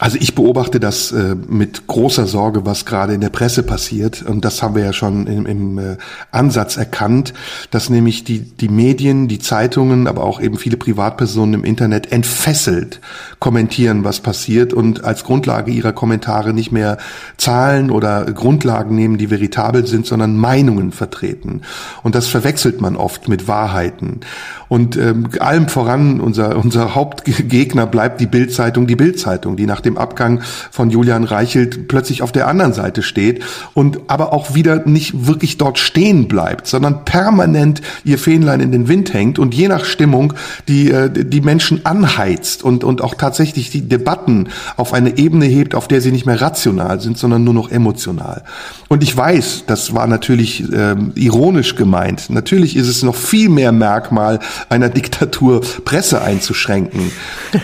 [SPEAKER 2] Also ich beobachte das äh, mit großer Sorge, was gerade in der Presse passiert. Und das haben wir ja schon im, im äh, Ansatz erkannt, dass nämlich die, die Medien, die Zeitungen, aber auch eben viele Privatpersonen im Internet entfesselt kommentieren, was passiert und als Grundlage ihrer Kommentare nicht mehr Zahlen oder Grundlagen nehmen, die veritabel sind, sondern Meinungen vertreten. Und das verwechselt man oft mit Wahrheiten. Und ähm, allem voran, unser, unser Hauptgegner bleibt die Bildzeitung, die Bildzeitung, die nach dem dem Abgang von Julian Reichelt plötzlich auf der anderen Seite steht und aber auch wieder nicht wirklich dort stehen bleibt, sondern permanent ihr Fähnlein in den Wind hängt und je nach Stimmung die, äh, die Menschen anheizt und, und auch tatsächlich die Debatten auf eine Ebene hebt, auf der sie nicht mehr rational sind, sondern nur noch emotional. Und ich weiß, das war natürlich ähm, ironisch gemeint. Natürlich ist es noch viel mehr Merkmal einer Diktatur, Presse einzuschränken.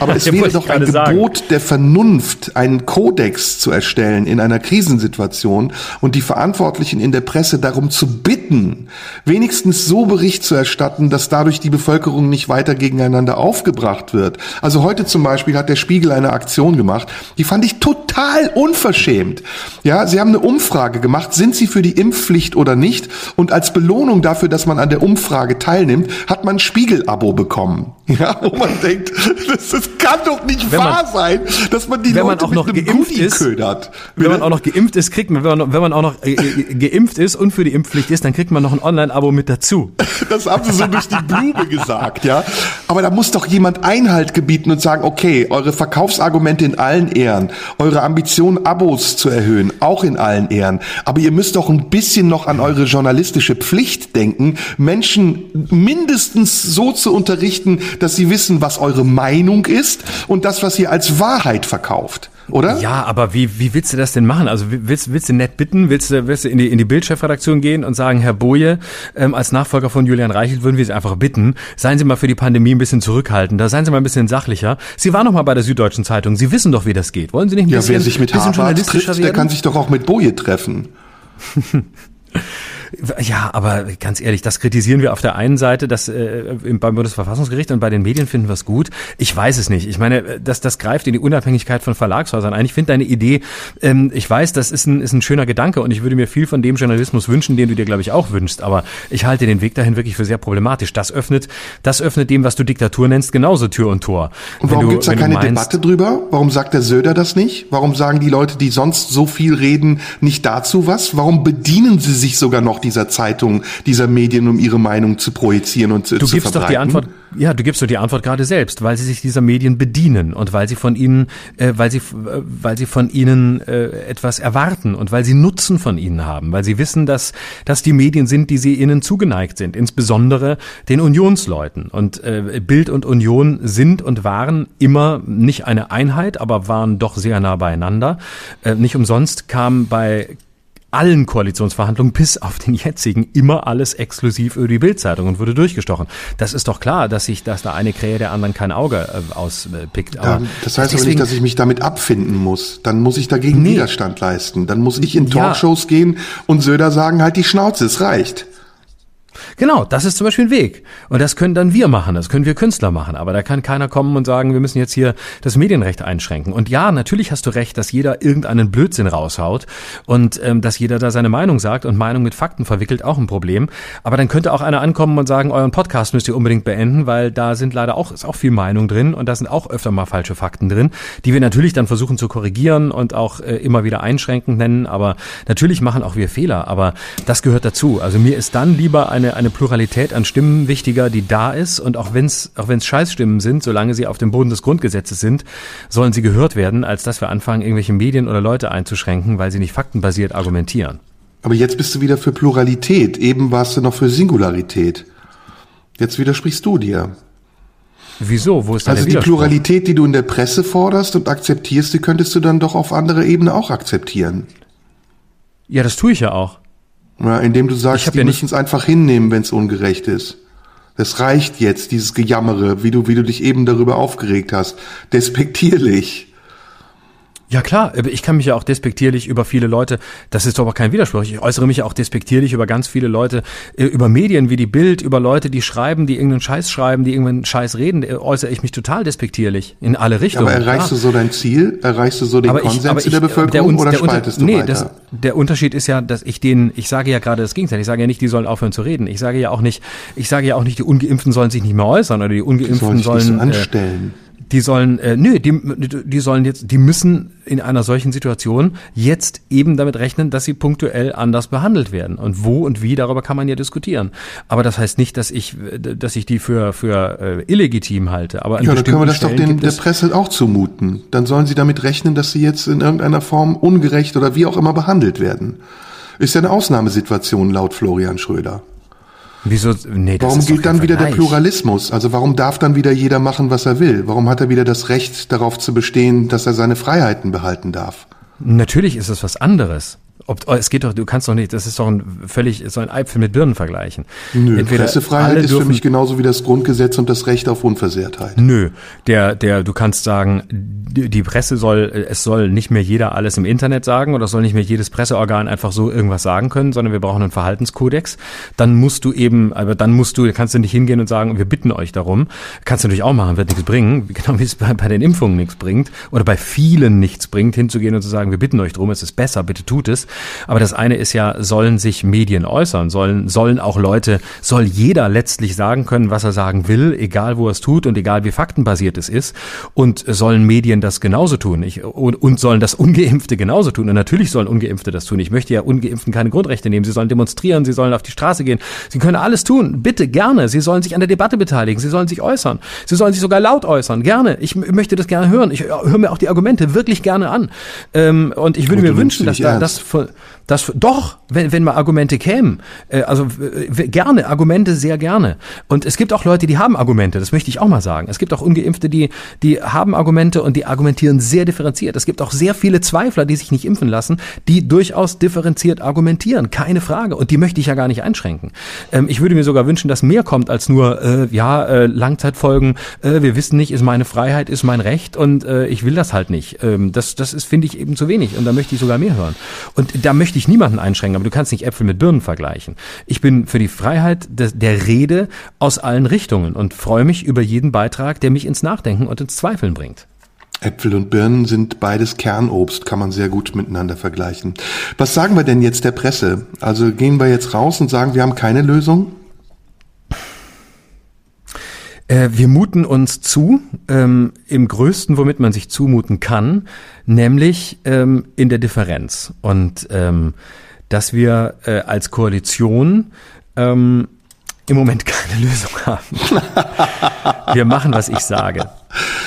[SPEAKER 2] Aber es wäre doch ein Gebot sagen. der Vernunft, einen Kodex zu erstellen in einer Krisensituation und die Verantwortlichen in der Presse darum zu bitten, wenigstens so Bericht zu erstatten, dass dadurch die Bevölkerung nicht weiter gegeneinander aufgebracht wird. Also heute zum Beispiel hat der Spiegel eine Aktion gemacht, die fand ich total unverschämt. Ja, sie haben eine Umfrage gemacht sind sie für die Impfpflicht oder nicht? Und als Belohnung dafür, dass man an der Umfrage teilnimmt, hat man ein Spiegel-Abo bekommen. Ja, wo man denkt, das, das kann doch nicht wahr sein, dass man die
[SPEAKER 3] wenn Leute man auch noch geimpft ist, ködert. Wenn man auch noch geimpft ist, kriegt man, wenn man, wenn man auch noch äh, äh, geimpft ist und für die Impfpflicht ist, dann kriegt man noch ein Online-Abo mit dazu.
[SPEAKER 2] Das haben sie so durch die Blume gesagt, ja. Aber da muss doch jemand Einhalt gebieten und sagen, okay, eure Verkaufsargumente in allen Ehren, eure Ambition, Abos zu erhöhen, auch in allen Ehren aber ihr müsst doch ein bisschen noch an eure journalistische Pflicht denken, Menschen mindestens so zu unterrichten, dass sie wissen, was eure Meinung ist und das, was ihr als Wahrheit verkauft oder?
[SPEAKER 3] Ja, aber wie, wie willst du das denn machen? Also willst, willst du nett bitten? Willst du, willst du in die, in die Bildchefredaktion gehen und sagen, Herr Boje, ähm, als Nachfolger von Julian Reichelt würden wir Sie einfach bitten, seien Sie mal für die Pandemie ein bisschen zurückhaltender, seien Sie mal ein bisschen sachlicher. Sie waren noch mal bei der Süddeutschen Zeitung, Sie wissen doch, wie das geht. Wollen Sie nicht ein
[SPEAKER 2] ja,
[SPEAKER 3] bisschen,
[SPEAKER 2] wer sich mit bisschen journalistischer trifft, der kann sich doch auch mit Boje treffen.
[SPEAKER 3] Ja, aber ganz ehrlich, das kritisieren wir auf der einen Seite, das äh, beim Bundesverfassungsgericht und bei den Medien finden wir es gut. Ich weiß es nicht. Ich meine, das, das greift in die Unabhängigkeit von Verlagshäusern ein. Ich finde deine Idee, ähm, ich weiß, das ist ein, ist ein schöner Gedanke und ich würde mir viel von dem Journalismus wünschen, den du dir, glaube ich, auch wünschst. Aber ich halte den Weg dahin wirklich für sehr problematisch. Das öffnet, das öffnet dem, was du Diktatur nennst, genauso Tür und Tor.
[SPEAKER 2] Und warum gibt es da keine meinst, Debatte drüber? Warum sagt der Söder das nicht? Warum sagen die Leute, die sonst so viel reden, nicht dazu was? Warum bedienen sie sich sogar noch dieser Zeitung, dieser Medien, um ihre Meinung zu projizieren und zu,
[SPEAKER 3] du
[SPEAKER 2] zu
[SPEAKER 3] gibst
[SPEAKER 2] verbreiten?
[SPEAKER 3] Doch die Antwort, ja, du gibst doch die Antwort gerade selbst, weil sie sich dieser Medien bedienen und weil sie von ihnen, äh, weil sie, äh, weil sie von ihnen äh, etwas erwarten und weil sie Nutzen von ihnen haben, weil sie wissen, dass, dass die Medien sind, die sie ihnen zugeneigt sind, insbesondere den Unionsleuten. Und äh, Bild und Union sind und waren immer nicht eine Einheit, aber waren doch sehr nah beieinander. Äh, nicht umsonst kam bei allen Koalitionsverhandlungen bis auf den jetzigen immer alles exklusiv über die Bildzeitung und wurde durchgestochen. Das ist doch klar, dass sich, dass da eine Krähe der anderen kein Auge äh, auspickt.
[SPEAKER 2] Aber ja, das heißt deswegen, aber nicht, dass ich mich damit abfinden muss. Dann muss ich dagegen nee. Widerstand leisten. Dann muss ich in Talkshows ja. gehen und Söder sagen, halt die Schnauze, es reicht.
[SPEAKER 3] Genau, das ist zum Beispiel ein Weg. Und das können dann wir machen, das können wir Künstler machen. Aber da kann keiner kommen und sagen, wir müssen jetzt hier das Medienrecht einschränken. Und ja, natürlich hast du recht, dass jeder irgendeinen Blödsinn raushaut und ähm, dass jeder da seine Meinung sagt und Meinung mit Fakten verwickelt, auch ein Problem. Aber dann könnte auch einer ankommen und sagen, euren Podcast müsst ihr unbedingt beenden, weil da sind leider auch, ist auch viel Meinung drin und da sind auch öfter mal falsche Fakten drin, die wir natürlich dann versuchen zu korrigieren und auch äh, immer wieder einschränkend nennen. Aber natürlich machen auch wir Fehler. Aber das gehört dazu. Also mir ist dann lieber eine eine, Pluralität an Stimmen wichtiger, die da ist. Und auch wenn es auch wenn's Scheißstimmen sind, solange sie auf dem Boden des Grundgesetzes sind, sollen sie gehört werden, als dass wir anfangen, irgendwelche Medien oder Leute einzuschränken, weil sie nicht faktenbasiert argumentieren.
[SPEAKER 2] Aber jetzt bist du wieder für Pluralität. Eben warst du noch für Singularität. Jetzt widersprichst du dir.
[SPEAKER 3] Wieso? Wo ist
[SPEAKER 2] Also die Pluralität, die du in der Presse forderst und akzeptierst, die könntest du dann doch auf andere Ebene auch akzeptieren.
[SPEAKER 3] Ja, das tue ich ja auch.
[SPEAKER 2] Ja, indem du sagst, die ja müssen es einfach hinnehmen, wenn es ungerecht ist. Es reicht jetzt, dieses Gejammere, wie du, wie du dich eben darüber aufgeregt hast. Despektierlich.
[SPEAKER 3] Ja klar, ich kann mich ja auch despektierlich über viele Leute, das ist doch aber kein Widerspruch, ich äußere mich ja auch despektierlich über ganz viele Leute, äh, über Medien wie die Bild, über Leute, die schreiben, die irgendeinen Scheiß schreiben, die irgendeinen Scheiß reden, äußere ich mich total despektierlich in alle Richtungen.
[SPEAKER 2] Aber erreichst klar. du so dein Ziel? Erreichst du so den aber Konsens ich, in der Bevölkerung der, oder der spaltest
[SPEAKER 3] unter, du nee, weiter? Das, der Unterschied ist ja, dass ich den, ich sage ja gerade das Gegenteil, ich sage ja nicht, die sollen aufhören zu reden. Ich sage ja auch nicht, ich sage ja auch nicht, die Ungeimpften sollen sich nicht mehr äußern oder die Ungeimpften die sollen,
[SPEAKER 2] sollen so anstellen. Äh,
[SPEAKER 3] Die sollen, äh, nö, die, die sollen jetzt, die müssen in einer solchen Situation jetzt eben damit rechnen, dass sie punktuell anders behandelt werden. Und wo und wie, darüber kann man ja diskutieren. Aber das heißt nicht, dass ich, dass ich die für, für äh, illegitim halte. Aber
[SPEAKER 2] ja, dann können wir das Stellen doch den, der Presse auch zumuten. Dann sollen sie damit rechnen, dass sie jetzt in irgendeiner Form ungerecht oder wie auch immer behandelt werden. Ist ja eine Ausnahmesituation laut Florian Schröder.
[SPEAKER 3] Wieso? Nee,
[SPEAKER 2] warum gilt dann wieder der Pluralismus? Also warum darf dann wieder jeder machen, was er will? Warum hat er wieder das Recht darauf zu bestehen, dass er seine Freiheiten behalten darf?
[SPEAKER 3] Natürlich ist es was anderes. Ob, oh, es geht doch, du kannst doch nicht, das ist doch ein völlig, so ein Äpfel mit Birnen vergleichen.
[SPEAKER 2] Nö, Entweder Pressefreiheit ist für mich genauso wie das Grundgesetz und das Recht auf Unversehrtheit.
[SPEAKER 3] Nö, der, der, du kannst sagen, die, die Presse soll, es soll nicht mehr jeder alles im Internet sagen oder soll nicht mehr jedes Presseorgan einfach so irgendwas sagen können, sondern wir brauchen einen Verhaltenskodex. Dann musst du eben, aber dann musst du, kannst du nicht hingehen und sagen, wir bitten euch darum. Kannst du natürlich auch machen, wird nichts bringen, genau wie es bei, bei den Impfungen nichts bringt oder bei vielen nichts bringt, hinzugehen und zu sagen, wir bitten euch drum, es ist besser, bitte tut es. Aber das eine ist ja, sollen sich Medien äußern? Sollen, sollen auch Leute, soll jeder letztlich sagen können, was er sagen will, egal wo er es tut und egal wie faktenbasiert es ist? Und sollen Medien das genauso tun? Ich, und, und sollen das Ungeimpfte genauso tun? Und natürlich sollen Ungeimpfte das tun. Ich möchte ja Ungeimpften keine Grundrechte nehmen. Sie sollen demonstrieren, sie sollen auf die Straße gehen. Sie können alles tun. Bitte, gerne. Sie sollen sich an der Debatte beteiligen. Sie sollen sich äußern. Sie sollen sich sogar laut äußern. Gerne. Ich möchte das gerne hören. Ich höre mir auch die Argumente wirklich gerne an. Ähm, und ich würde mir wünschen, dass da das von, that das doch, wenn, wenn mal Argumente kämen, äh, also gerne, Argumente sehr gerne. Und es gibt auch Leute, die haben Argumente, das möchte ich auch mal sagen. Es gibt auch Ungeimpfte, die, die haben Argumente und die argumentieren sehr differenziert. Es gibt auch sehr viele Zweifler, die sich nicht impfen lassen, die durchaus differenziert argumentieren, keine Frage. Und die möchte ich ja gar nicht einschränken. Ähm, ich würde mir sogar wünschen, dass mehr kommt als nur, äh, ja, äh, Langzeitfolgen, äh, wir wissen nicht, ist meine Freiheit, ist mein Recht und äh, ich will das halt nicht. Ähm, das, das ist, finde ich, eben zu wenig und da möchte ich sogar mehr hören. Und da möchte ich niemanden einschränken, aber du kannst nicht Äpfel mit Birnen vergleichen. Ich bin für die Freiheit des, der Rede aus allen Richtungen und freue mich über jeden Beitrag, der mich ins Nachdenken und ins Zweifeln bringt.
[SPEAKER 2] Äpfel und Birnen sind beides Kernobst, kann man sehr gut miteinander vergleichen. Was sagen wir denn jetzt der Presse? Also gehen wir jetzt raus und sagen, wir haben keine Lösung?
[SPEAKER 3] Äh, wir muten uns zu, ähm, im größten, womit man sich zumuten kann, nämlich ähm, in der Differenz. Und ähm, dass wir äh, als Koalition ähm, im Moment keine Lösung haben. wir machen, was ich sage.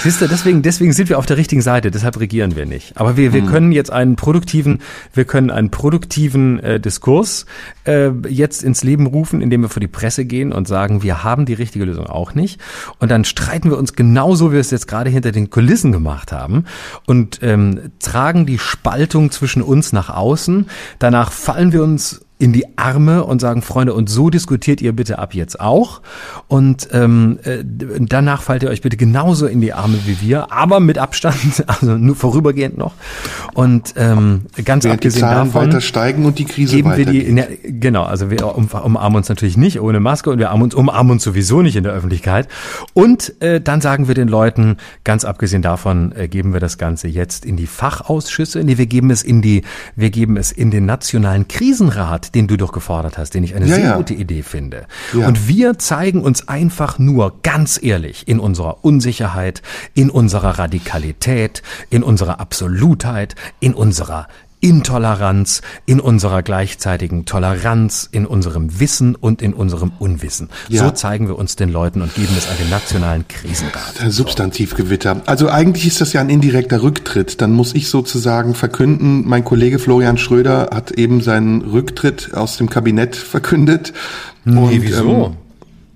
[SPEAKER 3] Siehst du, deswegen, deswegen sind wir auf der richtigen Seite, deshalb regieren wir nicht. Aber wir, wir hm. können jetzt einen produktiven, wir können einen produktiven äh, Diskurs äh, jetzt ins Leben rufen, indem wir vor die Presse gehen und sagen, wir haben die richtige Lösung auch nicht. Und dann streiten wir uns genauso, wie wir es jetzt gerade hinter den Kulissen gemacht haben und ähm, tragen die Spaltung zwischen uns nach außen. Danach fallen wir uns in die Arme und sagen, Freunde, und so diskutiert ihr bitte ab jetzt auch. Und ähm, äh, danach fallt ihr euch bitte genauso in die Arme wie wir, aber mit Abstand, also nur vorübergehend noch. Und ähm, ganz Während abgesehen die Zahlen davon
[SPEAKER 2] weiter steigen und die Krise
[SPEAKER 3] geben wir die, ne, genau, also wir um, umarmen uns natürlich nicht ohne Maske und wir umarmen uns, umarmen uns sowieso nicht in der Öffentlichkeit. Und äh, dann sagen wir den Leuten, ganz abgesehen davon, äh, geben wir das Ganze jetzt in die Fachausschüsse, nee, wir geben es in die, wir geben es in den nationalen Krisenrat den du doch gefordert hast, den ich eine ja, sehr ja. gute Idee finde. Ja. Und wir zeigen uns einfach nur ganz ehrlich in unserer Unsicherheit, in unserer Radikalität, in unserer Absolutheit, in unserer Intoleranz, in unserer gleichzeitigen Toleranz, in unserem Wissen und in unserem Unwissen. Ja. So zeigen wir uns den Leuten und geben es an den nationalen Krisenrat.
[SPEAKER 2] Substantivgewitter. Also eigentlich ist das ja ein indirekter Rücktritt. Dann muss ich sozusagen verkünden, mein Kollege Florian Schröder hat eben seinen Rücktritt aus dem Kabinett verkündet.
[SPEAKER 3] Nee, und, wieso? Ähm,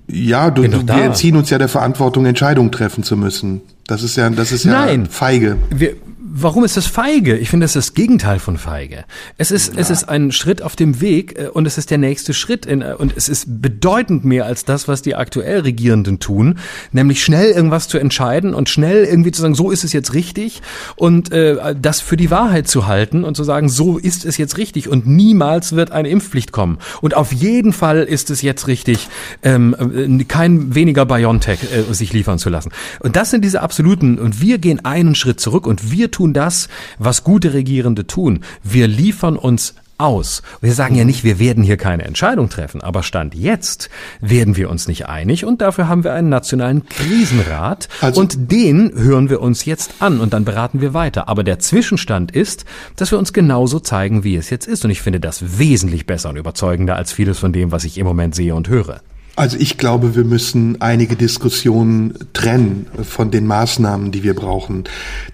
[SPEAKER 2] ja, du, du, wir entziehen uns ja der Verantwortung, Entscheidungen treffen zu müssen. Das ist ja, das ist ja
[SPEAKER 3] Nein,
[SPEAKER 2] feige.
[SPEAKER 3] Wir, Warum ist das feige? Ich finde, es ist das Gegenteil von feige. Es ist, ja. es ist ein Schritt auf dem Weg äh, und es ist der nächste Schritt in, äh, und es ist bedeutend mehr als das, was die aktuell Regierenden tun, nämlich schnell irgendwas zu entscheiden und schnell irgendwie zu sagen, so ist es jetzt richtig und äh, das für die Wahrheit zu halten und zu sagen, so ist es jetzt richtig und niemals wird eine Impfpflicht kommen. Und auf jeden Fall ist es jetzt richtig, ähm, äh, kein weniger BioNTech äh, sich liefern zu lassen. Und das sind diese absoluten und wir gehen einen Schritt zurück und wir tun tun das, was gute Regierende tun. Wir liefern uns aus. Wir sagen ja nicht, wir werden hier keine Entscheidung treffen, aber Stand jetzt werden wir uns nicht einig und dafür haben wir einen nationalen Krisenrat also, und den hören wir uns jetzt an und dann beraten wir weiter. Aber der Zwischenstand ist, dass wir uns genauso zeigen, wie es jetzt ist und ich finde das wesentlich besser und überzeugender als vieles von dem, was ich im Moment sehe und höre.
[SPEAKER 2] Also ich glaube, wir müssen einige Diskussionen trennen von den Maßnahmen, die wir brauchen.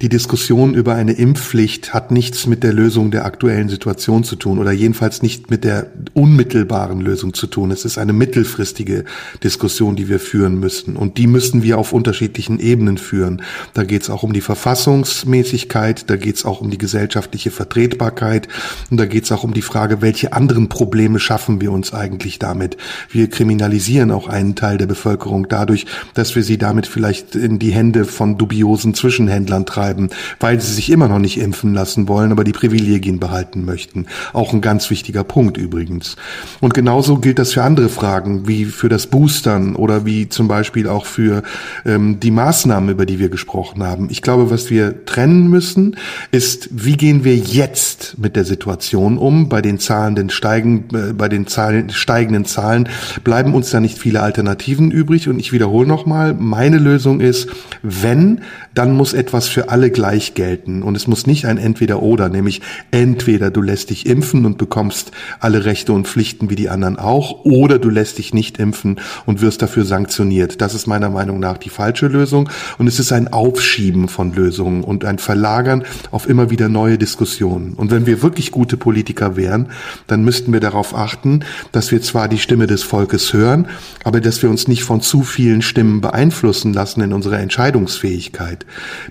[SPEAKER 2] Die Diskussion über eine Impfpflicht hat nichts mit der Lösung der aktuellen Situation zu tun oder jedenfalls nicht mit der unmittelbaren Lösung zu tun. Es ist eine mittelfristige Diskussion, die wir führen müssen. Und die müssen wir auf unterschiedlichen Ebenen führen. Da geht es auch um die Verfassungsmäßigkeit, da geht es auch um die gesellschaftliche Vertretbarkeit und da geht es auch um die Frage, welche anderen Probleme schaffen wir uns eigentlich damit. Wir kriminalisieren kriminalisieren auch einen Teil der Bevölkerung dadurch, dass wir sie damit vielleicht in die Hände von dubiosen Zwischenhändlern treiben, weil sie sich immer noch nicht impfen lassen wollen, aber die Privilegien behalten möchten. Auch ein ganz wichtiger Punkt übrigens. Und genauso gilt das für andere Fragen, wie für das Boostern oder wie zum Beispiel auch für ähm, die Maßnahmen, über die wir gesprochen haben. Ich glaube, was wir trennen müssen, ist, wie gehen wir jetzt mit der Situation um? Bei den Zahlen, den steigen, äh, bei den Zahlen, steigenden Zahlen bleiben uns dann nicht viele Alternativen übrig. Und ich wiederhole nochmal, meine Lösung ist, wenn, dann muss etwas für alle gleich gelten. Und es muss nicht ein Entweder-Oder, nämlich entweder du lässt dich impfen und bekommst alle Rechte und Pflichten wie die anderen auch, oder du lässt dich nicht impfen und wirst dafür sanktioniert. Das ist meiner Meinung nach die falsche Lösung. Und es ist ein Aufschieben von Lösungen und ein Verlagern auf immer wieder neue Diskussionen. Und wenn wir wirklich gute Politiker wären, dann müssten wir darauf achten, dass wir zwar die Stimme des Volkes hören, aber dass wir uns nicht von zu vielen Stimmen beeinflussen lassen in unserer Entscheidungsfähigkeit.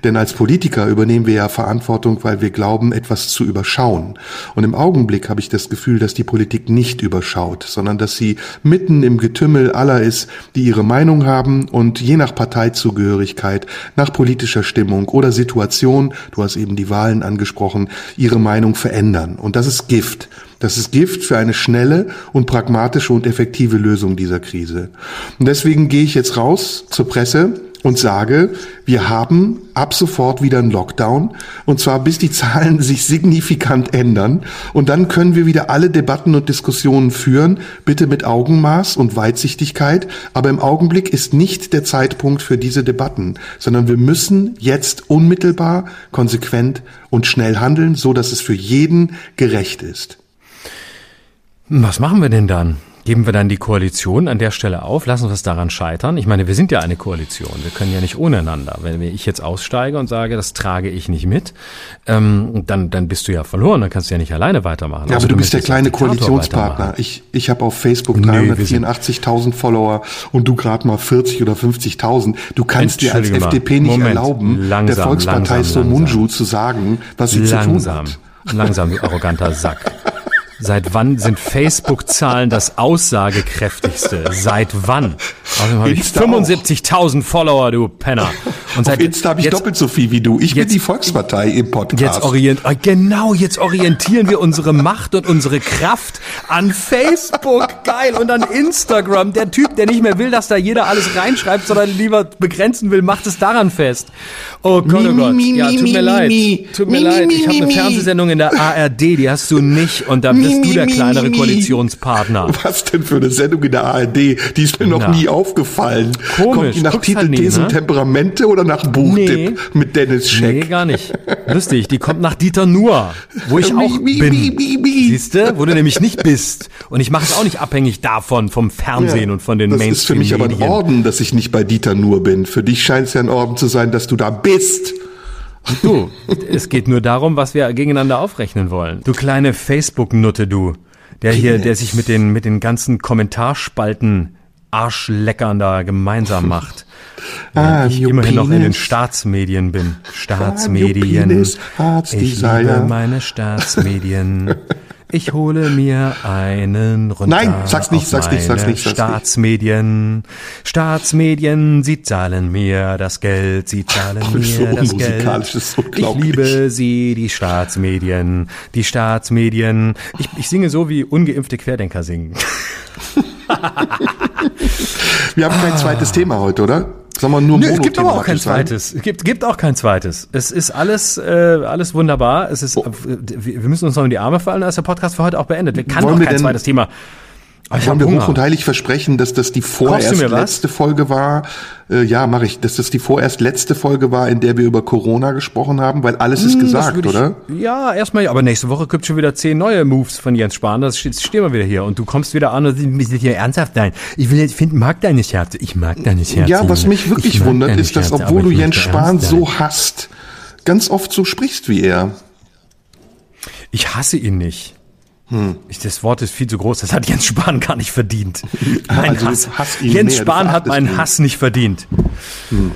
[SPEAKER 2] Denn als Politiker übernehmen wir ja Verantwortung, weil wir glauben, etwas zu überschauen. Und im Augenblick habe ich das Gefühl, dass die Politik nicht überschaut, sondern dass sie mitten im Getümmel aller ist, die ihre Meinung haben und je nach Parteizugehörigkeit, nach politischer Stimmung oder Situation, du hast eben die Wahlen angesprochen, ihre Meinung verändern. Und das ist Gift. Das ist Gift für eine schnelle und pragmatische und effektive Lösung dieser Krise. Und deswegen gehe ich jetzt raus zur Presse und sage, wir haben ab sofort wieder einen Lockdown und zwar bis die Zahlen sich signifikant ändern und dann können wir wieder alle Debatten und Diskussionen führen, bitte mit Augenmaß und Weitsichtigkeit, aber im Augenblick ist nicht der Zeitpunkt für diese Debatten, sondern wir müssen jetzt unmittelbar, konsequent und schnell handeln, so dass es für jeden gerecht ist.
[SPEAKER 3] Was machen wir denn dann? Geben wir dann die Koalition an der Stelle auf? Lassen wir es daran scheitern? Ich meine, wir sind ja eine Koalition. Wir können ja nicht ohne einander. Wenn ich jetzt aussteige und sage, das trage ich nicht mit, ähm, dann, dann bist du ja verloren. Dann kannst du ja nicht alleine weitermachen.
[SPEAKER 2] Ja, aber du, bist der kleine Koalitionspartner. Ich, ich habe auf Facebook 384.000 Follower und du gerade mal 40 oder 50.000. Du kannst dir als FDP nicht Moment. erlauben, langsam, der Volkspartei Somunju zu sagen, was sie langsam, zu tun hat.
[SPEAKER 3] Langsam, du arroganter Sack. Seit wann sind Facebook-Zahlen das aussagekräftigste? Seit wann? Außerdem habe ich 75.000 Follower, du Penner.
[SPEAKER 2] Und seit Auf Insta habe ich jetzt, doppelt so viel wie du. Ich jetzt, bin die Volkspartei im Podcast.
[SPEAKER 3] Jetzt orient, ah, genau, jetzt orientieren wir unsere Macht und unsere Kraft an Facebook, geil, und an Instagram. Der Typ, der nicht mehr will, dass da jeder alles reinschreibt, sondern lieber begrenzen will, macht es daran fest. Oh Gott, oh Gott. Ja, tut mir leid. Tut mir leid. Ich habe eine Fernsehsendung in der ARD, die hast du nicht. Und da bist du der kleinere Koalitionspartner.
[SPEAKER 2] Was denn für eine Sendung in der ARD? Die ist mir noch Na. nie aufgefallen. Komisch. Kommt die nach Titel, halt Thesen, ne? Temperamente oder nach Buchtipp nee. mit Dennis Scheck? Nee,
[SPEAKER 3] gar nicht. Lustig, die kommt nach Dieter Nuhr, wo ich auch bin. Siehst du, wo du nämlich nicht bist. Und ich mache es auch nicht abhängig davon, vom Fernsehen ja, und von den Mainstream-Medien. Das ist für mich aber
[SPEAKER 2] ein Orden, dass ich nicht bei Dieter Nuhr bin. Für dich scheint es ja ein Orden zu sein, dass du da bist.
[SPEAKER 3] Du, es geht nur darum, was wir gegeneinander aufrechnen wollen. Du kleine Facebook-Nutte, du. Der hier, der sich mit den, mit den ganzen Kommentarspalten Arschleckern da gemeinsam macht. ah, ich immerhin noch in den Staatsmedien bin. Staatsmedien. Ich liebe meine Staatsmedien. Ich hole mir einen runter.
[SPEAKER 2] Nein, sag's nicht, sag's nicht, sag's nicht.
[SPEAKER 3] Sag's Staatsmedien. Staatsmedien, sie zahlen mir das Geld, sie zahlen mir so das Geld.
[SPEAKER 2] Ist
[SPEAKER 3] ich liebe sie, die Staatsmedien, die Staatsmedien. Ich, ich singe so, wie ungeimpfte Querdenker singen.
[SPEAKER 2] Wir haben kein zweites Thema heute, oder? Sag mal, nur
[SPEAKER 3] Nö, es gibt aber auch kein zweites. Es gibt, gibt auch kein zweites. Es ist alles, äh, alles wunderbar. Es ist,
[SPEAKER 2] Oh.
[SPEAKER 3] äh, wir wir müssen uns noch in die Arme fallen, ist der Podcast für heute auch beendet. Wir kann
[SPEAKER 2] Wollen
[SPEAKER 3] auch
[SPEAKER 2] wir
[SPEAKER 3] kein zweites Thema. Aber ich
[SPEAKER 2] Wollen
[SPEAKER 3] habe
[SPEAKER 2] wir hoch und
[SPEAKER 3] Hunger.
[SPEAKER 2] heilig versprechen, dass das die vorerst letzte Folge war? Äh, ja, mache ich. Dass das die vorerst letzte Folge war, in der wir über Corona gesprochen haben, weil alles ist
[SPEAKER 3] Hm, das
[SPEAKER 2] gesagt,
[SPEAKER 3] ich,
[SPEAKER 2] oder?
[SPEAKER 3] Ja, erstmal, aber nächste Woche gibt schon wieder zehn neue Moves von Jens Spahn. Das steht, stehen wir wieder hier. Und du kommst wieder an und bist hier ernsthaft sein. Ich will jetzt finden, mag deine Scherze. Ich mag deine Scherze.
[SPEAKER 2] Ja, was mich
[SPEAKER 3] Ich
[SPEAKER 2] wirklich wundert, ist, dass
[SPEAKER 3] Scherze,
[SPEAKER 2] obwohl du
[SPEAKER 3] ich
[SPEAKER 2] Jens Spahn so hasst, ganz oft so sprichst wie er.
[SPEAKER 3] Ich hasse ihn nicht.
[SPEAKER 2] Hm.
[SPEAKER 3] Ich, das Wort ist viel zu groß, das hat Jens Spahn gar nicht verdient. Mein
[SPEAKER 2] Also
[SPEAKER 3] Hass.
[SPEAKER 2] hasst ihn
[SPEAKER 3] Jens
[SPEAKER 2] mehr,
[SPEAKER 3] Spahn hat meinen.
[SPEAKER 2] Hm.
[SPEAKER 3] Hass nicht verdient.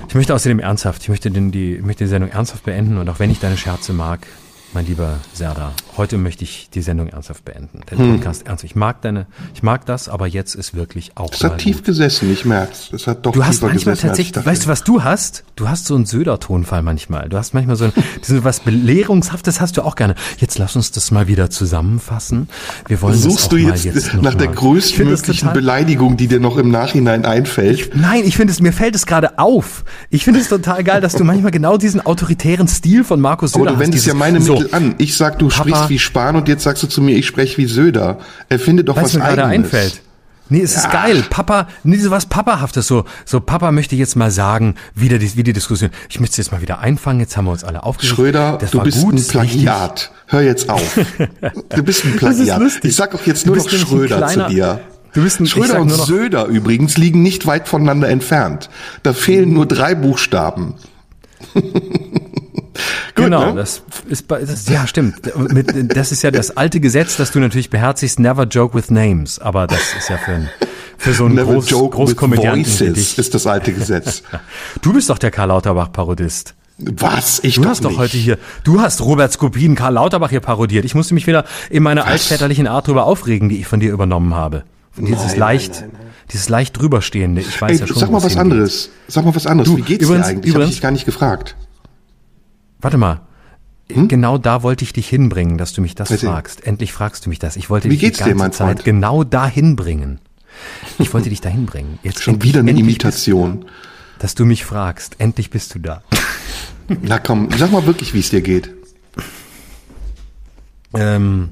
[SPEAKER 3] Ich möchte außerdem ernsthaft, ich möchte, den, die, ich möchte die Sendung ernsthaft beenden und auch wenn ich deine Scherze mag, mein lieber Serda, heute möchte ich die Sendung ernsthaft beenden. Den
[SPEAKER 2] Hm.
[SPEAKER 3] Podcast ernsthaft. Ich mag deine, ich mag das, aber jetzt ist wirklich auch
[SPEAKER 2] Es hat tief
[SPEAKER 3] gut.
[SPEAKER 2] gesessen, ich merk's. Es hat doch
[SPEAKER 3] Du hast manchmal
[SPEAKER 2] ich
[SPEAKER 3] tatsächlich, weißt du, was du hast? Du hast so einen Söder-Tonfall manchmal. Du hast manchmal so ein, so was Belehrungshaftes hast du auch gerne. Jetzt lass uns das mal wieder zusammenfassen. Wir wollen
[SPEAKER 2] Suchst du jetzt,
[SPEAKER 3] jetzt
[SPEAKER 2] nach der.
[SPEAKER 3] Ich
[SPEAKER 2] größtmöglichen Beleidigung, die dir noch im Nachhinein einfällt?
[SPEAKER 3] Nein, ich finde es, mir fällt es gerade auf. Ich finde es total geil, dass du manchmal genau diesen autoritären Stil von Markus Söder
[SPEAKER 2] Aber du
[SPEAKER 3] hast.
[SPEAKER 2] wendest ja
[SPEAKER 3] Dieses-
[SPEAKER 2] meine
[SPEAKER 3] so,
[SPEAKER 2] Mittel an. Ich sag, du
[SPEAKER 3] Papa-
[SPEAKER 2] sprichst wie Spahn und jetzt sagst du zu mir, ich spreche wie Söder. Erfinde doch was
[SPEAKER 3] du, mir gerade einfällt. Nee, es ist
[SPEAKER 2] Ja.
[SPEAKER 3] geil. Papa, nee, so was Papahaftes. So, so Papa möchte jetzt mal sagen, wieder die, wie die Diskussion. Ich möchte es jetzt mal wieder einfangen. Jetzt haben wir uns alle aufgeregt.
[SPEAKER 2] Schröder,
[SPEAKER 3] das
[SPEAKER 2] du bist
[SPEAKER 3] gut,
[SPEAKER 2] ein. Plagiat. Hör jetzt auf. Du bist ein Plagiat. Ich sag auch jetzt
[SPEAKER 3] Du
[SPEAKER 2] nur noch Schröder
[SPEAKER 3] kleiner-
[SPEAKER 2] zu dir.
[SPEAKER 3] Du bist ein-
[SPEAKER 2] Schröder und Söder übrigens liegen nicht weit voneinander entfernt. Da fehlen nur drei Buchstaben.
[SPEAKER 3] Genau,
[SPEAKER 2] ne?
[SPEAKER 3] das ist bei, das, ja stimmt. Mit, das ist ja das alte Gesetz, das du natürlich beherzigst. Never joke with names. Aber das ist ja für, ein, für so einen
[SPEAKER 2] Never
[SPEAKER 3] Groß,
[SPEAKER 2] joke with
[SPEAKER 3] Großkomödianten
[SPEAKER 2] voices ist das alte Gesetz.
[SPEAKER 3] Du bist doch der Karl Lauterbach-Parodist.
[SPEAKER 2] Was? Ich
[SPEAKER 3] Du
[SPEAKER 2] doch
[SPEAKER 3] hast doch
[SPEAKER 2] nicht.
[SPEAKER 3] heute hier, du hast Robert Skopin, Karl Lauterbach hier parodiert. Ich musste mich wieder in meiner altväterlichen Art drüber aufregen, die ich von dir übernommen habe. Dieses
[SPEAKER 2] Nein,
[SPEAKER 3] leicht,
[SPEAKER 2] nein, nein,
[SPEAKER 3] dieses leicht drüberstehende. Ich weiß
[SPEAKER 2] Ey,
[SPEAKER 3] ja schon,
[SPEAKER 2] sag mal was anderes. Sag mal was anderes.
[SPEAKER 3] Du,
[SPEAKER 2] Wie geht's
[SPEAKER 3] übrigens-
[SPEAKER 2] dir eigentlich? Ich hab
[SPEAKER 3] übrigens-
[SPEAKER 2] dich gar nicht gefragt.
[SPEAKER 3] Warte mal.
[SPEAKER 2] Hm?
[SPEAKER 3] Genau da wollte ich dich hinbringen, dass du mich das
[SPEAKER 2] Erzähl.
[SPEAKER 3] fragst. Endlich fragst du mich das. Ich wollte
[SPEAKER 2] Wie
[SPEAKER 3] dich die
[SPEAKER 2] geht's dir,
[SPEAKER 3] ganze
[SPEAKER 2] mein
[SPEAKER 3] Zeit
[SPEAKER 2] Freund?
[SPEAKER 3] genau dahin bringen. Ich wollte dich dahin bringen. Jetzt
[SPEAKER 2] Schon
[SPEAKER 3] endlich-
[SPEAKER 2] wieder eine Imitation.
[SPEAKER 3] Bist, dass du mich fragst. Endlich bist du da.
[SPEAKER 2] Na komm, sag mal wirklich, wie es dir geht.
[SPEAKER 3] Ähm,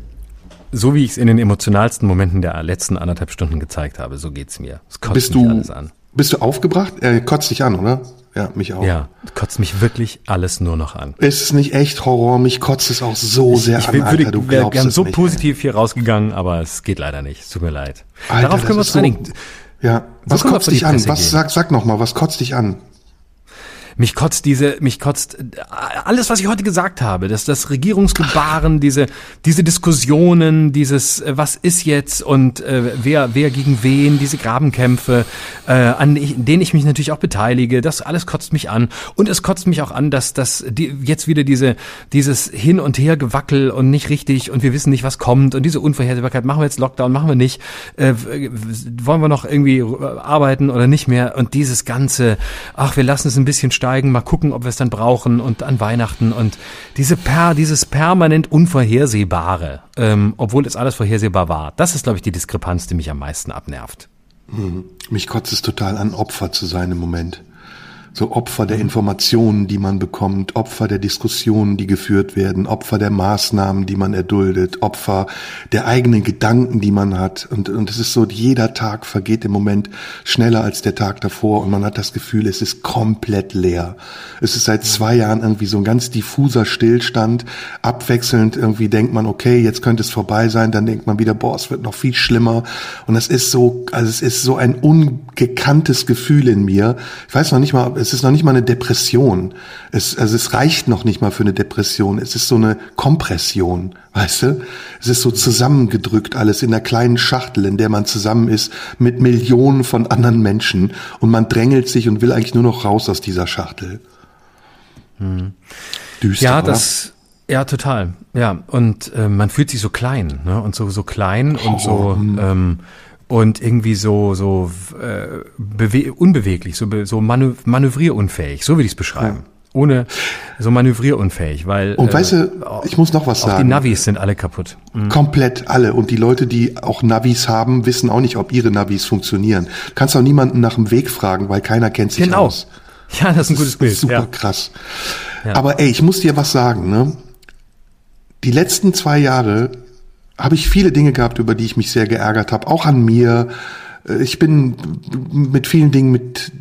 [SPEAKER 3] so wie ich es in den emotionalsten Momenten der letzten anderthalb Stunden gezeigt habe, so geht's mir. Es kotzt
[SPEAKER 2] Bist
[SPEAKER 3] mich
[SPEAKER 2] du,
[SPEAKER 3] alles an.
[SPEAKER 2] Bist du aufgebracht? Er kotzt dich an, oder? Ja, mich auch.
[SPEAKER 3] Ja, kotzt mich wirklich alles nur noch an.
[SPEAKER 2] Ist es nicht echt Horror? Mich kotzt es auch so sehr
[SPEAKER 3] Ich
[SPEAKER 2] an,
[SPEAKER 3] würde
[SPEAKER 2] Alter. Du glaubst
[SPEAKER 3] gern so
[SPEAKER 2] nicht.
[SPEAKER 3] positiv hier rausgegangen, aber es geht leider nicht. Es tut mir leid.
[SPEAKER 2] Alter,
[SPEAKER 3] Darauf können wir uns
[SPEAKER 2] so-
[SPEAKER 3] einigen.
[SPEAKER 2] Ja, was kotzt dich an?
[SPEAKER 3] Presse
[SPEAKER 2] Was, sag, sag noch mal, was kotzt dich an?
[SPEAKER 3] Mich kotzt diese, mich kotzt äh, alles, was ich heute gesagt habe, das, das Regierungsgebaren, diese, diese Diskussionen, dieses, äh, was ist jetzt und äh, wer, wer gegen wen, diese Grabenkämpfe, äh, an denen ich mich natürlich auch beteilige, das alles kotzt mich an. Und es kotzt mich auch an, dass, dass die, jetzt wieder diese, dieses Hin und Her gewackel und nicht richtig und wir wissen nicht, was kommt und diese Unvorhersehbarkeit, machen wir jetzt Lockdown, machen wir nicht, äh, wollen wir noch irgendwie äh, arbeiten oder nicht mehr und dieses ganze, ach, wir lassen es ein bisschen steigen, mal gucken, ob wir es dann brauchen und an Weihnachten und diese per, dieses permanent Unvorhersehbare, ähm, obwohl es alles vorhersehbar war, das ist, glaube ich, die Diskrepanz, die mich am meisten abnervt.
[SPEAKER 2] Mich kotzt es total an, Opfer zu sein im Moment. So Opfer der Informationen, die man bekommt, Opfer der Diskussionen, die geführt werden, Opfer der Maßnahmen, die man erduldet, Opfer der eigenen Gedanken, die man hat. Und, und es ist so, jeder Tag vergeht im Moment schneller als der Tag davor und man hat das Gefühl, es ist komplett leer. Es ist seit zwei Jahren irgendwie so ein ganz diffuser Stillstand. Abwechselnd irgendwie denkt man, okay, jetzt könnte es vorbei sein, dann denkt man wieder, boah, es wird noch viel schlimmer. Und das ist so, also es ist so ein ungekanntes Gefühl in mir. Ich weiß noch nicht mal, es ist noch nicht mal eine Depression. Es, also es reicht noch nicht mal für eine Depression. Es ist so eine Kompression, weißt du? Es ist so zusammengedrückt alles in einer kleinen Schachtel, in der man zusammen ist mit Millionen von anderen Menschen und man drängelt sich und will eigentlich nur noch raus aus dieser Schachtel. Düster,
[SPEAKER 3] Ja,
[SPEAKER 2] oder?
[SPEAKER 3] das, ja, total. Ja, und äh, man fühlt sich so klein, ne? Und so so klein und so ähm, und irgendwie so so äh, bewe unbeweglich, so so manö manövrierunfähig, so würde ich es beschreiben. ohne so manövrierunfähig, weil
[SPEAKER 2] und weißt du, ich muss noch was sagen.
[SPEAKER 3] die Navis sind alle kaputt.
[SPEAKER 2] Mhm. Komplett alle und die Leute, die auch Navis haben, wissen auch nicht, ob ihre Navis funktionieren. Du kannst auch niemanden nach dem Weg fragen, weil keiner kennt sich
[SPEAKER 3] genau.
[SPEAKER 2] aus.
[SPEAKER 3] Ja, das ist ein gutes Bild.
[SPEAKER 2] Super
[SPEAKER 3] ja.
[SPEAKER 2] krass. Ja. Aber ey, ich muss dir was sagen, ne? Die letzten zwei Jahre habe ich viele Dinge gehabt, über die ich mich sehr geärgert habe, auch an mir. Ich bin mit vielen Dingen, mit,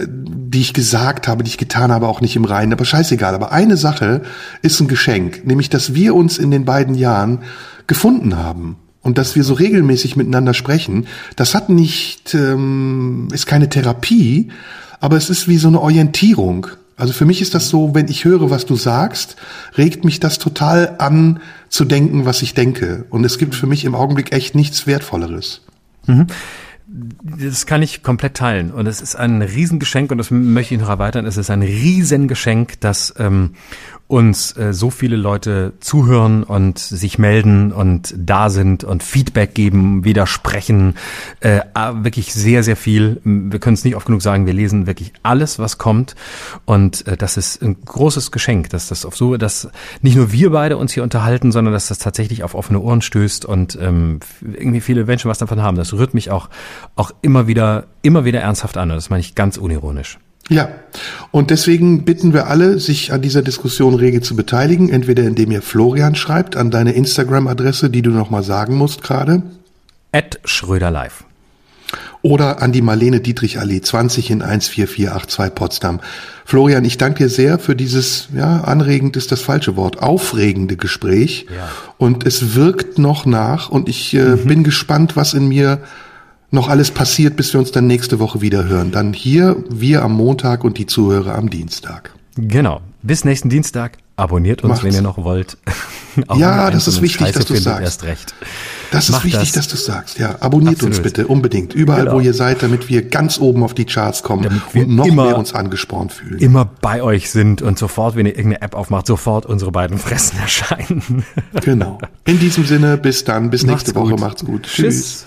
[SPEAKER 2] die ich gesagt habe, die ich getan habe, auch nicht im Reinen. Aber scheißegal. Aber eine Sache ist ein Geschenk, nämlich, dass wir uns in den beiden Jahren gefunden haben und dass wir so regelmäßig miteinander sprechen. Das hat nicht, ähm, ist keine Therapie, aber es ist wie so eine Orientierung. Also für mich ist das so, wenn ich höre, was du sagst, regt mich das total an zu denken, was ich denke. Und es gibt für mich im Augenblick echt nichts Wertvolleres.
[SPEAKER 3] Mhm. Das kann ich komplett teilen. Und es ist ein Riesengeschenk, und das möchte ich noch erweitern, es ist ein Riesengeschenk, dass ähm, uns äh, so viele Leute zuhören und sich melden und da sind und Feedback geben, widersprechen. Äh, wirklich sehr, sehr viel. Wir können es nicht oft genug sagen, wir lesen wirklich alles, was kommt. Und äh, das ist ein großes Geschenk, dass das auf so, dass nicht nur wir beide uns hier unterhalten, sondern dass das tatsächlich auf offene Ohren stößt und ähm, irgendwie viele Menschen was davon haben. Das rührt mich auch, auch immer wieder, immer wieder ernsthaft an. Und das meine ich ganz unironisch.
[SPEAKER 2] Ja, und deswegen bitten wir alle, sich an dieser Diskussion rege zu beteiligen, entweder indem ihr Florian schreibt an deine Instagram-Adresse, die du nochmal sagen musst gerade.
[SPEAKER 3] At Schröder Live.
[SPEAKER 2] Oder an die Marlene Dietrich Allee 20 in 14482 Potsdam. Florian, ich danke dir sehr für dieses, ja, anregend ist das falsche Wort, aufregende Gespräch. Ja. Und es wirkt noch nach und ich äh, mhm. bin gespannt, was in mir noch alles passiert, bis wir uns dann nächste Woche wieder hören. Dann hier, wir am Montag und die Zuhörer am Dienstag.
[SPEAKER 3] Genau. Bis nächsten Dienstag. Abonniert uns, Macht's. wenn ihr noch wollt.
[SPEAKER 2] ja, das ist wichtig, dass du sagst.
[SPEAKER 3] Erst recht.
[SPEAKER 2] Das ist Macht wichtig, das. dass du sagst. Ja, abonniert Absolut. uns bitte unbedingt überall, genau. wo ihr seid, damit wir ganz oben auf die Charts kommen und noch mehr uns angespornt fühlen.
[SPEAKER 3] Immer bei euch sind und sofort, wenn ihr irgendeine App aufmacht, sofort unsere beiden Fressen erscheinen.
[SPEAKER 2] genau. In diesem Sinne, bis dann, bis nächste Macht's Woche. Gut. Macht's gut.
[SPEAKER 3] Tschüss.